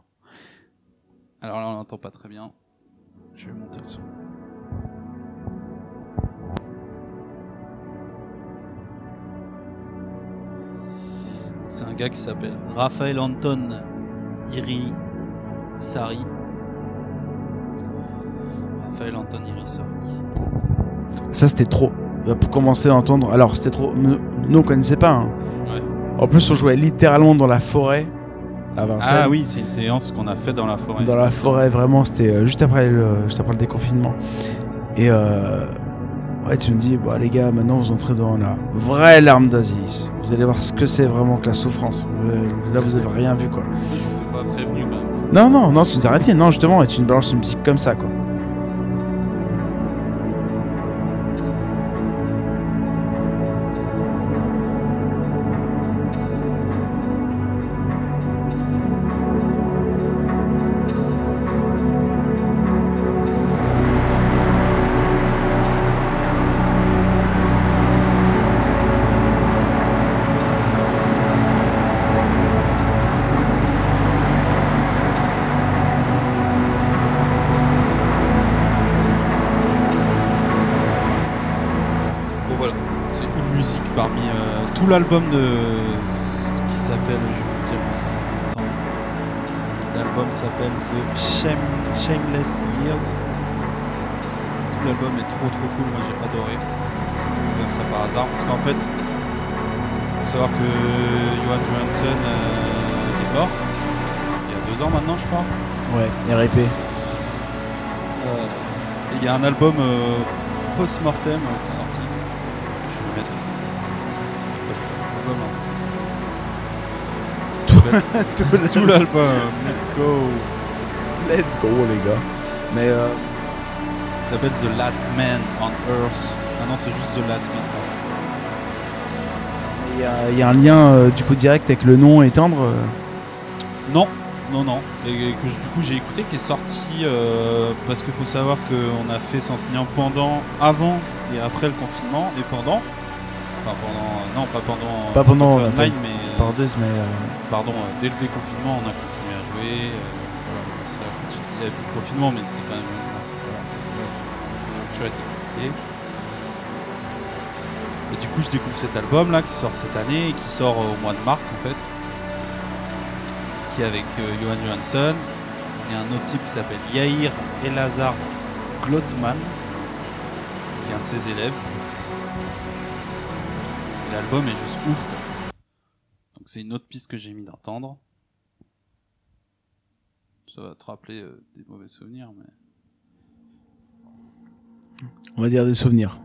Alors là on n'entend pas très bien. Je vais monter le son. C'est un gars qui s'appelle Raphaël Anton Iri Sari. Raphaël Anton Iri Sari. Ça, c'était trop. Pour commencer à entendre. Alors, c'était trop. Nous, nous, on connaissait pas. hein. En plus, on jouait littéralement dans la forêt à Vincennes. Ah oui, c'est une séance qu'on a fait dans la forêt. Dans la forêt, vraiment, c'était euh, juste, après le, juste après le déconfinement. Et euh, ouais, tu me dis, bah, les gars, maintenant vous entrez dans la vraie larme d'Aziz. Vous allez voir ce que c'est vraiment que la souffrance. Euh, Là, vous avez rien vu, quoi. Je vous ai pas prévenu quand même. Non, non, non, tu nous as arrêté. Non, justement, et tu nous balances une musique comme ça, quoi. L'album de qui s'appelle, je vais vous dire parce que c'est important. L'album s'appelle The Shame- Shameless Years. Tout l'album est trop trop cool, moi j'ai adoré. Découvert ça par hasard parce qu'en fait, faut savoir que Johan Johansson euh, est mort il y a deux ans maintenant, je crois. Ouais, RIP. Euh, Il y a un album euh, post-mortem euh, qui est sorti. Tout l'album, let's go. Let's go, les gars. Mais euh, Qui s'appelle The Last Man on Earth. Ah non, c'est juste The Last Man. il y, a- il y a un lien euh, du coup direct avec le nom et tendre. euh. Non, non, non. Et que du coup j'ai écouté qui est sorti euh, parce qu'il faut savoir qu'on a fait Senseignant pendant, avant et après le confinement et pendant. Enfin pendant, non pas pendant. Pas pendant, mais Mais. euh, pardon, euh, dès le déconfinement on a continué à jouer. euh, ça il y avait confinement, mais c'était quand même. Voilà, la structure était compliquée. Et du coup, je découvre cet album là qui sort cette année et qui sort au mois de mars en fait. Qui est avec euh, Johan Johansson et un autre type qui s'appelle Yair Elazar Glotman, qui est un de ses élèves. L'album est juste ouf. C'est une autre piste que j'ai mis d'entendre. Ça va te rappeler euh, des mauvais souvenirs, mais. On va dire des souvenirs.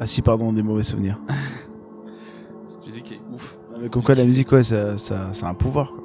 Ah si, pardon, des mauvais souvenirs. Cette musique est ouf. Mais comme quoi la musique, ouais, ça, ça, ça a un pouvoir. Quoi.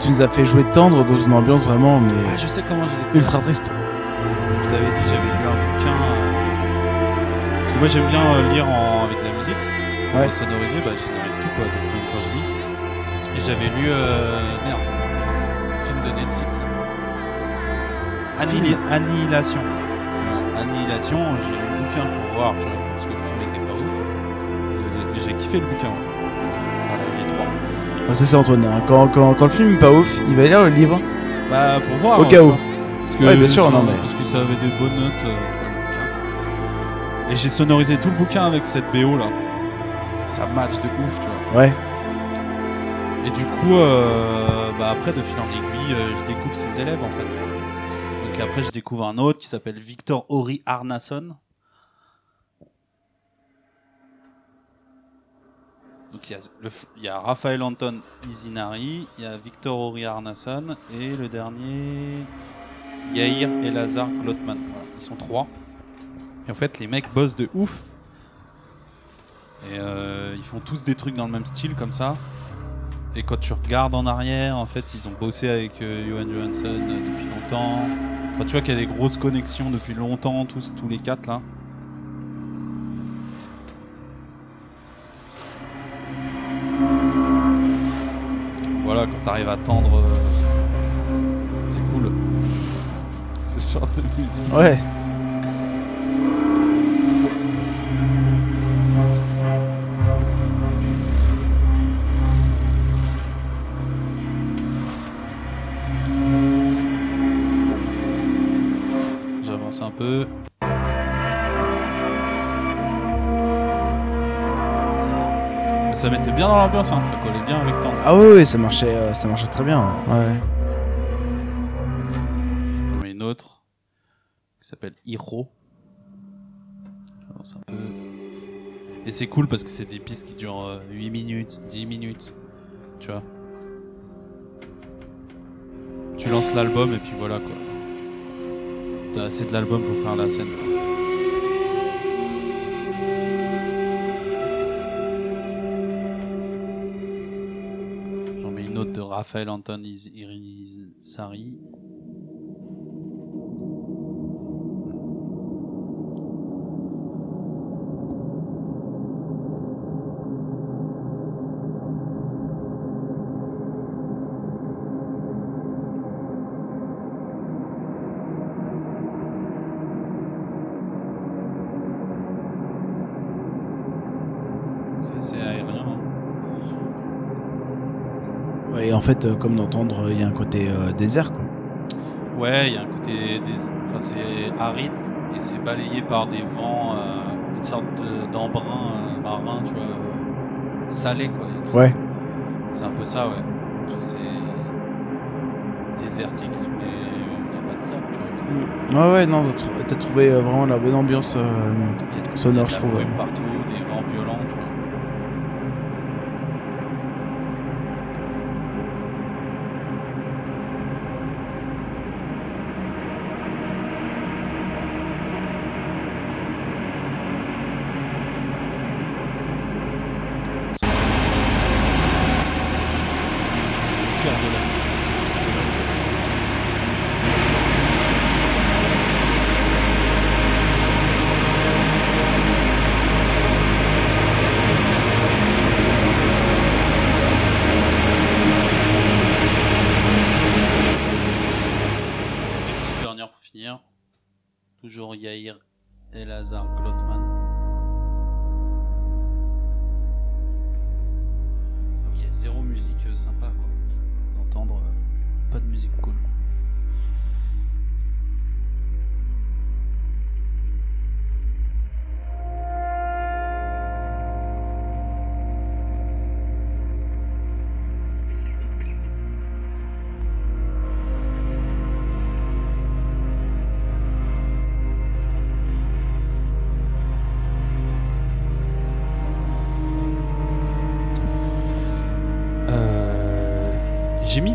Tu nous as fait jouer tendre dans une ambiance vraiment, mais Ah, je sais comment j'ai découvert. ultra triste. Je vous avais dit, j'avais lu un bouquin. euh, Parce que moi, j'aime bien euh, lire en... avec de la musique. Ouais. Et sonoriser, bah, je sonorise tout, quoi, donc, même quand je lis. Et j'avais lu. Euh... Merde. Le film de Netflix. Annihil- Annihilation. Annihilation, j'ai lu le bouquin pour voir, parce que le film était pas ouf. Et, j'ai kiffé le bouquin. C'est ça, Antoine. hein. Quand, quand, quand le film est pas ouf, il va lire le livre. Bah, pour voir. Au hein, cas où. Parce que, Ouais, bien sûr, ça- non, mais- Parce que ça avait des bonnes notes, euh, le bouquin. Et j'ai sonorisé tout le bouquin avec cette BO là. Ça match de ouf, tu vois. Ouais. Et du coup, euh, bah après, de fil en aiguille, euh, je découvre ses élèves en fait. Donc après, je découvre un autre qui s'appelle Victor Ori Arnason. Donc il y, a le f- il y a Raphaël Anton Izinari, il y a Victor Ori Arnason et le dernier Yair Elazar Glotman. Ils sont trois. Et en fait, les mecs bossent de ouf. Et euh, ils font tous des trucs dans le même style comme ça. Et quand tu regardes en arrière, en fait, ils ont bossé avec euh, Johan Johansson euh, depuis longtemps. Tu vois qu'il y a des grosses connexions depuis longtemps, tous les quatre là. Voilà, quand t'arrives à tendre, euh, c'est cool. Ce genre de musique. Ouais. Ça mettait bien dans l'ambiance, hein, ça collait bien avec Tendre. Ah oui, oui, ça marchait, euh, ça marchait très bien. Ouais. J'en mets une autre qui s'appelle Hiro. Un peu. Et c'est cool parce que c'est des pistes qui durent euh, 8 minutes, 10 minutes. Tu vois. Tu lances l'album et puis voilà quoi. T'as assez de l'album pour faire la scène. quoi. Raphaël Anton Iz- Irizarry. Fait, euh, comme d'entendre, il y a un côté euh, désert, quoi. Ouais, il y a un côté. Des... Enfin, c'est aride et c'est balayé par des vents, euh, une sorte de- d'embrun euh, marin, tu vois, euh, salé, quoi. Ouais. C'est un peu ça, ouais. C'est désertique, mais il n'y a pas de sable, tu vois. Ouais, ouais, non, t'as trou- t'as trouvé euh, vraiment la bonne ambiance. euh, Sonore, je trouve, partout, des vents violents, tu vois.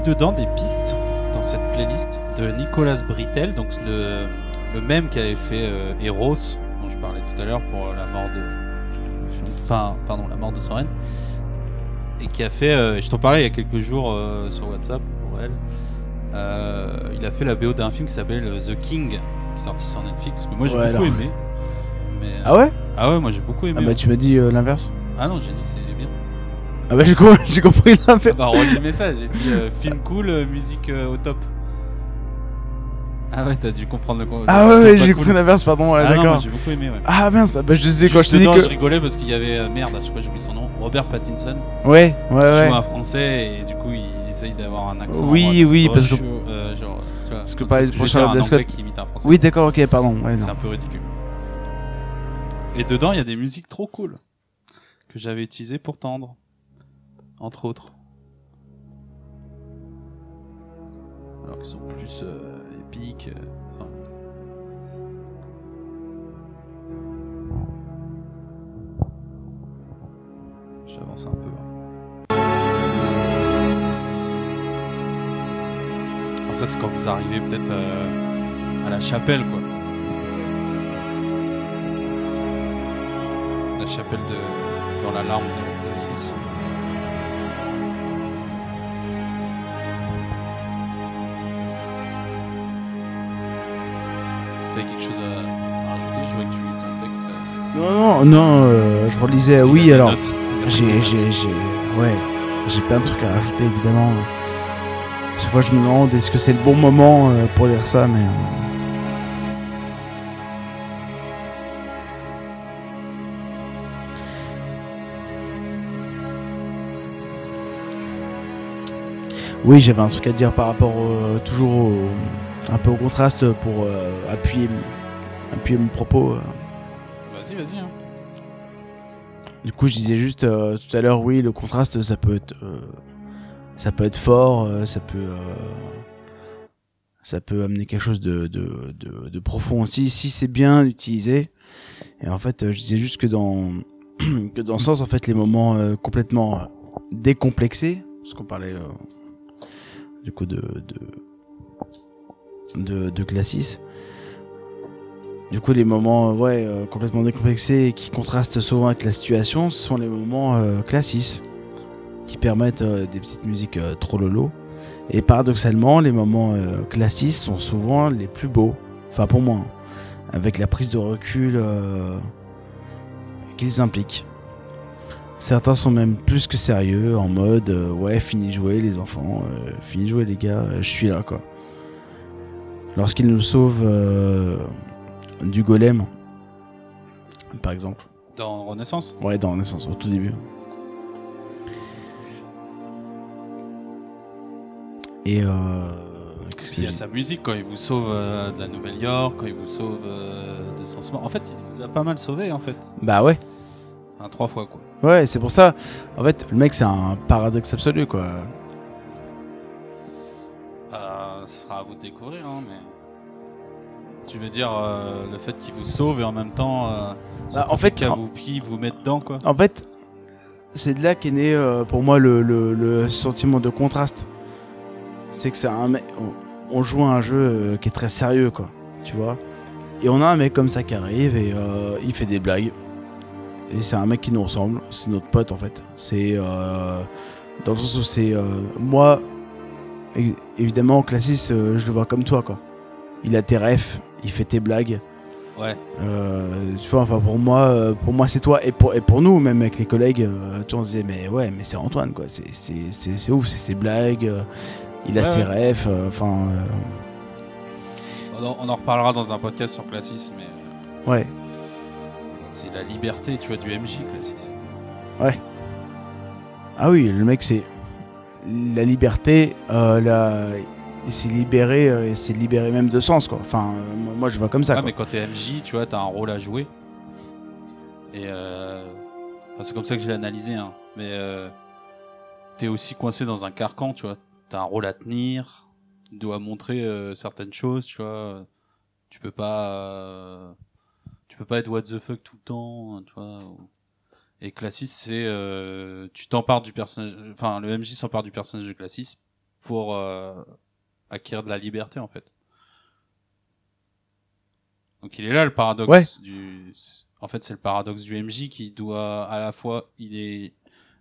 Dedans des pistes dans cette playlist de Nicolas Britel, donc le, le même qui avait fait euh, Eros, dont je parlais tout à l'heure pour la mort de, enfin, pardon, la mort de Soren, et qui a fait, euh, je t'en parlais il y a quelques jours euh, sur WhatsApp pour elle. Il a fait la BO d'un film qui s'appelle The King, sorti sur Netflix, que moi j'ai Ouais, beaucoup alors. aimé. Mais, Ah ouais? ah ouais, moi j'ai beaucoup aimé. Ah bah ouais. tu m'as dit l'inverse. Ah non, j'ai dit c'est bien. Ah bah j'ai com- j'ai compris Ah l'inverse. bah relis le message, j'ai dit euh, film cool, euh, musique euh, au top. Ah ouais, t'as dû comprendre le con- Ah ouais, ouais, j'ai compris l'inverse, pardon, ouais, Ah non, moi, d'accord. j'ai beaucoup aimé, ouais. Ah mince, bah je sais quand je Juste te dis dedans, que. je rigolais parce qu'il y avait euh, merde, je crois que j'ai oublié son nom, Robert Pattinson, Ouais, ouais, qui ouais. joue un français et du coup il essaye d'avoir un accent. Oui, euh, oui, parce que- euh, genre, tu vois, parce que donc par c'est ce je veux prochains dire, un anglais Scott- qui imite un français. Oui, d'accord, ok, pardon. Ouais, c'est un peu ridicule. Et dedans, il y a des musiques trop cool que j'avais utilisées pour tendre, entre autres. Alors qu'ils sont plus euh, épiques. euh. J'avance un peu. hein. Alors ça, c'est quand vous arrivez peut-être euh, à la chapelle, quoi. La chapelle de dans la larme de T'avais quelque chose à, rajouter Je vois que tu lis ton texte. euh, Non, non, non, euh, je relisais. parce Oui, alors. J'ai. Ouais, j'ai plein de trucs à rajouter, évidemment. Chaque fois, je me demande est-ce que c'est le bon moment euh, pour lire ça, mais. Oui, j'avais un truc à dire par rapport toujours au- un peu au contraste pour euh, appuyer, appuyer mon propos. euh. Vas-y, vas-y. hein. Du coup, je disais juste euh, tout à l'heure, oui, le contraste, ça peut être, euh, ça peut être fort, ça peut, ça peut amener quelque chose de, de, de, de profond aussi, si c'est bien utilisé. Et en fait, je disais juste que dans, que dans ce sens, en fait, les moments complètement décomplexés, parce qu'on parlait du coup de, de, de, de classisme, du coup, les moments euh, ouais, euh, complètement décomplexés et qui contrastent souvent avec la situation sont les moments euh, classis qui permettent euh, des petites musiques trop lolo. Et paradoxalement, les moments classis sont souvent les plus beaux. Enfin, pour moi, hein, avec la prise de recul qu'ils impliquent. Certains sont même plus que sérieux, en mode ouais, fini jouer les enfants, euh, fini jouer les gars, je suis là quoi. Lorsqu'ils nous sauvent euh, du golem, par exemple. Dans Renaissance? Ouais, dans Renaissance, au tout début. Et euh, qu'est-ce que il y a sa musique quand il vous sauve euh, de la Nouvelle-York, quand il vous sauve euh, de Sans En fait, il vous a pas mal sauvé en fait. Bah ouais. Enfin, trois fois quoi. Ouais, c'est pour ça. En fait, le mec, c'est un paradoxe absolu, quoi. Sera à vous de découvrir, hein, mais. Tu veux dire euh, le fait qu'il vous sauve et en même temps. Euh, Bah, en fait, qu'à vous puis vous met dedans quoi. En fait, c'est de là qu'est né euh, pour moi le, le- le sentiment de contraste. C'est que c'est un mec. On, on joue à un jeu euh, qui est très sérieux, quoi. Tu vois Et on a un mec comme ça qui arrive et il fait des blagues. Et c'est un mec qui nous ressemble. C'est notre pote, en fait. C'est. dans le sens où c'est. moi, évidemment, classiste, euh, je le vois comme toi, quoi. Il a tes refs, il fait tes blagues. Ouais. Euh, tu vois, enfin pour moi, euh, pour moi c'est toi et pour et pour nous même avec les collègues, tu vois, on se disait mais ouais mais c'est Antoine quoi, c'est c'est c'est c'est ouf, c'est ses blagues, il a Ouais, ses ouais. refs, enfin On en, on en reparlera dans un podcast sur Classis, mais ouais c'est la liberté, tu vois, du MJ Classis. ah oui le mec c'est la liberté, euh, la il s'est libéré, euh, il s'est libéré même de sens quoi. Enfin euh, moi, je vois comme ça. Ouais, quoi. mais quand t'es MJ, tu vois, t'as un rôle à jouer. Et euh, enfin, c'est comme ça que je l'ai analysé, hein. Mais euh, t'es aussi coincé dans un carcan, tu vois. T'as un rôle à tenir, tu dois montrer euh, certaines choses, tu vois. Tu peux pas, euh, tu peux pas être what the fuck tout le temps, tu vois. ou- Et Classis, c'est, euh, tu t'empares du personnage, enfin, le MJ s'empare du personnage de Classis pour euh, acquérir de la liberté, en fait. Donc il est là le paradoxe Ouais. du. En fait, c'est le paradoxe du MJ qui doit à la fois, il est,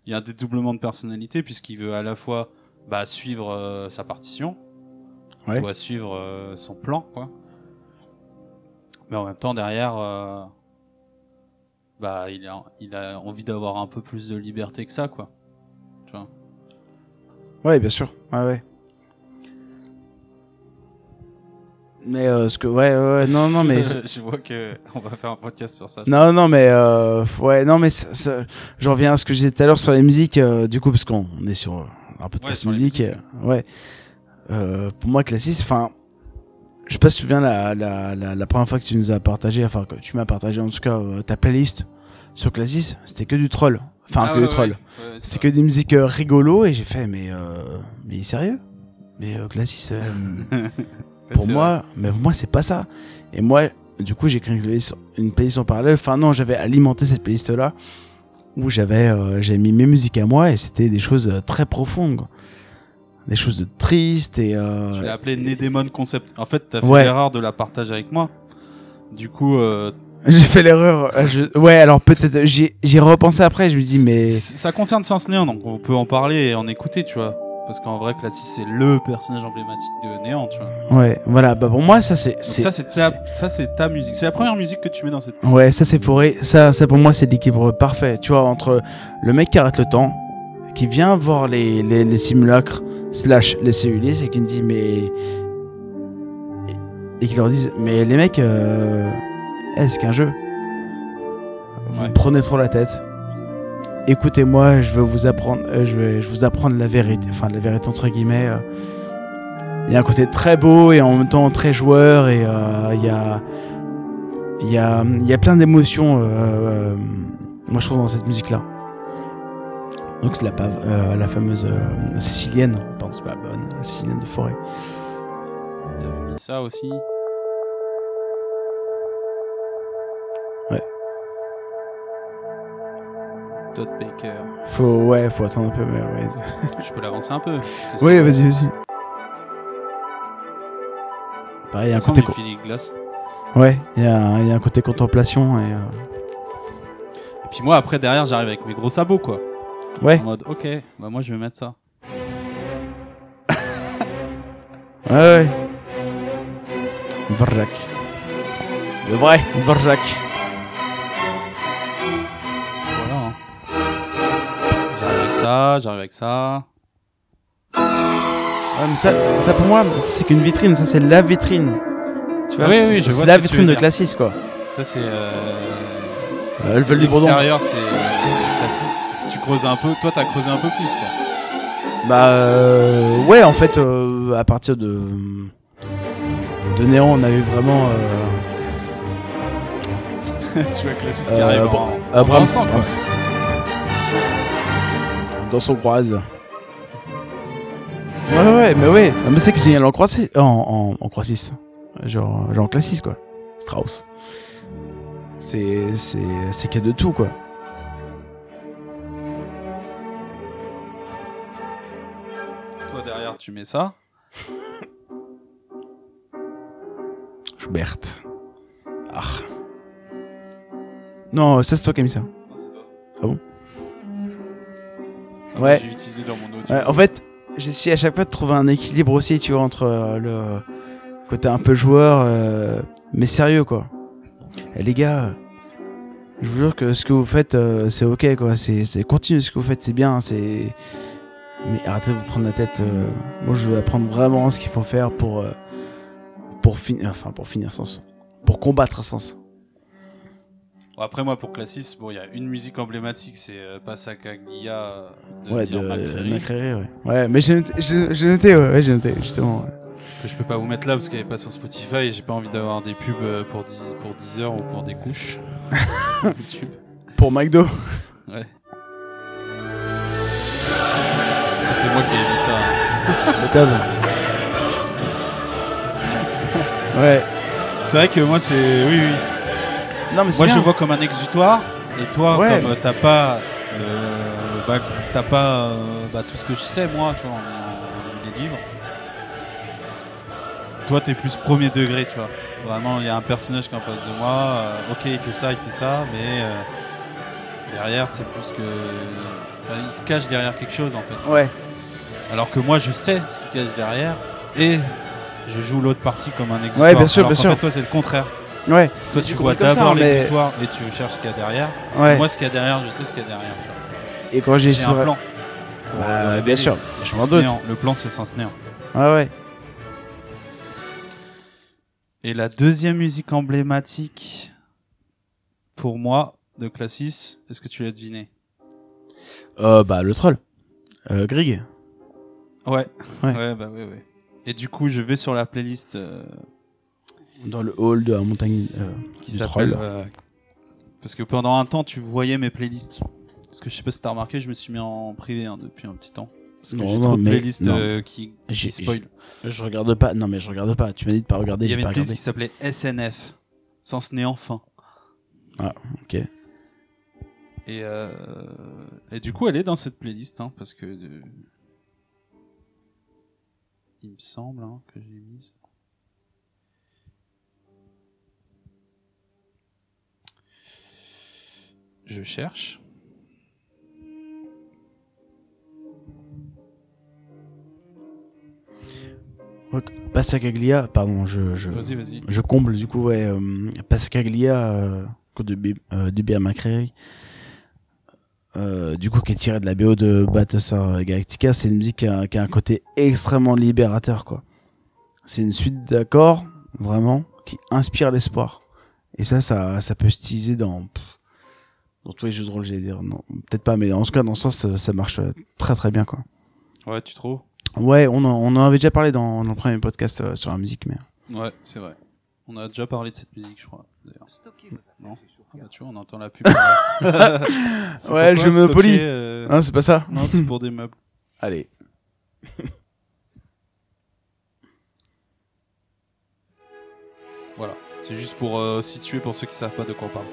il y a un dédoublement de personnalité puisqu'il veut à la fois bah, suivre euh, sa partition, Ouais. il doit suivre son plan, quoi. Mais en même temps derrière, bah il a, il a envie d'avoir un peu plus de liberté que ça, quoi. Tu vois. Ouais bien sûr, ouais ouais. Mais euh, ce que ouais ouais, ouais, non non mais je vois que on va faire un podcast sur ça. Non, non, mais euh, ouais, non, mais j'en reviens à ce que je disais tout à l'heure sur les musiques, euh, du coup, parce qu'on on est sur euh, un podcast les musique, euh, ouais. Pour moi, classiste, enfin, je sais pas si tu te souviens la, la, la, la première fois que tu nous as partagé, enfin que tu m'as partagé en tout cas euh, ta playlist sur classiste, c'était que du troll, enfin Ah que ouais, du troll. ouais, ouais, C'est que des musiques euh, rigolo et j'ai fait mais euh, mais sérieux? Mais euh, Ouais, pour moi, mais pour moi c'est pas ça. Et moi, du coup, j'ai créé une playlist, en parallèle. Enfin non, j'avais alimenté cette playlist là où j'avais mis mes musiques à moi et c'était des choses très profondes, quoi. Des choses de tristes et euh, Tu l'as appelé Nedemon Concept. En fait, t'as fait Ouais. l'erreur de la partager avec moi. Du coup, euh, j'ai fait l'erreur. euh, je- Ouais, alors peut-être j'ai repensé après. Je me dis mais ça concerne Sens Néant, donc on peut en parler et en écouter, tu vois. Parce qu'en vrai, Classis, c'est le personnage emblématique de Néant, tu vois. ouais, voilà. Bah pour moi ça c'est ça, c'est ta, ça, c'est ta musique. C'est la première musique que tu mets dans cette. Ouais, ça c'est forêt. Ça, ça pour moi c'est l'équilibre parfait. Tu vois, entre le mec qui arrête le temps, qui vient voir les, les, les simulacres, slash les cellulis, et qui me dit mais. Et, qui leur disent mais les mecs, euh... eh, c'est qu'un jeu. Vous Ouais. prenez trop la tête. Écoutez-moi, je vais vous apprendre, euh, je vais je vous apprendre la vérité, enfin la vérité entre guillemets. euh. Il y a un côté très beau et en même temps très joueur et euh, il y a il y a, il y a plein d'émotions, moi je trouve, dans cette musique-là. Donc c'est la, euh, la fameuse euh, Sicilienne, pardon, c'est pas la bonne, la Sicilienne de forêt. T'as mis ça aussi. Ouais. Todd Baker. Faut, ouais, faut attendre un peu, mais ouais. Je peux l'avancer un peu. Oui, vas-y, vas-y. Pareil, il y a un côté, Glass. ouais, il y a, un- il y a un côté contemplation et euh, Et puis moi, après, derrière, j'arrive avec mes gros sabots, quoi. Ouais, En mode, ok, bah moi, je vais mettre ça. ouais, ouais. Vrrak. Le vrai Vrrak. Voilà. hein. J'arrive avec ça, j'arrive avec ça. Ouais, mais ça, ça pour moi, c'est qu'une vitrine, ça c'est la vitrine. Tu vois, Oui, c'est- oui, je vois c'est ce la que tu vitrine de dire. Classis, quoi. Ça, c'est. Euh... Elles veulent du bourdon. L'extérieur, c'est. euh, Classis. Si tu creuses un peu, toi, t'as creusé un peu plus, quoi. Bah euh, ouais, en fait, euh, à partir de de Néant, on avait vraiment euh, tu vois Classis qui arrive en, en Abrams. Abrams. dans son croise. Ouais ouais, mais ouais, mais c'est que j'ai génial en croix en en, en genre genre en classe 6, quoi. Strauss. C'est c'est c'est qu'il y a de tout quoi. Toi derrière, tu mets ça. Schubert. Ah. Non, ça c'est toi qui as mis ça. Non, c'est toi. Ah bon Ah, Ouais. J'ai utilisé dans mon audio. Ouais, en fait, j'essaie à chaque fois de trouver un équilibre aussi, tu vois, entre euh, le côté un peu joueur, euh, mais sérieux, quoi. Et les gars, je vous jure que ce que vous faites, euh, c'est ok, quoi. C'est, continue ce que vous faites, c'est bien, c'est. Mais arrêtez de vous prendre la tête. euh, Moi, je veux apprendre vraiment ce qu'il faut faire pour euh, pour finir, enfin pour finir sens, pour combattre sens. Bon, après moi pour Classis, bon il y a une musique emblématique, c'est euh, Passacaglia de ouais, de McCreary, ouais. Ouais, mais j'ai noté, j'ai noté, ouais, ouais, j'ai noté, justement. ouais. Que je peux pas vous mettre là parce qu'elle est pas sur Spotify et j'ai pas envie d'avoir des pubs euh, pour 10 pour 10 heures ou pour des couches. Pour McDo. Ouais. Ça, c'est moi qui ai mis ça. Le ouais. C'est vrai que moi c'est oui oui. Non mais Moi je bien. le vois comme un exutoire et toi Ouais. comme euh, t'as pas le, le bac- t'as pas euh, bah, tout ce que je sais moi tu vois les livres. Toi t'es plus premier degré tu vois. Vraiment il y a un personnage qui est en face de moi. euh, ok il fait ça il fait ça mais euh, derrière c'est plus que enfin, il se cache derrière quelque chose en fait. Ouais. Alors que moi je sais ce qui cache derrière et je joue l'autre partie comme un exutoire. Ouais, bien sûr, Alors bien qu'en sûr. fait, toi c'est le contraire. Ouais. Toi, Tu tu vois comme ça, d'abord mais- l'exutoire et tu cherches ce qu'il y a derrière. Ouais. Moi, ce qu'il y a derrière, je sais ce qu'il y a derrière. Et quand j'ai un plan. Bah, bien sûr, je m'en doute. néant. Le plan, c'est sans néant. Ouais ouais. Et la deuxième musique emblématique pour moi de Classis, est-ce que tu l'as deviné? Euh, bah le troll. Euh, Grig. Ouais. Ouais. Ouais, bah ouais, ouais. Et du coup, je vais sur la playlist euh, Dans le hall de la montagne. euh, qui s'appelle. euh, parce que pendant un temps, tu voyais mes playlists. Parce que je sais pas si t'as remarqué, je me suis mis en privé hein, depuis un petit temps. Parce que Non, j'ai trop de playlists euh, qui, qui J'ai- spoil. Je regarde pas. Non mais je regarde pas. Tu m'as dit de pas regarder. Il y avait une playlist qui s'appelait SNF, sans néant fin. Ok. Et, euh, et du coup, elle est dans cette playlist, hein, parce que euh, il me semble hein, que j'ai mise. Je cherche. Passacaglia. Pardon. Je je. Vas-y, vas-y. Je comble du coup ouais. Euh, Passacaglia. Euh, de B, euh, de B.A. McCreary. Euh, du coup qui est tiré de la BO de Battlestar Galactica, c'est une musique qui a, qui a un côté extrêmement libérateur quoi. C'est une suite d'accords vraiment qui inspire l'espoir. Et ça, ça, ça peut se teaser dans pff, dans tous les jeux de rôle, j'allais dire. Non, peut-être pas, mais en tout cas dans ce sens, ça- ça marche euh, très très bien quoi. Ouais, tu trouves? Ouais, on en, on en avait déjà parlé dans, dans le premier podcast euh, sur la musique, mais Ouais, c'est vrai. On a déjà parlé de cette musique, je crois. D'ailleurs. Non Ah bah, tu vois, on entend la pub. Ouais, je me polis. euh, hein, c'est pas ça. Non, c'est pour des meubles. Allez. Voilà, c'est juste pour euh, situer pour ceux qui savent pas de quoi on parle.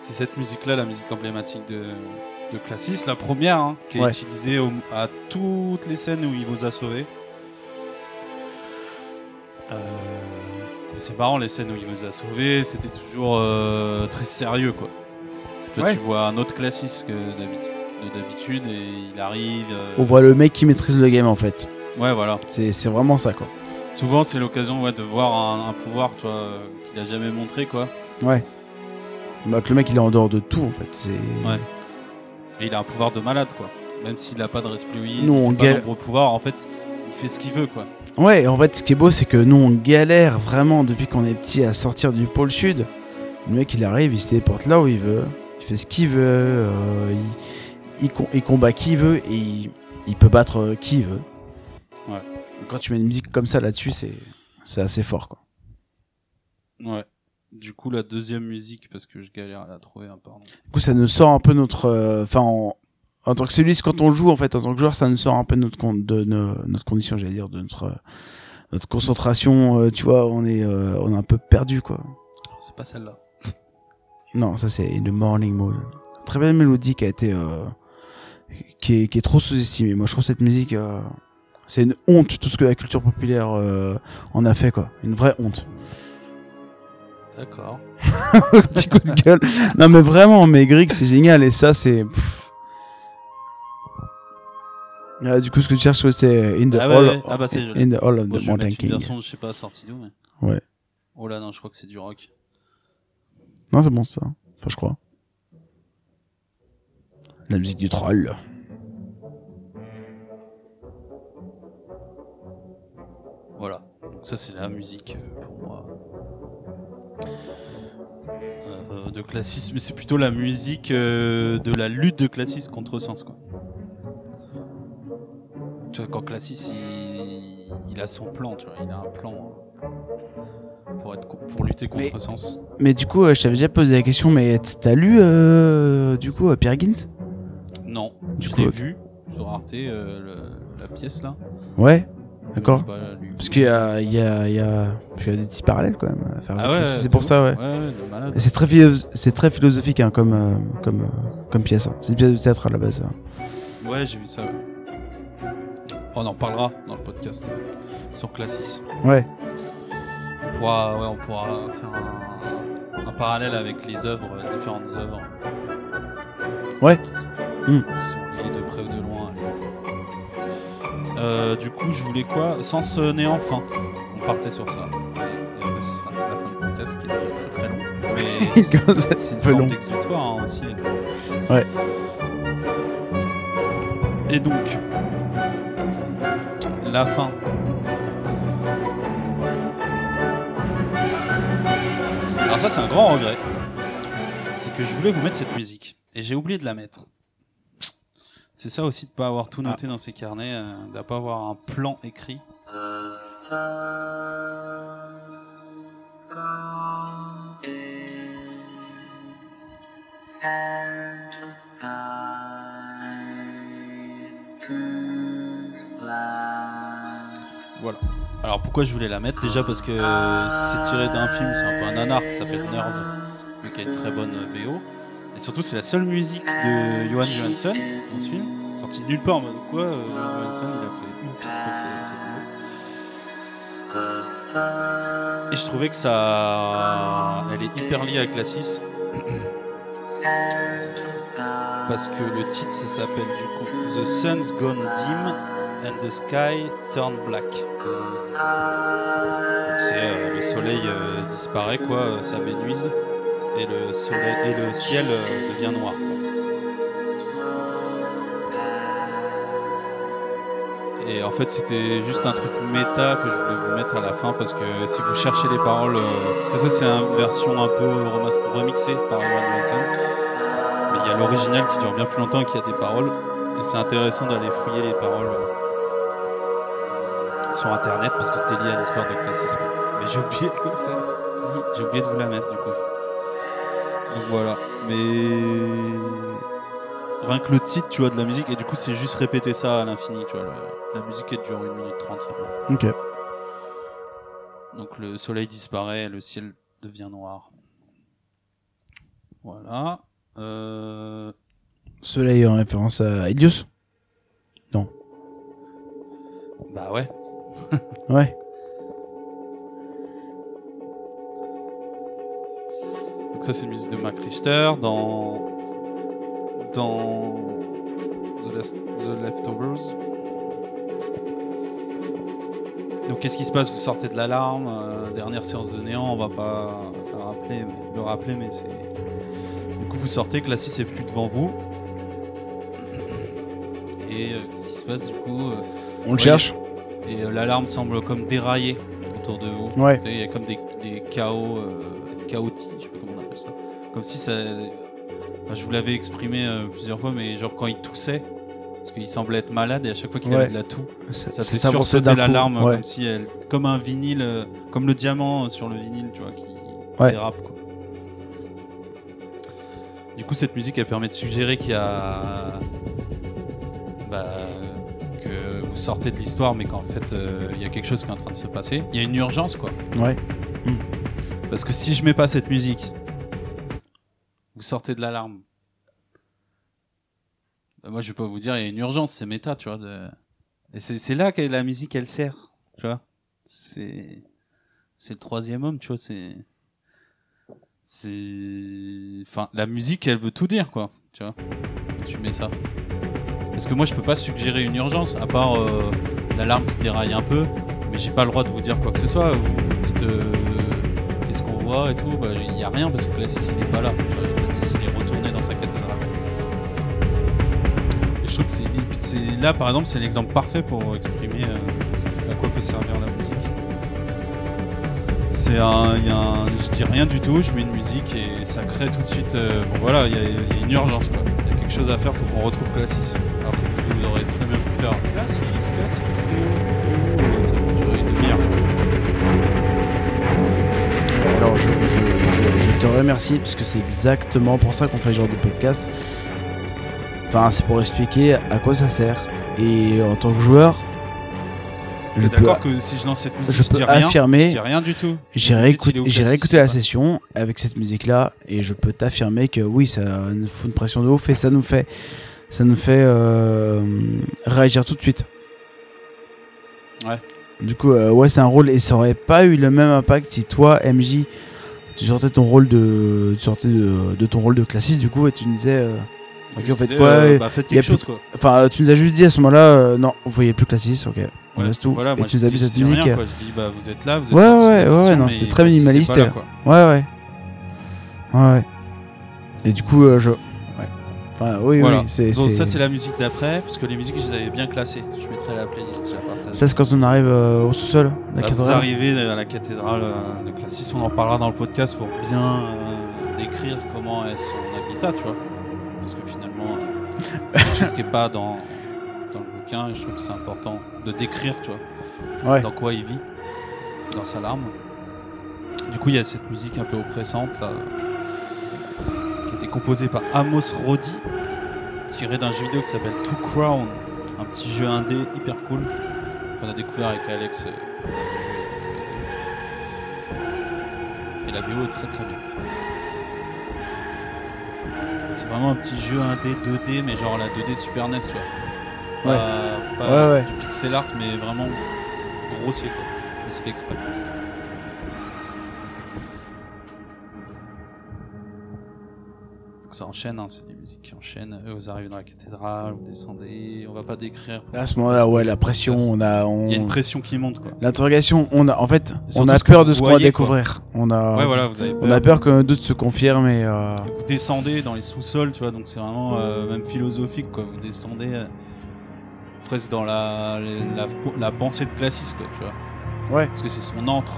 C'est cette musique-là, la musique emblématique de, de Classis, la première, hein, qui est Ouais. utilisée au- à toutes les scènes où il vous a sauvé. Euh, c'est marrant, les scènes où il vous a sauvé, c'était toujours euh, très sérieux, quoi. Toi, Ouais. tu vois un autre Classis que d'habitude, de d'habitude et il arrive. euh, On voit le mec qui maîtrise le game en fait. Ouais, voilà. C'est vraiment ça quoi. Souvent, c'est l'occasion ouais, de voir un, un pouvoir, toi, qu'il a jamais montré, quoi. Ouais. Bah, que le mec il est en dehors de tout en fait. C'est. Ouais. Et il a un pouvoir de malade, quoi. Même s'il a pas de Nous, il on pas nombreux pouvoirs, en fait, il fait ce qu'il veut, quoi. Ouais, en fait, ce qui est beau, c'est que nous, on galère vraiment depuis qu'on est petit à sortir du pôle sud. Le mec, il arrive, il se téléporte là où il veut, il fait ce qu'il veut, euh, il, il, com- il combat qui il veut, et il, il peut battre euh, qui il veut. Ouais. Quand tu mets une musique comme ça là-dessus, c'est assez fort quoi. Ouais. Du coup, la deuxième musique, parce que je galère à la trouver, hein, pardon. Du coup, ça nous sort un peu notre, euh, enfin, en, en tant que celui quand on joue en fait, en tant que joueur, ça nous sort un peu notre con- de no- notre condition, j'allais dire, de notre euh, notre concentration. euh, tu vois, on est euh, on est un peu perdu quoi. Oh, C'est pas celle-là. Non, ça c'est the Morning Moon. Très belle mélodie qui a été qui, est, qui est trop sous-estimée. Moi, je trouve cette musique c'est une honte tout ce que la culture populaire en a fait quoi. Une vraie honte. D'accord. Petit coup de gueule. Non mais vraiment, mais Grieg c'est génial et ça c'est. Ah, du coup, ce que tu cherches, c'est In the Ah ouais, Hall, ouais. Ah bah, c'est joli. In the Hall of Bon, the Mountain une King. version, je sais pas, sortie d'où, mais. Ouais. Oh là, non, je crois que c'est du rock. Non, c'est bon ça. Enfin, je crois. La musique du troll. Voilà. Donc ça c'est la musique euh, pour moi euh, de classisme, mais c'est plutôt la musique euh, de la lutte de Classis contre Sens quoi. Tu vois quand Classis il, il a son plan, tu vois, il a un plan hein, pour être pour lutter contre Mais- Sens. Mais du coup, euh, je t'avais déjà posé la question, mais t'as lu euh, du coup Pierre Gint Non, Du je l'ai vu sur Arte la pièce là. Ouais. D'accord. lu. Parce qu'il y a, il y a, il y a, il y a des petits parallèles quand même à faire. Ah ouais, c'est pour ouf. ça, ouais. C'est très, c'est très philosophique hein, comme, euh, comme, euh, comme pièce. hein. C'est une pièce de théâtre à la base. hein. Ouais, j'ai vu ça. ouais. On en parlera dans le podcast euh, sur Classis. Ouais. On pourra, ouais, on pourra faire un, un parallèle avec les œuvres, différentes œuvres. Ouais. Qui sont liées de près ou de loin. Euh, du coup, je voulais quoi Sens euh, néant fin. On partait sur ça. Et, après, ce sera la fin du podcast qui est déjà très très long. Mais c'est une peu forme long. d'exutoire hein, aussi. Ouais. Et donc, la fin. Alors ça c'est un grand regret. C'est que je voulais vous mettre cette musique et j'ai oublié de la mettre. C'est ça aussi de pas avoir tout noté dans ses carnets, euh, de pas avoir un plan écrit. Voilà. Alors pourquoi je voulais la mettre? Déjà parce que c'est tiré d'un film, c'est un peu un nanar qui s'appelle Nerve, mais qui a une très bonne euh, BO. Et surtout c'est la seule musique de Johan Johansson dans ce film, sorti de nulle part en mode quoi, euh, Johan Johansson il a fait une piste pour ce- cette sun Et je trouvais que ça, elle est hyper liée avec la 6 and the skies parce que le titre ça s'appelle du coup The Sun's Gone Dim and the Sky Turned Black. c'est euh, le soleil euh, disparaît quoi, euh, ça m'énuise et le soleil et le ciel euh, devient noir. Et en fait c'était juste un truc méta que je voulais vous mettre à la fin parce que si vous cherchez les paroles, euh, parce que ça c'est une version un peu remixée par Johan Johansson, mais il y a l'original qui dure bien plus longtemps et qui a des paroles et c'est intéressant d'aller fouiller les paroles euh, sur internet parce que c'était lié à l'histoire de Classis. quoi. Mais j'ai oublié de le faire. J'ai oublié de vous la mettre du coup. Donc voilà. Mais rien que le titre, tu vois, de la musique, et du coup c'est juste répéter ça à l'infini, tu vois. le- La musique elle dure 1 minute 30. Ok. Donc le soleil disparaît, le ciel devient noir. Voilà. Euh... Soleil en référence à Ilios Bah ouais. Ouais. Ça c'est une musique de Mac Richter dans dans The, Last- The Leftovers. Donc qu'est-ce qui se passe? Vous sortez de l'alarme, euh, dernière séance de néant, on va pas le rappeler, mais, le rappeler, mais c'est du coup vous sortez, que la 6 est plus devant vous. Et euh, qu'est-ce qui se passe du coup euh, On le Ouais. cherche Et l'alarme semble comme dérailler autour de vous. Ouais. Il y a comme des, des chaos chaotiques, je sais pas Comme si ça. Enfin, je vous l'avais exprimé euh, plusieurs fois, mais genre quand il toussait, Parce qu'il semblait être malade et à chaque fois qu'il Ouais. avait de la toux, Ça, ça fait sursauter l'alarme Ouais. comme si elle, comme un vinyle, euh, comme le diamant sur le vinyle, tu vois, qui Ouais. dérape. Quoi. Du coup, cette musique, elle permet de suggérer qu'il y a, bah, que vous sortez de l'histoire, mais qu'en fait, euh, il y a quelque chose qui est en train de se passer. Il y a une urgence, quoi. Ouais. Parce que si je mets pas cette musique, vous sortez de l'alarme. Bah, moi, je vais pas vous dire, il y a une urgence, c'est méta, tu vois. de- Et c'est là que la musique, elle sert, tu vois. C'est le troisième homme, tu vois. C'est c'est enfin la musique, elle veut tout dire, quoi. Tu vois. Tu mets ça. Parce que moi, je peux pas suggérer une urgence, à part euh, l'alarme qui déraille un peu. Mais j'ai pas le droit de vous dire quoi que ce soit. Vous dites euh, qu'est-ce qu'on voit et tout. Bah, il y a rien parce que Classis il est pas là. Vois, Classis il est retourné dans sa cathédrale. Et je trouve que c'est, là par exemple c'est l'exemple parfait pour exprimer euh, ce à quoi peut servir la musique. C'est un, y a je dis rien du tout, je mets une musique et ça crée tout de suite. euh, bon voilà, il y, a- une urgence quoi. Il y a quelque chose à faire, faut qu'on retrouve Classis. Alors que vous, aurez très bien pu faire Classis, Classis, Et ça peut durer une demi-heure. Alors je, je, je, je te remercie parce que c'est exactement pour ça qu'on fait ce genre de podcast. Enfin, c'est pour expliquer à quoi ça sert. Et en tant que joueur, je peux, d'accord que si je lance cette musique, je je, peux dis rien, affirmer- je dis rien du tout. j'ai réécouté, la session avec cette musique-là et je peux t'affirmer que oui, ça nous fout une pression de ouf et ça nous fait, ça nous fait euh, réagir tout de suite. Ouais. Du coup, euh, ouais, c'est un rôle et ça aurait pas eu le même impact si toi, MJ, tu sortais ton rôle de, tu sortais de, de ton rôle de classiste du coup et tu nous disais, euh, Ok, en fait quoi, euh, bah, faites chose quoi. enfin, tu nous as juste dit à ce moment-là, euh, non, vous voyez plus classiste, ok, on Ouais, laisse tout. Voilà, et moi, tu nous as mis cette musique. rien, quoi. Je dis bah vous êtes là, vous êtes Ouais, ouais, ouais, fiction, non, c'était très minimaliste, là. Ouais, ouais. Ouais, ouais. Et du coup, euh, je. Enfin, oui, Voilà. oui, c'est. Donc ça c'est la musique d'après, parce que les musiques je les avais bien classées. Je mettrai la playlist, je la partage. Ça, c'est quand on arrive euh, au sous-sol, la Bah, vous cathédrale. arrivez à la cathédrale euh, de Classis, on en parlera dans le podcast pour bien euh, décrire comment est son habitat, tu vois. Parce que finalement, euh, c'est quelque chose qui est pas dans, dans le bouquin, et je trouve que c'est important de décrire, tu vois. Ouais. dans quoi il vit, dans sa larme. Du coup, il y a cette musique un peu oppressante là, été composée par Amos Roddy, tirée d'un jeu vidéo qui s'appelle Two Crown, un petit jeu indé hyper cool qu'on a découvert avec Alex. euh. Et la bio est très très bien. C'est vraiment un petit jeu indé 2D, mais genre la 2D Super NES, tu vois. Ouais. Pas, pas Ouais, ouais. du pixel art, mais vraiment grossier, quoi. Mais c'est fait exprès. Donc ça enchaîne, hein, c'est des musiques qui enchaînent. Eux, vous arrivez dans la cathédrale, vous descendez. On va pas décrire. Là, à ce moment-là, ouais, la pression, on a. On... Il y a une pression qui monte, quoi. L'interrogation, on a. En fait, on a peur de ce qu'on va quoi. découvrir. On a. Ouais, voilà, vous avez On a peur que nos doutes se confirment et. euh, Et vous descendez dans les sous-sols, tu vois, donc c'est vraiment euh, même philosophique, quoi. Vous descendez euh, presque dans la, la, la pensée de Classis, quoi, tu vois. Ouais. Parce que c'est son antre.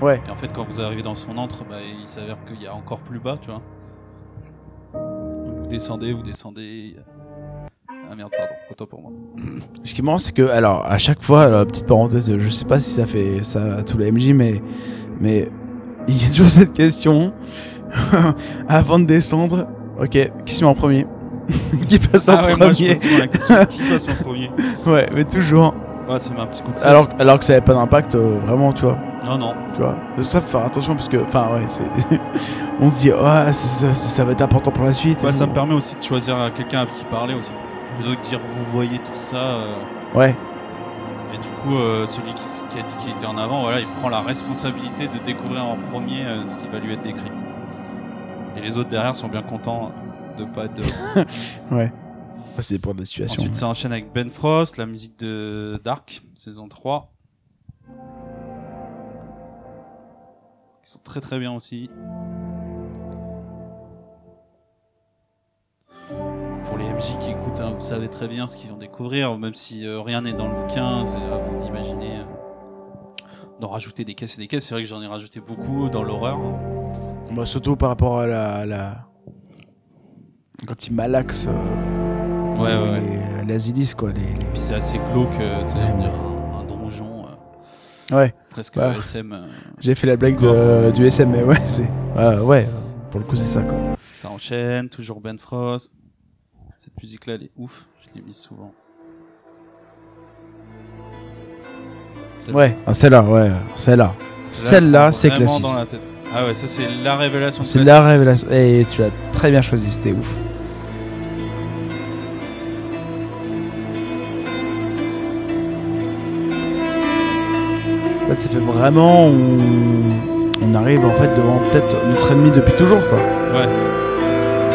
Ouais. Et en fait, quand vous arrivez dans son antre, bah, il s'avère qu'il y a encore plus bas, tu vois. Descendez, vous descendez. Ah merde, pardon, autant pour moi. Ce qui est marrant, c'est que, alors, à chaque fois, alors, petite parenthèse, je sais pas si ça fait ça à tous les MJ, mais, mais il y a toujours cette question avant de descendre. Ok, qui se met en premier? Qui passe en ah ouais, moi je premier? pose souvent la question qui passe en premier? Ouais, mais toujours. Ouais, ça met un petit coup de. Alors, alors que ça n'avait pas d'impact, euh, vraiment, tu vois. Non, non. Tu vois. Ça, faut faire attention parce que, enfin, ouais, c'est. On se dit, ouais, ça, ça- ça va être important pour la suite. Ouais, ça me permet aussi de choisir quelqu'un à qui parler aussi. Plutôt que de dire vous voyez tout ça. euh, Ouais, Et du coup, euh, celui qui, a dit qu'il était en avant, voilà, il prend la responsabilité de découvrir en premier euh, ce qui va lui être décrit. Et les autres derrière sont bien contents de pas être devant. ouais. C'est pour la situation. Ensuite, ça enchaîne avec Ben Frost, la musique de Dark, saison 3. Qui sont très très bien aussi. Les MJ qui écoutent, hein, vous savez très bien ce qu'ils vont découvrir, même si euh, rien n'est dans le bouquin, c'est à vous d'imaginer. euh, d'en rajouter des caisses et des caisses. C'est vrai que j'en ai rajouté beaucoup dans l'horreur. hein. Bah, surtout par rapport à la. la... Quand il malaxe. euh, Ouais, ouais, les- l'Asilis, quoi. Les, les- Puis c'est assez glauque, euh, tu sais, on dirait un, un donjon euh, Ouais, presque Ouais. SM. euh, j'ai fait la blague de- du SM, mais ouais, c'est. ouais, pour le coup, c'est ça, quoi. ça enchaîne, toujours Ben Frost. Cette musique-là, elle est ouf. Je l'ai mise souvent. Celle- Ouais, ah, celle-là, ouais, celle-là. Celle-là, elle c'est classique. Ah ouais, ça c'est la révélation. C'est la révélation. Et tu l'as très bien choisi, c'était ouf. Fait, ça fait vraiment. On, on arrive en fait devant peut-être notre ennemi depuis toujours, quoi. Ouais.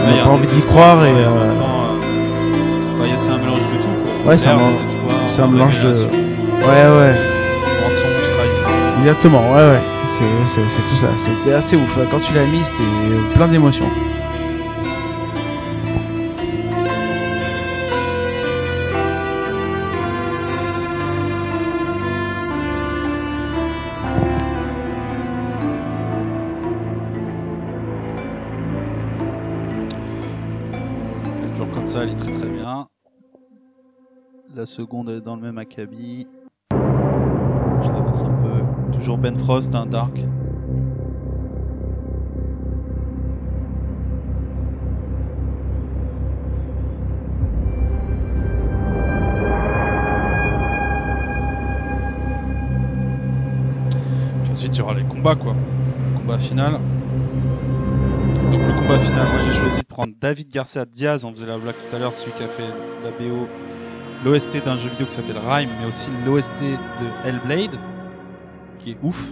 On n'a a pas envie d'y croire et. euh, a- c'est un mélange de tout. quoi. Ouais, c'est un mélange- un de- Ouais, ouais. Mensonge, trahison. Exactement, ouais, ouais. C'est, c'est, c'est tout ça. C'était assez ouf. Quand tu l'as mis, c'était plein d'émotions. Comme ça, elle est très très. La seconde est dans le même acabit. Je l'avance un peu. Toujours Ben Frost, un Dark. Puis ensuite, il y aura les combats, quoi. Combat final. Donc le combat final, moi j'ai choisi de prendre David Garcia Diaz, on faisait la blague tout à l'heure, celui qui a fait la BO, l'OST d'un jeu vidéo qui s'appelle Rhyme, mais aussi l'OST de Hellblade, qui est ouf.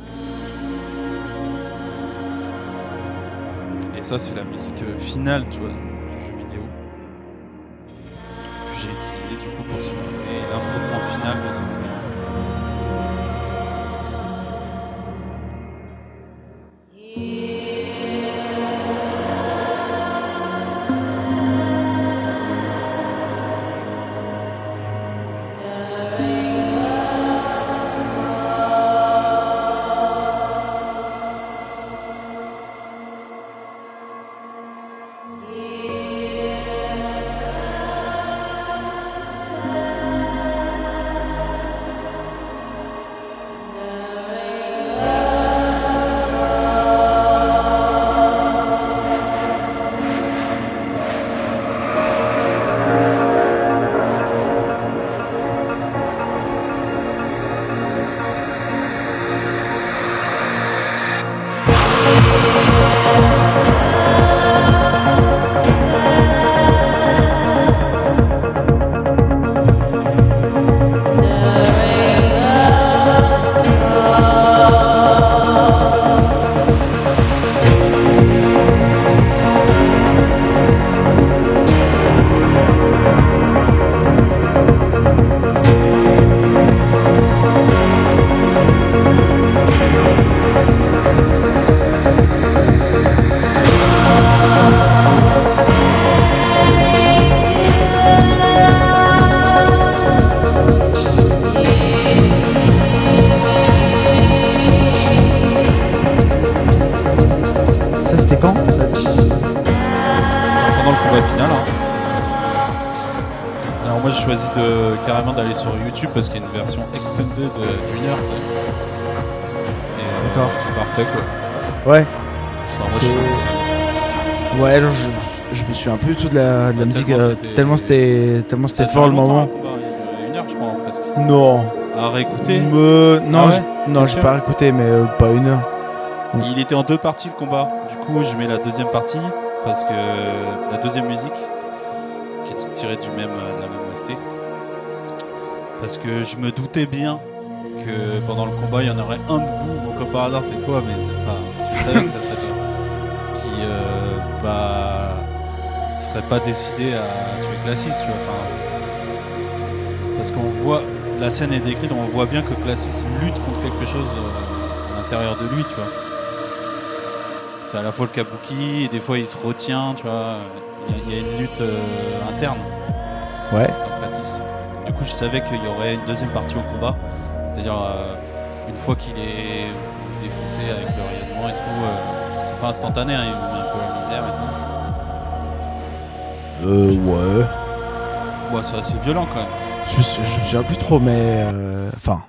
Et ça c'est la musique euh, finale, tu vois, la, musique. tellement euh, c'était- Tellement c'était, tellement c'était fort le moment. Une heure je crois presque. Non. À réécouter. Me- non, Ah ouais pas écouté, mais euh, pas une heure. Il était en deux parties le combat. Du coup, je mets la deuxième partie parce que la deuxième musique, qui est tirée du même, euh, de la même OST, parce que je me doutais bien que pendant le combat, il y en aurait un de vous, comme par hasard, c'est toi, mais enfin, je savais que ça serait toi, serait pas décidé à tuer Classis, tu vois. Enfin, parce qu'on voit, la scène est décrite, on voit bien que Classis lutte contre quelque chose euh, à l'intérieur de lui, tu vois. C'est à la fois le kabuki et des fois il se retient, tu vois. Il y a- il y, a une lutte euh, interne Ouais. dans Classis. Du coup, je savais qu'il y aurait une deuxième partie au combat, c'est-à-dire euh, une fois qu'il est défoncé avec le rayonnement et tout, euh, c'est pas instantané, hein, Euh, ouais. Ouais, c'est assez violent quand même. Je me, suis- je me souviens plus trop, mais euh, enfin,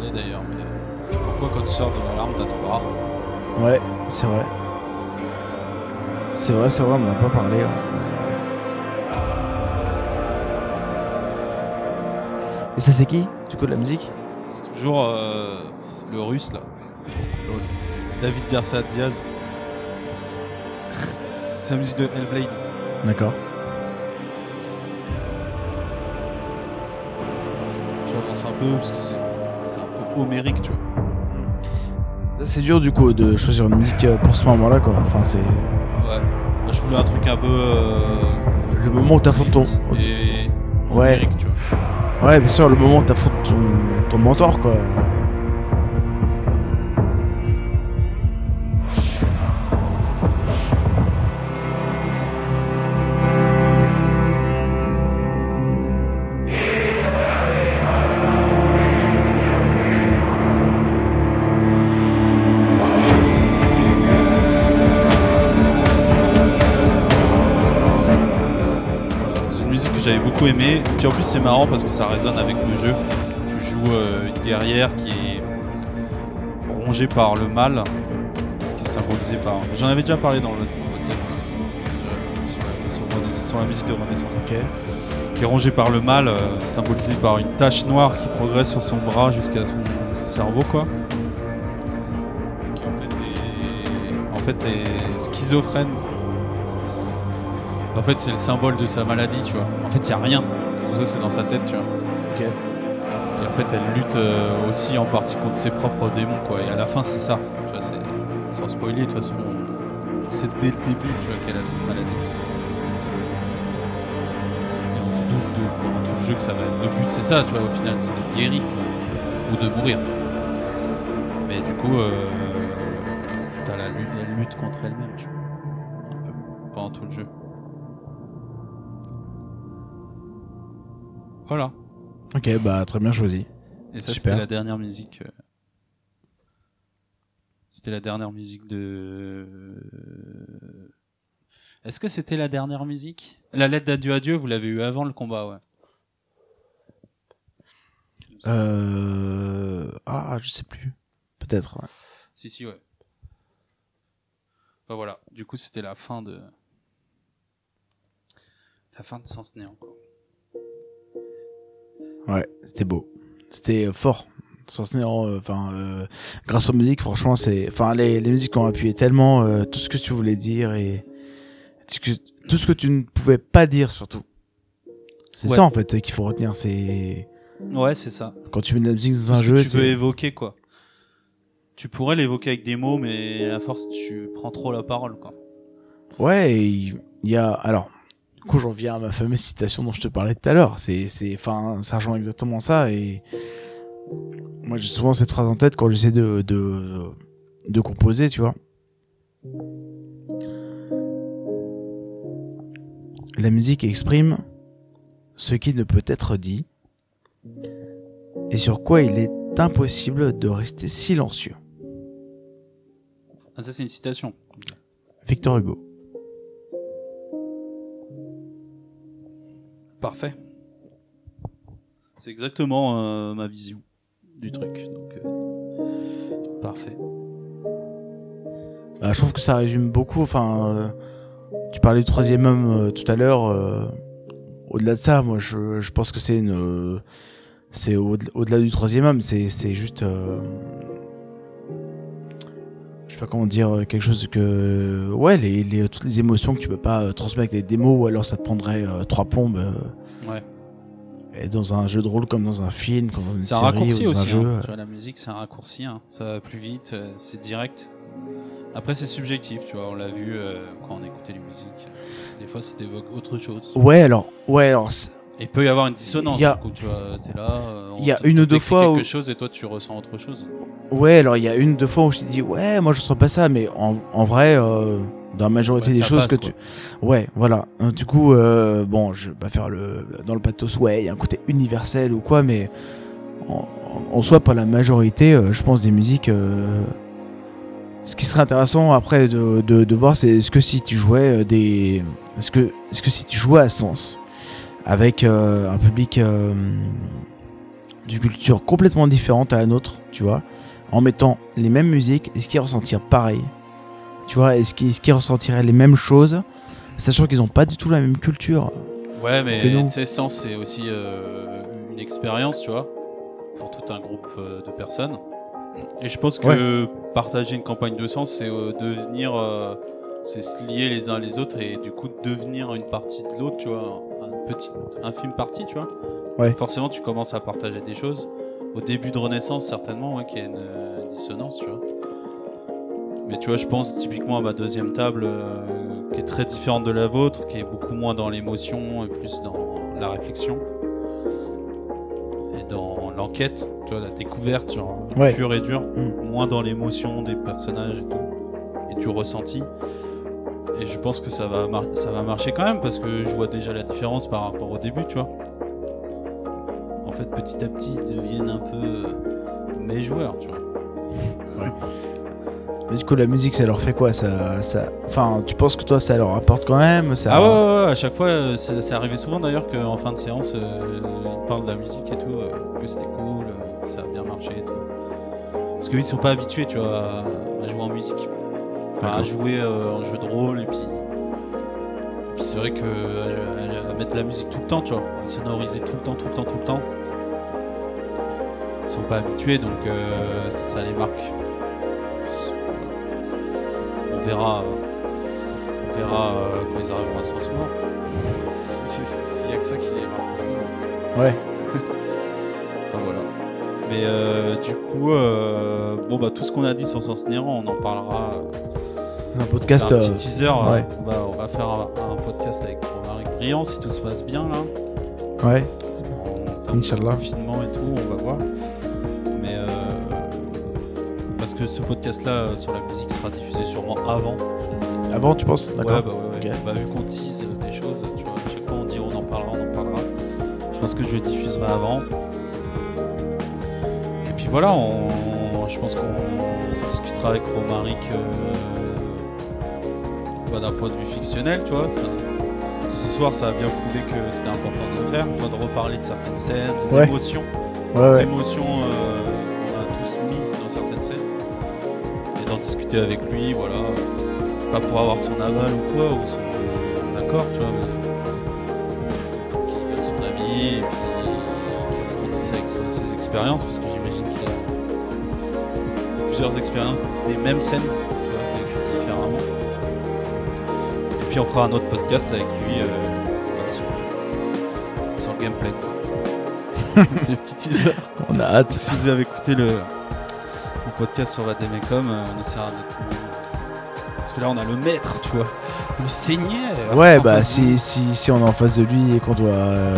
d'ailleurs. Mais pourquoi quand tu sors de l'alarme, t'as ton bras ouais, c'est vrai. C'est vrai, c'est vrai, on n'en a pas parlé. ouais. Et ça, c'est qui Du coup, de la musique? Toujours euh, le russe là. David Garcia Diaz. C'est la musique de Hellblade. D'accord. J'avance un peu parce que c'est c'est homérique, tu vois. C'est dur, du coup, de choisir une musique euh, pour ce moment-là, quoi. Enfin, c'est Ouais. Moi, je voulais un truc un peu. euh, le moment où t'affrontes ton. triste et Ouais. homérique, tu vois. Ouais, bien sûr, le moment où t'affrontes ton, ton mentor, quoi. Beaucoup puis en plus, c'est marrant parce que ça résonne avec le jeu. Tu joues euh, une guerrière qui est rongée par le mal, qui est symbolisée par. J'en avais déjà parlé dans le podcast sur, la, musique de Renaissance. Ok. Qui est rongée par le mal, euh, symbolisée par une tache noire qui progresse sur son bras jusqu'à son, son cerveau, quoi. Qui en fait est, en fait est schizophrène. En fait, c'est le symbole de sa maladie, tu vois. En fait, il n'y a rien. Tout ça, c'est dans sa tête, tu vois. Ok. Et en fait, elle lutte euh, aussi en partie contre ses propres démons, quoi. Et à la fin, c'est ça. Tu vois, c'est... Sans spoiler, de toute façon, on sait dès le début, tu vois, qu'elle a cette maladie. Et on se doute de, pendant tout le jeu que ça va être... Le but, c'est ça, tu vois, au final, c'est d'être guéri, tu vois. Ou de mourir. Mais du coup, euh, t'as la lutte, elle lutte contre elle-même, Ok, bah, très bien choisi. Et ça, c'était la dernière musique. euh, C'était la dernière musique de. Est-ce que c'était la dernière musique? La lettre d'adieu à Dieu, vous l'avez eu avant le combat, ouais. Euh... Ah, je sais plus. Peut-être, ouais. Si, si, ouais. Bah voilà, du coup, c'était la fin de. La fin de Sens Néant, quoi. Ouais, c'était beau. C'était euh, fort. Euh, enfin, euh, grâce aux musiques, franchement, c'est, enfin, les, les musiques ont appuyé tellement euh, tout ce que tu voulais dire et tout ce que, tout ce que tu ne pouvais pas dire surtout. C'est Ouais. ça en fait qu'il faut retenir. C'est Ouais, c'est ça. quand tu mets de la musique dans un jeu, que tu veux évoquer, quoi. Tu pourrais l'évoquer avec des mots, mais à force, tu prends trop la parole, quoi. Ouais, il y a. Alors, coup, j'en viens à ma fameuse citation dont je te parlais tout à l'heure. C'est, c'est, enfin, ça rejoint exactement ça. Et moi, j'ai souvent cette phrase en tête quand j'essaie de, de, de composer, tu vois. La musique exprime ce qui ne peut être dit et sur quoi il est impossible de rester silencieux. Ah, ça, c'est une citation. Victor Hugo. Parfait. C'est exactement euh, ma vision du truc. Donc, euh, parfait. Bah, je trouve que ça résume beaucoup. Enfin, euh, tu parlais du troisième homme euh, tout à l'heure. euh, au-delà de ça, moi, je, je pense que c'est une, euh, c'est au- au-delà du troisième homme. C'est, c'est juste, euh, sais pas comment dire, euh, quelque chose que, ouais, les, les- toutes les émotions que tu peux pas euh, transmettre avec des démos, ou alors ça te prendrait euh, trois plombes. euh, Ouais. et dans un jeu de rôle comme dans un film, comme dans une C'est un série raccourci ou dans un aussi. jeu. hein. Tu vois, la musique, c'est un raccourci. hein. Ça va plus vite, c'est direct. Après, c'est subjectif, tu vois. On l'a vu euh, quand on écoutait les musiques. Des fois, ça t'évoque autre chose. Ouais, alors, ouais, alors, il peut y avoir une dissonance. A- Du coup, tu vois, t'es là. euh, on Il y a te- une te ou deux fois quelque où- chose et toi, tu ressens autre chose. ouais, alors il y a une deux fois où je t'ai dit ouais, moi je sens pas ça, mais en, en vrai, euh, dans la majorité Ouais, des choses passe, que tu, ouais, voilà. Euh, Du coup, euh, bon, je vais pas faire le dans le pathos, ouais, il y a un côté universel ou quoi, mais en, en soi, pas la majorité, euh, je pense des musiques. Ce qui serait intéressant après de, de, de voir, c'est est-ce que si tu jouais des, est-ce que, est-ce que si tu jouais à Sens avec euh, un public euh, d'une culture complètement différente à la nôtre, tu vois, en mettant les mêmes musiques, est-ce qu'ils ressentiraient pareil Tu vois, est-ce qu'ils qu'ils ressentiraient les mêmes choses, sachant qu'ils n'ont pas du tout la même culture Ouais, mais tu sais, Sens, c'est aussi euh, une expérience, tu vois, pour tout un groupe de personnes. Et je pense que partager une campagne de sens, c'est devenir. c'est se lier les uns les autres et du coup devenir une partie de l'autre, tu vois, un petit, infime partie, tu vois. Ouais. Forcément, tu commences à partager des choses. Au début de Renaissance, certainement, ouais, qu'il y a une euh, dissonance, tu vois. Mais tu vois, je pense typiquement à ma deuxième table, euh, qui est très différente de la vôtre, qui est beaucoup moins dans l'émotion et plus dans la réflexion. Et dans l'enquête, tu vois, la découverte, genre, Ouais. pure et dure. Mm. Moins dans l'émotion des personnages et tout. Et du ressenti. Et je pense que ça va, ça va marcher quand même, parce que je vois déjà la différence par rapport au début, tu vois. En fait, petit à petit, ils deviennent un peu euh, mes joueurs, tu vois. Mais du coup, la musique, ça leur fait quoi? Ça, ça... Enfin, tu penses que toi, ça leur apporte quand même? Ça... Ah ouais, ouais, ouais, à chaque fois, euh, c'est arrivé souvent d'ailleurs qu'en fin de séance, euh, ils parlent de la musique et tout, euh, que c'était cool, euh, ça a bien marché et tout. Parce qu'ils sont pas habitués, tu vois, à, à jouer en musique. À jouer euh, en jeu de rôle et puis. et puis c'est vrai que à, à- à mettre de la musique tout le temps, tu vois, à sonoriser tout le temps, tout le temps, tout le temps. Ils sont pas habitués donc euh, ça les marque. On verra. euh, on verra euh, quand ils arriveront à se recevoir. S'il y a que ça qui les marque. Ouais. Enfin voilà. Mais euh, du coup, euh, bon bah tout ce qu'on a dit sur Sens Néant, on en parlera. Euh, Un podcast. un euh, petit teaser. euh, ouais. On, va, on va faire un, un podcast avec Romaric Briand si tout se passe bien là. Ouais. En Inch'Allah. confinement et tout, on va voir. Mais euh, parce que ce podcast là sur la musique sera diffusé sûrement avant. Avant, tu penses? Ouais, D'accord. bah ouais, ouais. Ok. Bah, vu qu'on tease euh, des choses, tu vois, à chaque fois on dit on en parlera, on en parlera. Je pense que je le diffuserai avant. Et puis voilà, on, je pense qu'on discutera avec Romaric euh, d'un point de vue fictionnel, tu vois. ça- ce soir, ça a bien prouvé que c'était important de le faire, tu vois, de reparler de certaines scènes, des Ouais. émotions Ouais, ouais. émotions euh, qu'on a tous mis dans certaines scènes et d'en discuter avec lui, voilà. Pas pour avoir son aval ou quoi, ou son accord, tu vois, mais pour qu'il donne son avis et puis qu'il rebondisse avec son- ses expériences, parce que j'imagine qu'il a plusieurs expériences des mêmes scènes, puis on fera un autre podcast avec lui euh, sur, sur le gameplay. C'est le petit teaser. On a hâte. Si vous avez écouté le, le podcast sur Vademecum, euh, on essaiera d'être. Parce que là, on a le maître, tu vois. Le seigneur. Ouais, bah si, si, si on est en face de lui et qu'on doit. euh,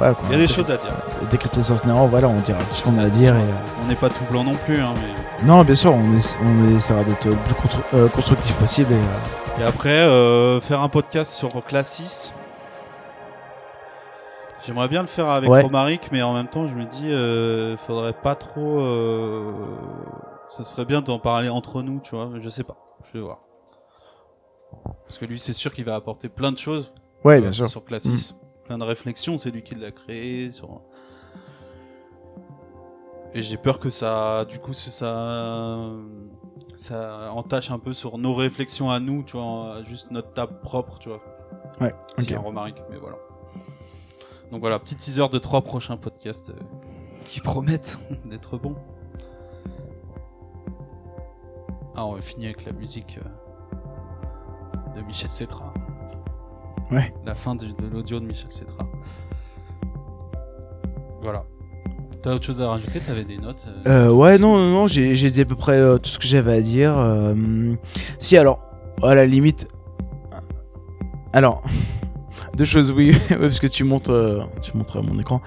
ouais, Il y a des choses à dire. Décrypter son néant, voilà, on dira tout ce qu'on a à dire. Et, euh, On n'est pas tout blanc non plus, hein, mais. Non, bien sûr, on, est, on essaiera d'être le plus constru- constructif possible. Et, euh, Et après, euh, faire un podcast sur Classis. J'aimerais bien le faire avec Ouais. Romaric, mais en même temps, je me dis, euh, faudrait pas trop. euh, ça serait bien d'en parler entre nous, tu vois, mais je sais pas. Je vais voir. Parce que lui, c'est sûr qu'il va apporter plein de choses. Ouais, bien sûr. Sur Classis. Plein de réflexions, c'est lui qui l'a créé. Sur... Et j'ai peur que ça, du coup, c'est ça, ça entache un peu sur nos réflexions à nous, tu vois, juste notre table propre, tu vois. Ouais, C'est un Romaric, mais voilà. Donc voilà, petit teaser de trois prochains podcasts euh, qui promettent d'être bons. Ah, on va finir avec la musique euh, de Michel Cetra. Ouais. La fin de l'audio de Michel Cetra. Voilà. T'as autre chose à rajouter T'avais des notes euh, Euh, ouais, non, non, non, j'ai dit à peu près euh, tout ce que j'avais à dire. si, alors, à la limite. Alors, deux choses, oui, parce que tu montres, tu montres à mon écran.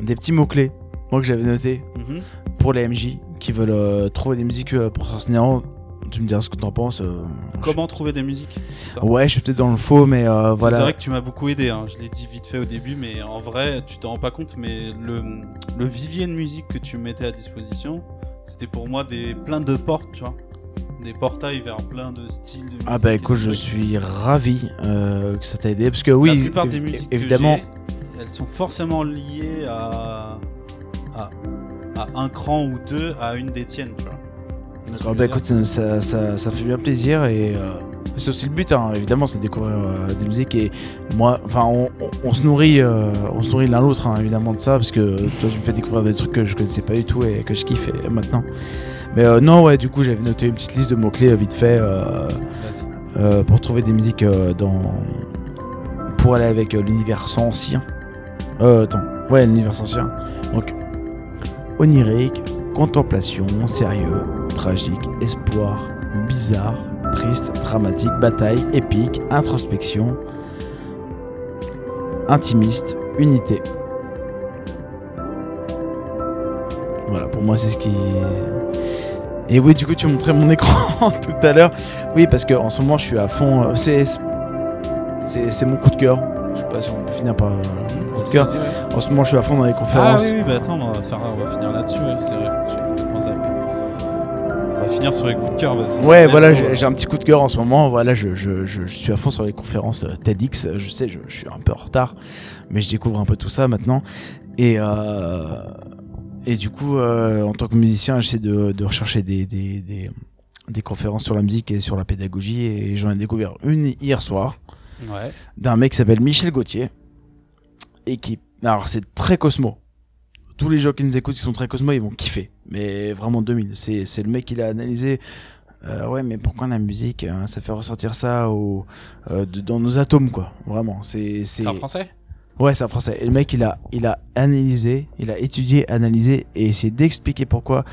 Des petits mots-clés, moi que j'avais noté mhm. pour les MJ qui veulent trouver des musiques pour Schwarzenegger. Tu me diras ce que t'en penses. euh, Comment trouver des musiques Ouais, je suis peut-être dans le faux, mais euh, voilà. C'est vrai que tu m'as beaucoup aidé, hein. je l'ai dit vite fait au début, mais en vrai, tu t'en rends pas compte, mais le, le vivier de musique que tu mettais à disposition, c'était pour moi des plein de portes, tu vois. Des portails vers plein de styles de musique. Ah bah écoute, je suis ravi euh, que ça t'a aidé parce que oui, La plupart des évi- musiques évidemment. que elles sont forcément liées à, à, à un cran ou deux à une des tiennes, tu vois. Ah bah écoute, ça, ça, ça fait bien plaisir et euh, c'est aussi le but, hein, évidemment, c'est de découvrir euh, des musiques et moi, enfin, on, on- on se nourrit, euh, on se nourrit l'un l'autre, hein, évidemment de ça, parce que toi, tu me fais découvrir des trucs que je connaissais pas du tout et que je kiffe et- maintenant. Mais euh, non, ouais, du coup, j'avais noté une petite liste de mots clés vite fait euh, Vas-y. euh, pour trouver des musiques dans, pour aller avec l'univers ancien. Euh, attends, ouais, l'univers ancien. Donc, onirique, contemplation, sérieux, tragique, espoir, bizarre, triste, dramatique, bataille, épique, introspection, intimiste, unité. Voilà, pour moi, c'est ce qui. Et oui, du coup, tu montrais mon écran tout à l'heure. Oui, parce que en ce moment, je suis à fond. euh, C'est c'est mon coup de cœur. Je sais pas si on peut finir par En ce moment, je suis à fond dans les Ah conférences. oui, oui, bah attends, on va, faire, on va finir là-dessus, ouais, c'est vrai, j'ai complètement zappé. On va finir sur les coups de cœur. Ouais, voilà, j'ai un petit coup de cœur en ce moment. Voilà, je, je, je, je suis à fond sur les conférences euh, TEDx. Je sais, je, je suis un peu en retard, mais je découvre un peu tout ça maintenant. Et, euh, et du coup, euh, en tant que musicien, j'essaie de, de rechercher des, des, des, des conférences sur la musique et sur la pédagogie. Et j'en ai découvert une hier soir Ouais. d'un mec qui s'appelle Michel Gauthier. Et qui. Alors, c'est très Cosmo. Tous les gens qui nous écoutent, qui sont très Cosmo, ils vont kiffer. Mais vraiment 2000. C'est c'est le mec qui l'a analysé. Euh, ouais, mais pourquoi la musique hein, Ça fait ressentir ça au, euh, de- dans nos atomes, quoi. Vraiment. C'est. C'est en français? Ouais, c'est un français. Et le mec, il a, il a analysé, il a étudié, analysé et essayé d'expliquer pourquoi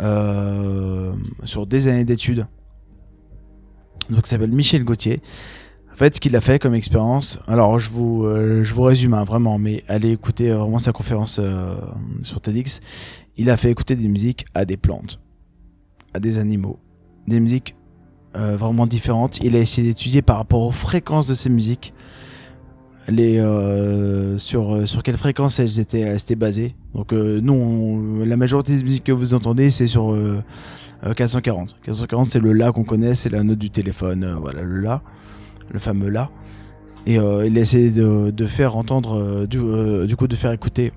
euh, sur des années d'études. Donc, il s'appelle Michel Gauthier. Fait, ce qu'il a fait comme expérience, alors je vous, euh, je vous résume hein, vraiment, mais allez écouter euh, vraiment sa conférence euh, sur TEDx. Il a fait écouter des musiques à des plantes, à des animaux, des musiques vraiment différentes. Il a essayé d'étudier par rapport aux fréquences de ces musiques les sur sur quelle fréquence elles étaient elles étaient basées. Donc nous la majorité des musiques que vous entendez c'est sur euh, euh, 440. 440 c'est le la qu'on connaît, c'est la note du téléphone, voilà le la, le fameux la. Et euh, il a essayé de, de faire entendre euh, du, euh, du coup de faire écouter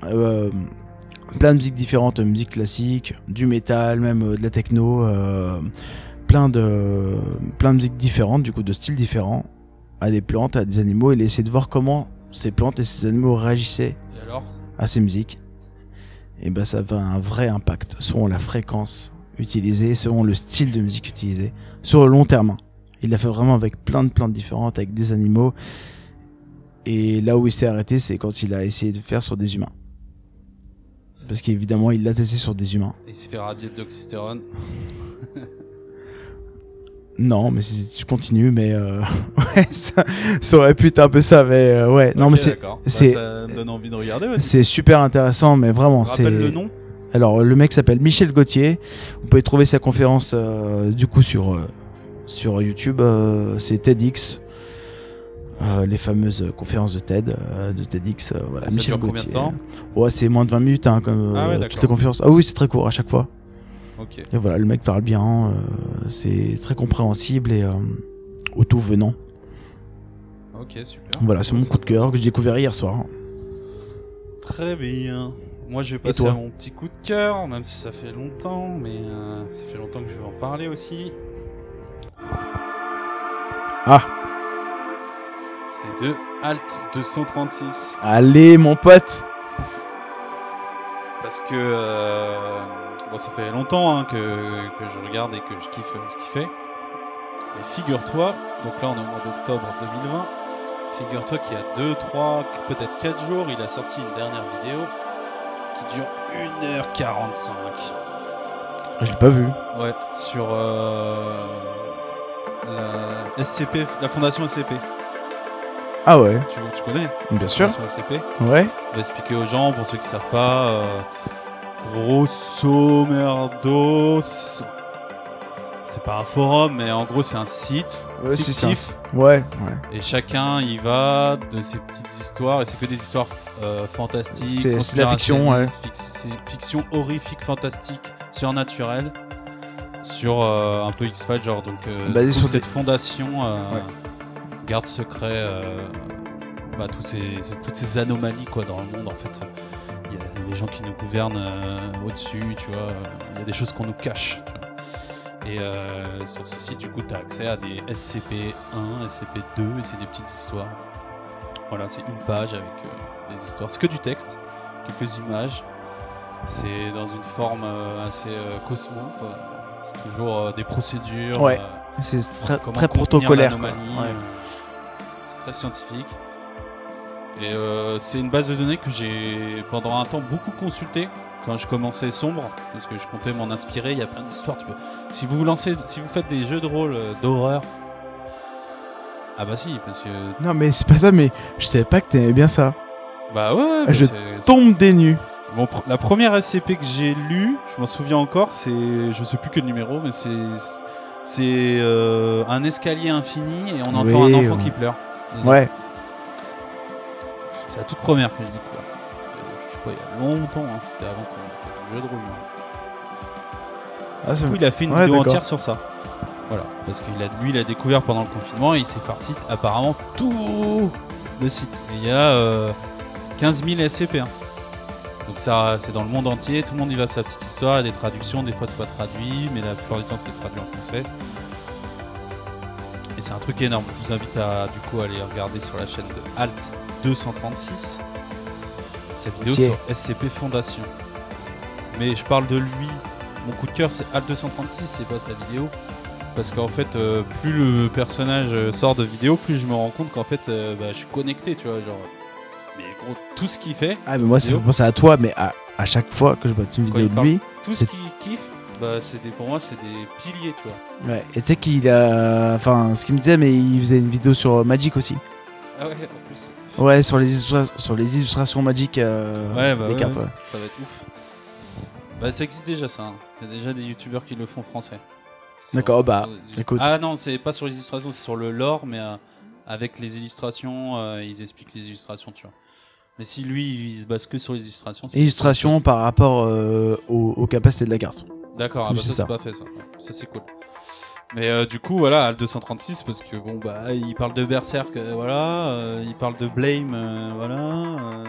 plein de musiques différentes, musique classique, du métal, même de la techno, plein de plein de musiques différentes, du coup de styles différents à des plantes, à des animaux, il a essayé de voir comment ces plantes et ces animaux réagissaient Et alors? à ces musiques. Et ben ça avait un vrai impact selon la fréquence utilisée, selon le style de musique utilisé, sur le long terme. Il l'a fait vraiment avec plein de plantes différentes, avec des animaux. Et là où il s'est arrêté, c'est quand il a essayé de faire sur des humains. Parce qu'évidemment, il l'a testé sur des humains. Il s'est fait radier de d'oxystérone. Non, mais si tu continues, mais euh, ouais, ça, ça aurait pu être un peu ça, mais euh, ouais. non, mais c'est. Bah, c'est- ça donne envie de regarder, ouais. c'est super intéressant, mais vraiment, c'est. Rappelle le nom? Alors, le mec s'appelle Michel Gauthier. Vous pouvez trouver sa conférence euh, du coup sur, sur YouTube. euh, c'est TEDx. Euh, les fameuses conférences de TED, euh, de TEDx. voilà, Ça Michel dure combien Gauthier. de temps Ouais, c'est moins de 20 minutes, hein, comme Ah ouais, toutes les conférences. Ah oui, c'est très court à chaque fois. Ok. Et voilà, le mec parle bien. c'est très compréhensible et au tout venant. Ok, super. Voilà, c'est mon coup de cœur que j'ai découvert hier soir. Très bien. Moi, je vais passer à mon petit coup de cœur, même si ça fait longtemps, mais euh, ça fait longtemps que je veux en parler aussi. Ah, C'est de Alt 236. allez, mon pote. Parce que euh, bon, ça fait longtemps hein, que, que je regarde et que je kiffe ce qu'il fait. Mais figure-toi, donc là on est au mois d'octobre 2020, Figure-toi qu'il y a 2, 3, peut-être 4 jours, il a sorti une dernière vidéo qui dure 1h45. Je l'ai pas vu. Ouais, sur euh, la SCP, la fondation SCP. Ah ouais, Tu, tu connais bien sûr. Fondation SCP Ouais. On va expliquer aux gens, pour ceux qui savent pas. euh, grosso merdo, c'est pas un forum, mais en gros c'est un site Ouais, fictif. Ouais, ouais. Et chacun y va de ses petites histoires, et c'est que des histoires euh, fantastiques. C'est- la fiction, ouais. fic- C'est fiction horrifique, fantastique, surnaturelle, sur euh, un peu X-Files, genre donc euh, sur cette des- fondation euh, Ouais. garde secret euh, bah, tous ces, ces- toutes ces anomalies quoi dans le monde en fait. Il y, a des gens qui nous gouvernent au-dessus, tu vois. Il y a des choses qu'on nous cache. tu vois. Et sur ce site, du coup, tu as accès à des SCP-1, SCP-2, et c'est des petites histoires. Voilà, c'est une page avec des histoires. C'est que du texte, quelques images. C'est dans une forme assez cosmo. quoi. C'est toujours euh, des procédures. Ouais. euh, C'est très, protocolaire. Ouais. euh, C'est très scientifique. Et c'est une base de données que j'ai pendant un temps beaucoup consulté quand je commençais sombre, parce que je comptais m'en inspirer. Il y a plein d'histoires. Peux... Si vous lancez, si vous faites des jeux de rôle d'horreur, ah bah si, parce que Non, mais c'est pas ça, mais je savais pas que t'aimais bien ça. bah ouais, ouais, bah Je c'est- Tombe des nues. Pr- la première SCP que j'ai lue, je m'en souviens encore, c'est, je sais plus quel numéro, mais c'est, c'est euh, un escalier infini et on entend Oui, un enfant ouais. qui pleure. Ouais. C'est la toute première que j'ai découverte. Euh, Je sais pas, il y a longtemps, hein, c'était avant qu'on fasse le jeu de rôle. Ah, c'est Du coup, il a fait une Ouais, vidéo entière sur ça. Voilà, parce que lui, il a découvert pendant le confinement et il s'est farci apparemment tout le site. Et il y a euh, 15 000 SCP. hein. Donc ça, c'est dans le monde entier, tout le monde y va sa petite histoire, il y a des traductions, des fois c'est pas traduit, mais la plupart du temps c'est traduit en français. Et c'est un truc énorme. Je vous invite à du coup aller regarder sur la chaîne de Alt 236 cette vidéo sur SCP Fondation. Mais je parle de lui. Mon coup de cœur c'est Alt 236, c'est pas sa vidéo. Parce qu'en fait, euh, plus le personnage sort de vidéo, plus je me rends compte qu'en fait, euh, bah, je suis connecté, tu vois. Genre, gros, tout ce qu'il fait, Ah, mais moi, ça fait penser à toi, mais à, à chaque fois que je vois une vidéo de lui. tout ce qu'il kiffe, bah, c'est des, pour moi, c'est des piliers, tu vois. Ouais. Et tu sais qu'il a. Enfin, ce qu'il me disait, mais il faisait une vidéo sur euh, Magic aussi. Ah ouais, en plus. Ouais, sur les, sur les illustrations Magic euh, Ouais, bah des ouais, cartes. ouais. Ça va être ouf. Bah, ça existe déjà, ça. hein. Il y a déjà des youtubeurs qui le font français. D'accord, bah, écoute. Ah non, c'est pas sur les illustrations, c'est sur le lore, mais euh, avec les illustrations, euh, ils expliquent les illustrations, tu vois. Mais si lui, il se base que sur les illustrations. c'est- Illustration par rapport euh, aux, aux capacités de la carte. D'accord, ah bah ça, c'est pas fait ça. Ça c'est cool. Mais euh, du coup voilà, Al 236 parce que bon bah il parle de Berserk, euh, voilà, euh, il parle de Blame, voilà,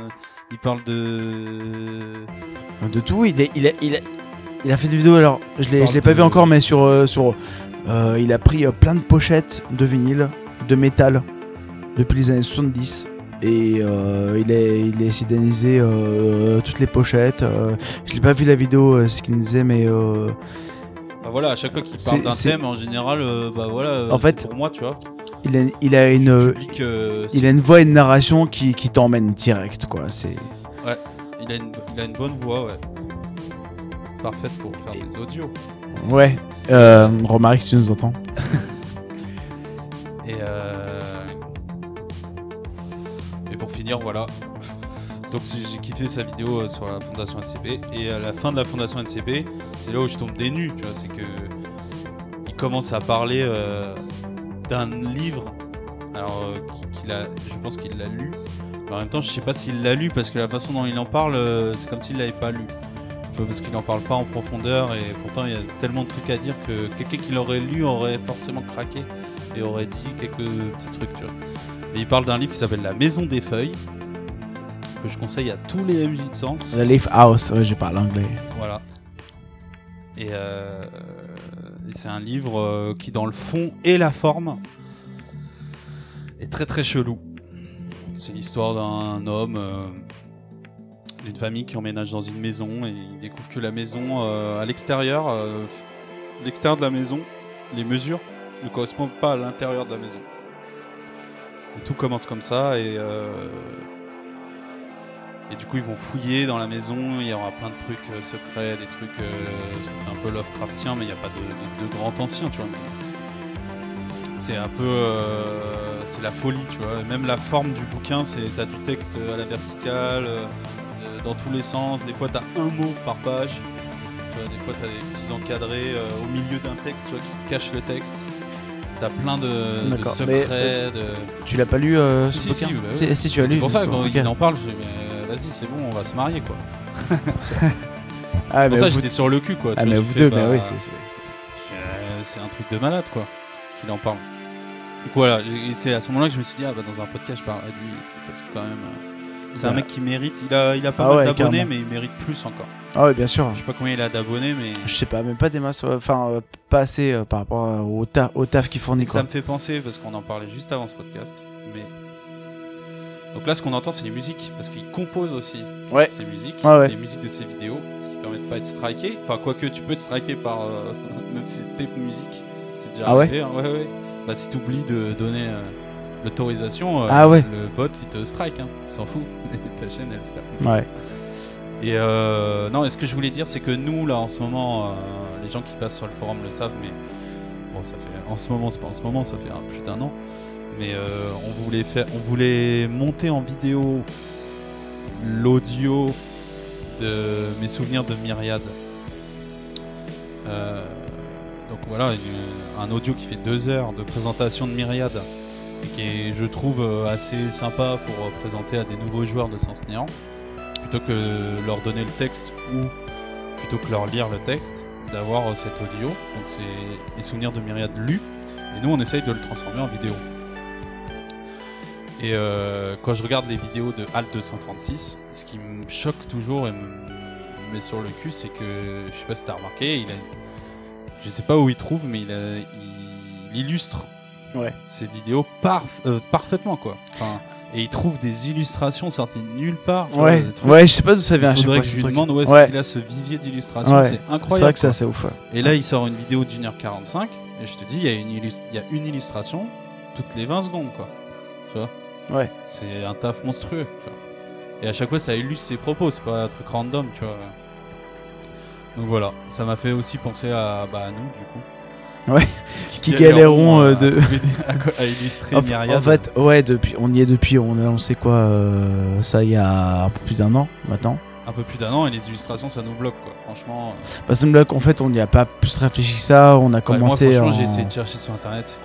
il parle de De tout, il, est, il, a, il, a, il a fait des vidéos, alors je l'ai je l'ai pas de- vu encore, mais sur. sur il a pris plein de pochettes de vinyle, de métal, depuis les années 70. Et euh, il, a, il a essayé d'analyser euh, toutes les pochettes. euh, je l'ai pas vu la vidéo, euh, ce qu'il me disait, mais. euh, bah voilà, à chaque fois qu'il parle d'un thème en général euh, bah voilà, euh, En fait, pour moi, tu vois. il, a, il a une. Il a une voix et une narration qui, qui t'emmène direct, quoi. C'est. il a une il a une bonne voix, ouais. Parfaite pour faire des audios. Ouais. Euh, Romaric, si tu nous entends. Et, euh... voilà. Donc j'ai kiffé sa vidéo euh, sur la fondation SCP. Et à la fin de la fondation SCP, c'est là où je tombe des tu vois. C'est que il commence à parler euh, d'un livre. Alors euh, qu'il- a, je pense qu'il l'a lu. Mais en même temps, je sais pas s'il l'a lu parce que la façon dont il en parle, c'est comme s'il l'avait pas lu. Parce qu'il en parle pas en profondeur et pourtant il y a tellement de trucs à dire que quelqu'un qui l'aurait lu aurait forcément craqué et aurait dit quelques petits trucs, tu vois. Et il parle d'un livre qui s'appelle La Maison des Feuilles, que je conseille à tous les MJ de sens. The Leaf House, ouais, j'ai parlé anglais. Voilà. Et, euh, et c'est un livre euh, qui, dans le fond et la forme, est très très chelou. C'est l'histoire d'un homme, euh, d'une famille qui emménage dans une maison et il découvre que la maison, euh, à l'extérieur, l'extérieur de la maison, les mesures ne correspondent pas à l'intérieur de la maison. Tout commence comme ça et euh, et du coup ils vont fouiller dans la maison. Il y aura plein de trucs euh, secrets, des trucs euh, un peu Lovecraftien, mais il n'y a pas de, de, grand ancien, tu vois. C'est un peu c'est la folie, tu vois. Même la forme du bouquin, c'est t'as du texte à la verticale, dans tous les sens. Des fois t'as un mot par page. Des fois, tu as des petits encadrés au milieu d'un texte qui cachent le texte. Tu as plein de, de secrets. de... Tu l'as pas lu euh, Si, ce si, bah Si, tu as lu. C'est pour ça que d'accord, quand ok. il en parle, je dis, mais vas-y, c'est bon, on va se marier. quoi. Ah, c'est mais pour ça que j'étais sur le cul. quoi. Ah, mais vous deux, mais bah, oui, c'est. euh, C'est un truc de malade, quoi, qu'il en parle. Donc voilà, j'ai- c'est à ce moment-là que je me suis dit, ah bah dans un podcast, je parlerai de lui. Parce que quand même, euh, c'est un Bah. mec qui mérite. Il a, il a pas Ah mal ouais, d'abonnés, mais il mérite plus encore. Ah, ouais, bien sûr. Je sais pas combien il a d'abonnés, mais. Je sais pas, même pas des masses. ouais. Enfin, euh, pas assez euh, par rapport à- au, ta- au taf qu'il fournit, ça me fait penser, parce qu'on en parlait juste avant ce podcast, mais... Donc là, ce qu'on entend, c'est les musiques, parce qu'il compose aussi Ouais. ses musiques, Ouais, ouais. les musiques de ses vidéos, ce qui permet de pas être striké. Enfin, quoique, tu peux être striké par... euh, même si c'est tes musiques, c'est déjà Ah ouais? arrivé. hein, ouais, ouais. Bah, si tu oublies de donner euh, l'autorisation, euh, Ah ouais. le bot, il te strike, hein. il s'en fout. Ta chaîne, elle ferme. Ouais. Et euh, non, et ce que je voulais dire, c'est que nous, là, en ce moment, euh, les gens qui passent sur le forum le savent, mais bon, ça fait en ce moment, c'est pas en ce moment, ça fait plus d'un an. Mais euh, on voulait faire, on voulait monter en vidéo l'audio de mes souvenirs de Myriad. Euh, donc voilà, un audio qui fait deux heures de présentation de Myriad et qui est, je trouve, euh, assez sympa pour présenter à des nouveaux joueurs de Sens Néant plutôt que leur donner le texte ou plutôt que leur lire le texte, d'avoir euh, cet audio. Donc c'est les souvenirs de Myriad lus, et nous on essaye de le transformer en vidéo. Et euh, quand je regarde les vidéos de HAL 236, ce qui me choque toujours et me me met sur le cul, c'est que, je sais pas si t'as remarqué, il a, je sais pas où il trouve, mais il, a, il illustre Ouais. ses vidéos parf- euh, parfaitement quoi. Enfin, et il trouve des illustrations sorties de nulle part. Ouais, ouais, je sais pas d'où ça vient. il faudrait fois, que je lui demande où est-ce Ouais. qu'il a ce vivier d'illustrations, Ouais. c'est C'est incroyable. vrai que c'est quoi. assez ouf. Et là, il sort une vidéo d'une heure 45, et je te dis, il y, a une il y a une illustration toutes les 20 secondes, quoi. Tu vois? Ouais. C'est un taf monstrueux, tu vois. Et à chaque fois, ça illustre ses propos, c'est pas un truc random, tu vois. Donc voilà, ça m'a fait aussi penser à, bah, à nous, du coup. Ouais. Qui galéreront, à, euh, de- à, co- à illustrer En, en fait, ouais, depuis, on y est depuis, on a lancé quoi euh, Ça, il y a un peu plus d'un an maintenant. Un peu plus d'un an, et les illustrations, ça nous bloque, quoi. Franchement. euh, Parce que là, en fait, on n'y a pas plus réfléchi que ça. On a ouais, commencé. moi, franchement, en- j'ai essayé de chercher sur internet, c'est.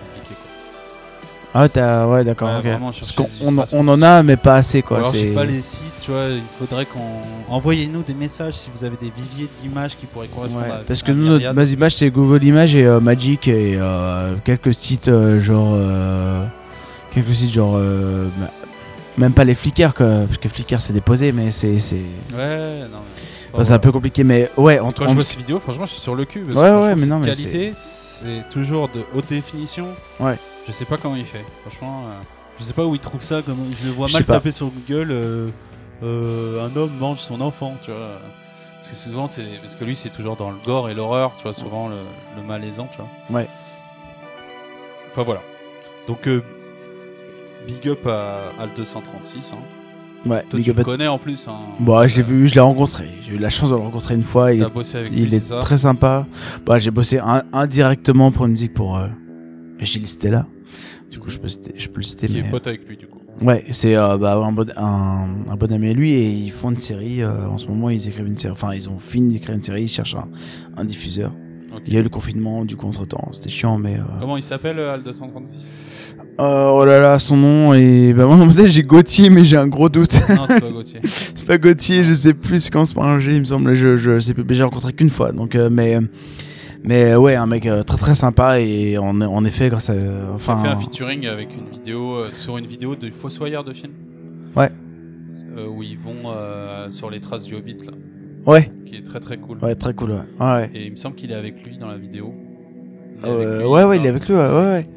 Ah, t'as, ouais, d'accord. Ouais, Parce qu'on on, en a, mais pas assez, quoi. Alors, je sais pas les sites, tu vois, il faudrait qu'on. Envoyez-nous des messages si vous avez des viviers d'images qui pourraient correspondre Ouais, à. parce que nous, notre base image, c'est Google Images et euh, Magic et euh, quelques sites euh, genre. euh, quelques sites genre. euh, bah, même pas les Flickr, quoi, parce que Flickr c'est déposé, mais c'est. c'est... Ouais, non. mais- Enfin, c'est un peu compliqué, mais ouais, en Quand je vois ces vidéos, franchement, je suis sur le cul. Parce Ouais, que ouais, mais non, mais qualité, c'est toujours de haute définition. Ouais. Je sais pas comment il fait. Franchement, euh, je sais pas où il trouve ça. Comme je le vois Je mal taper sur Google. euh, euh, un homme mange son enfant, tu vois. Parce que souvent, c'est parce que lui, c'est toujours dans le gore et l'horreur, tu vois, souvent le, le malaisant, tu vois. Ouais. Enfin voilà. Donc euh, big up à Al 236. Hein. Ouais, Toi, tu le à- connais en plus. Hein. Bon, je l'ai vu, je l'ai rencontré. J'ai eu la chance de le rencontrer une fois. Il est, bossé avec il lui, est très sympa. Bah, j'ai bossé indirectement pour une musique pour euh, Gilles Stella. Du coup, je peux, citer- je peux le citer. Qui est mais- pote avec lui, du coup. Ouais, c'est euh, bah, un, bon, un, un bon ami à lui et ils font une série. euh, en ce moment, ils écrivent une série. Enfin, ils ont fini d'écrire une série. Ils cherchent un, un diffuseur. Il y a eu le confinement, du contre-temps. C'était chiant, mais. euh, Comment il s'appelle, euh, Al 236 euh, oh là là, son nom et bah moi ma tête j'ai Gauthier mais j'ai un gros doute. Non, c'est pas Gauthier. c'est pas Gauthier, je sais plus quand c'est un G, il me semble. Je je sais plus, mais j'ai rencontré qu'une fois. Donc euh, mais mais ouais, un mec euh, très très sympa et en, en effet grâce à Enfin, fait un featuring avec une vidéo euh, sur une vidéo de Fossoyeur de film. Ouais. Euh, où ils vont euh, sur les traces du Hobbit, là, ouais qui est très très cool. ouais très cool ouais ouais ouais. Et il me semble qu'il est avec lui dans la vidéo. Euh, lui, ouais ouais il est avec lui ouais ouais, ouais.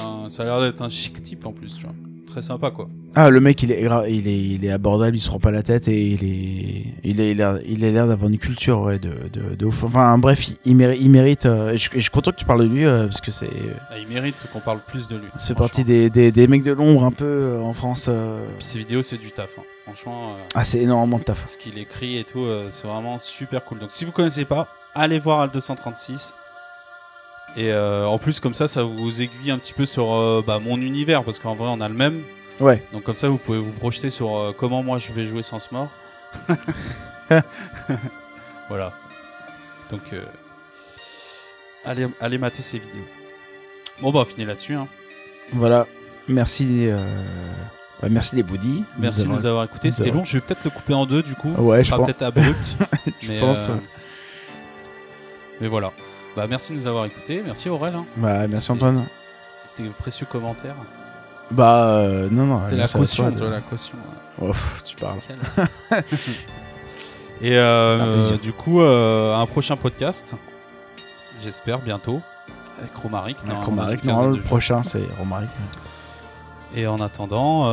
un- ça a l'air d'être un chic type en plus, tu vois. Très sympa quoi. Ah, le mec, il est, il est, il est abordable, il se prend pas la tête et il est, il est, il a, il a l'air d'avoir une culture, ouais, de, de. Enfin, bref, il, il mérite, il mérite. euh, et je, et je suis content que tu parles de lui euh, parce que c'est, Ah, il mérite qu'on parle plus de lui. ça fait partie des, des, des mecs de l'ombre un peu euh, en France. Puis ses vidéos, c'est du taf. hein. Franchement, Ah, c'est énormément de taf. ce qu'il écrit et tout, c'est vraiment super cool. Donc si vous connaissez pas, allez voir Al 236. Et euh, en plus, comme ça, ça vous aiguille un petit peu sur euh, bah, mon univers, parce qu'en vrai, on a le même. Ouais. Donc comme ça, vous pouvez vous projeter sur euh, comment moi je vais jouer sans ce mort. voilà. Donc, euh, allez, allez mater ces vidéos. Bon, bah, on finit là-dessus. hein. Voilà. Merci, euh, merci les Boudis. Merci de nous avoir écoutés. C'était long. Je vais peut-être le couper en deux, du coup. Ouais, je sera pense. peut-être abrupt. Je mais, pense. mais voilà. Bah, merci de nous avoir écoutés. Merci Aurel. hein, Bah, merci Antoine. tes précieux commentaires. Bah, euh, non, non. C'est la caution, de- la caution. ouais. Oh, pff, tu parles. Et euh, du coup, euh, un prochain podcast, j'espère bientôt, avec Romaric. Avec non, le prochain, c'est Romaric. Et en attendant,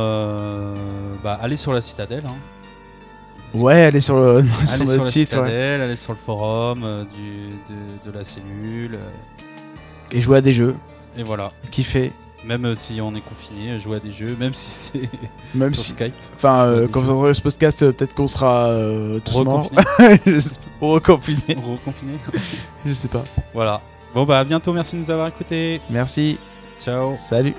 bah, allez sur la citadelle. hein. Ouais, allez sur, le, sur Allez sur notre la site. ouais. citadelle, allez sur le forum euh, du, de, de la cellule. euh, Et jouer à des jeux. et voilà. Kiffer. Même euh, si on est confiné, jouer à des jeux, même si c'est Même sur si. Skype. Enfin, quand vous entendrez ce podcast, peut-être qu'on sera tous morts. Reconfiné. J'espère- Reconfinés. Reconfiné. Je sais pas. voilà. Bon bah à bientôt, merci de nous avoir écoutés. Merci. Ciao. Salut.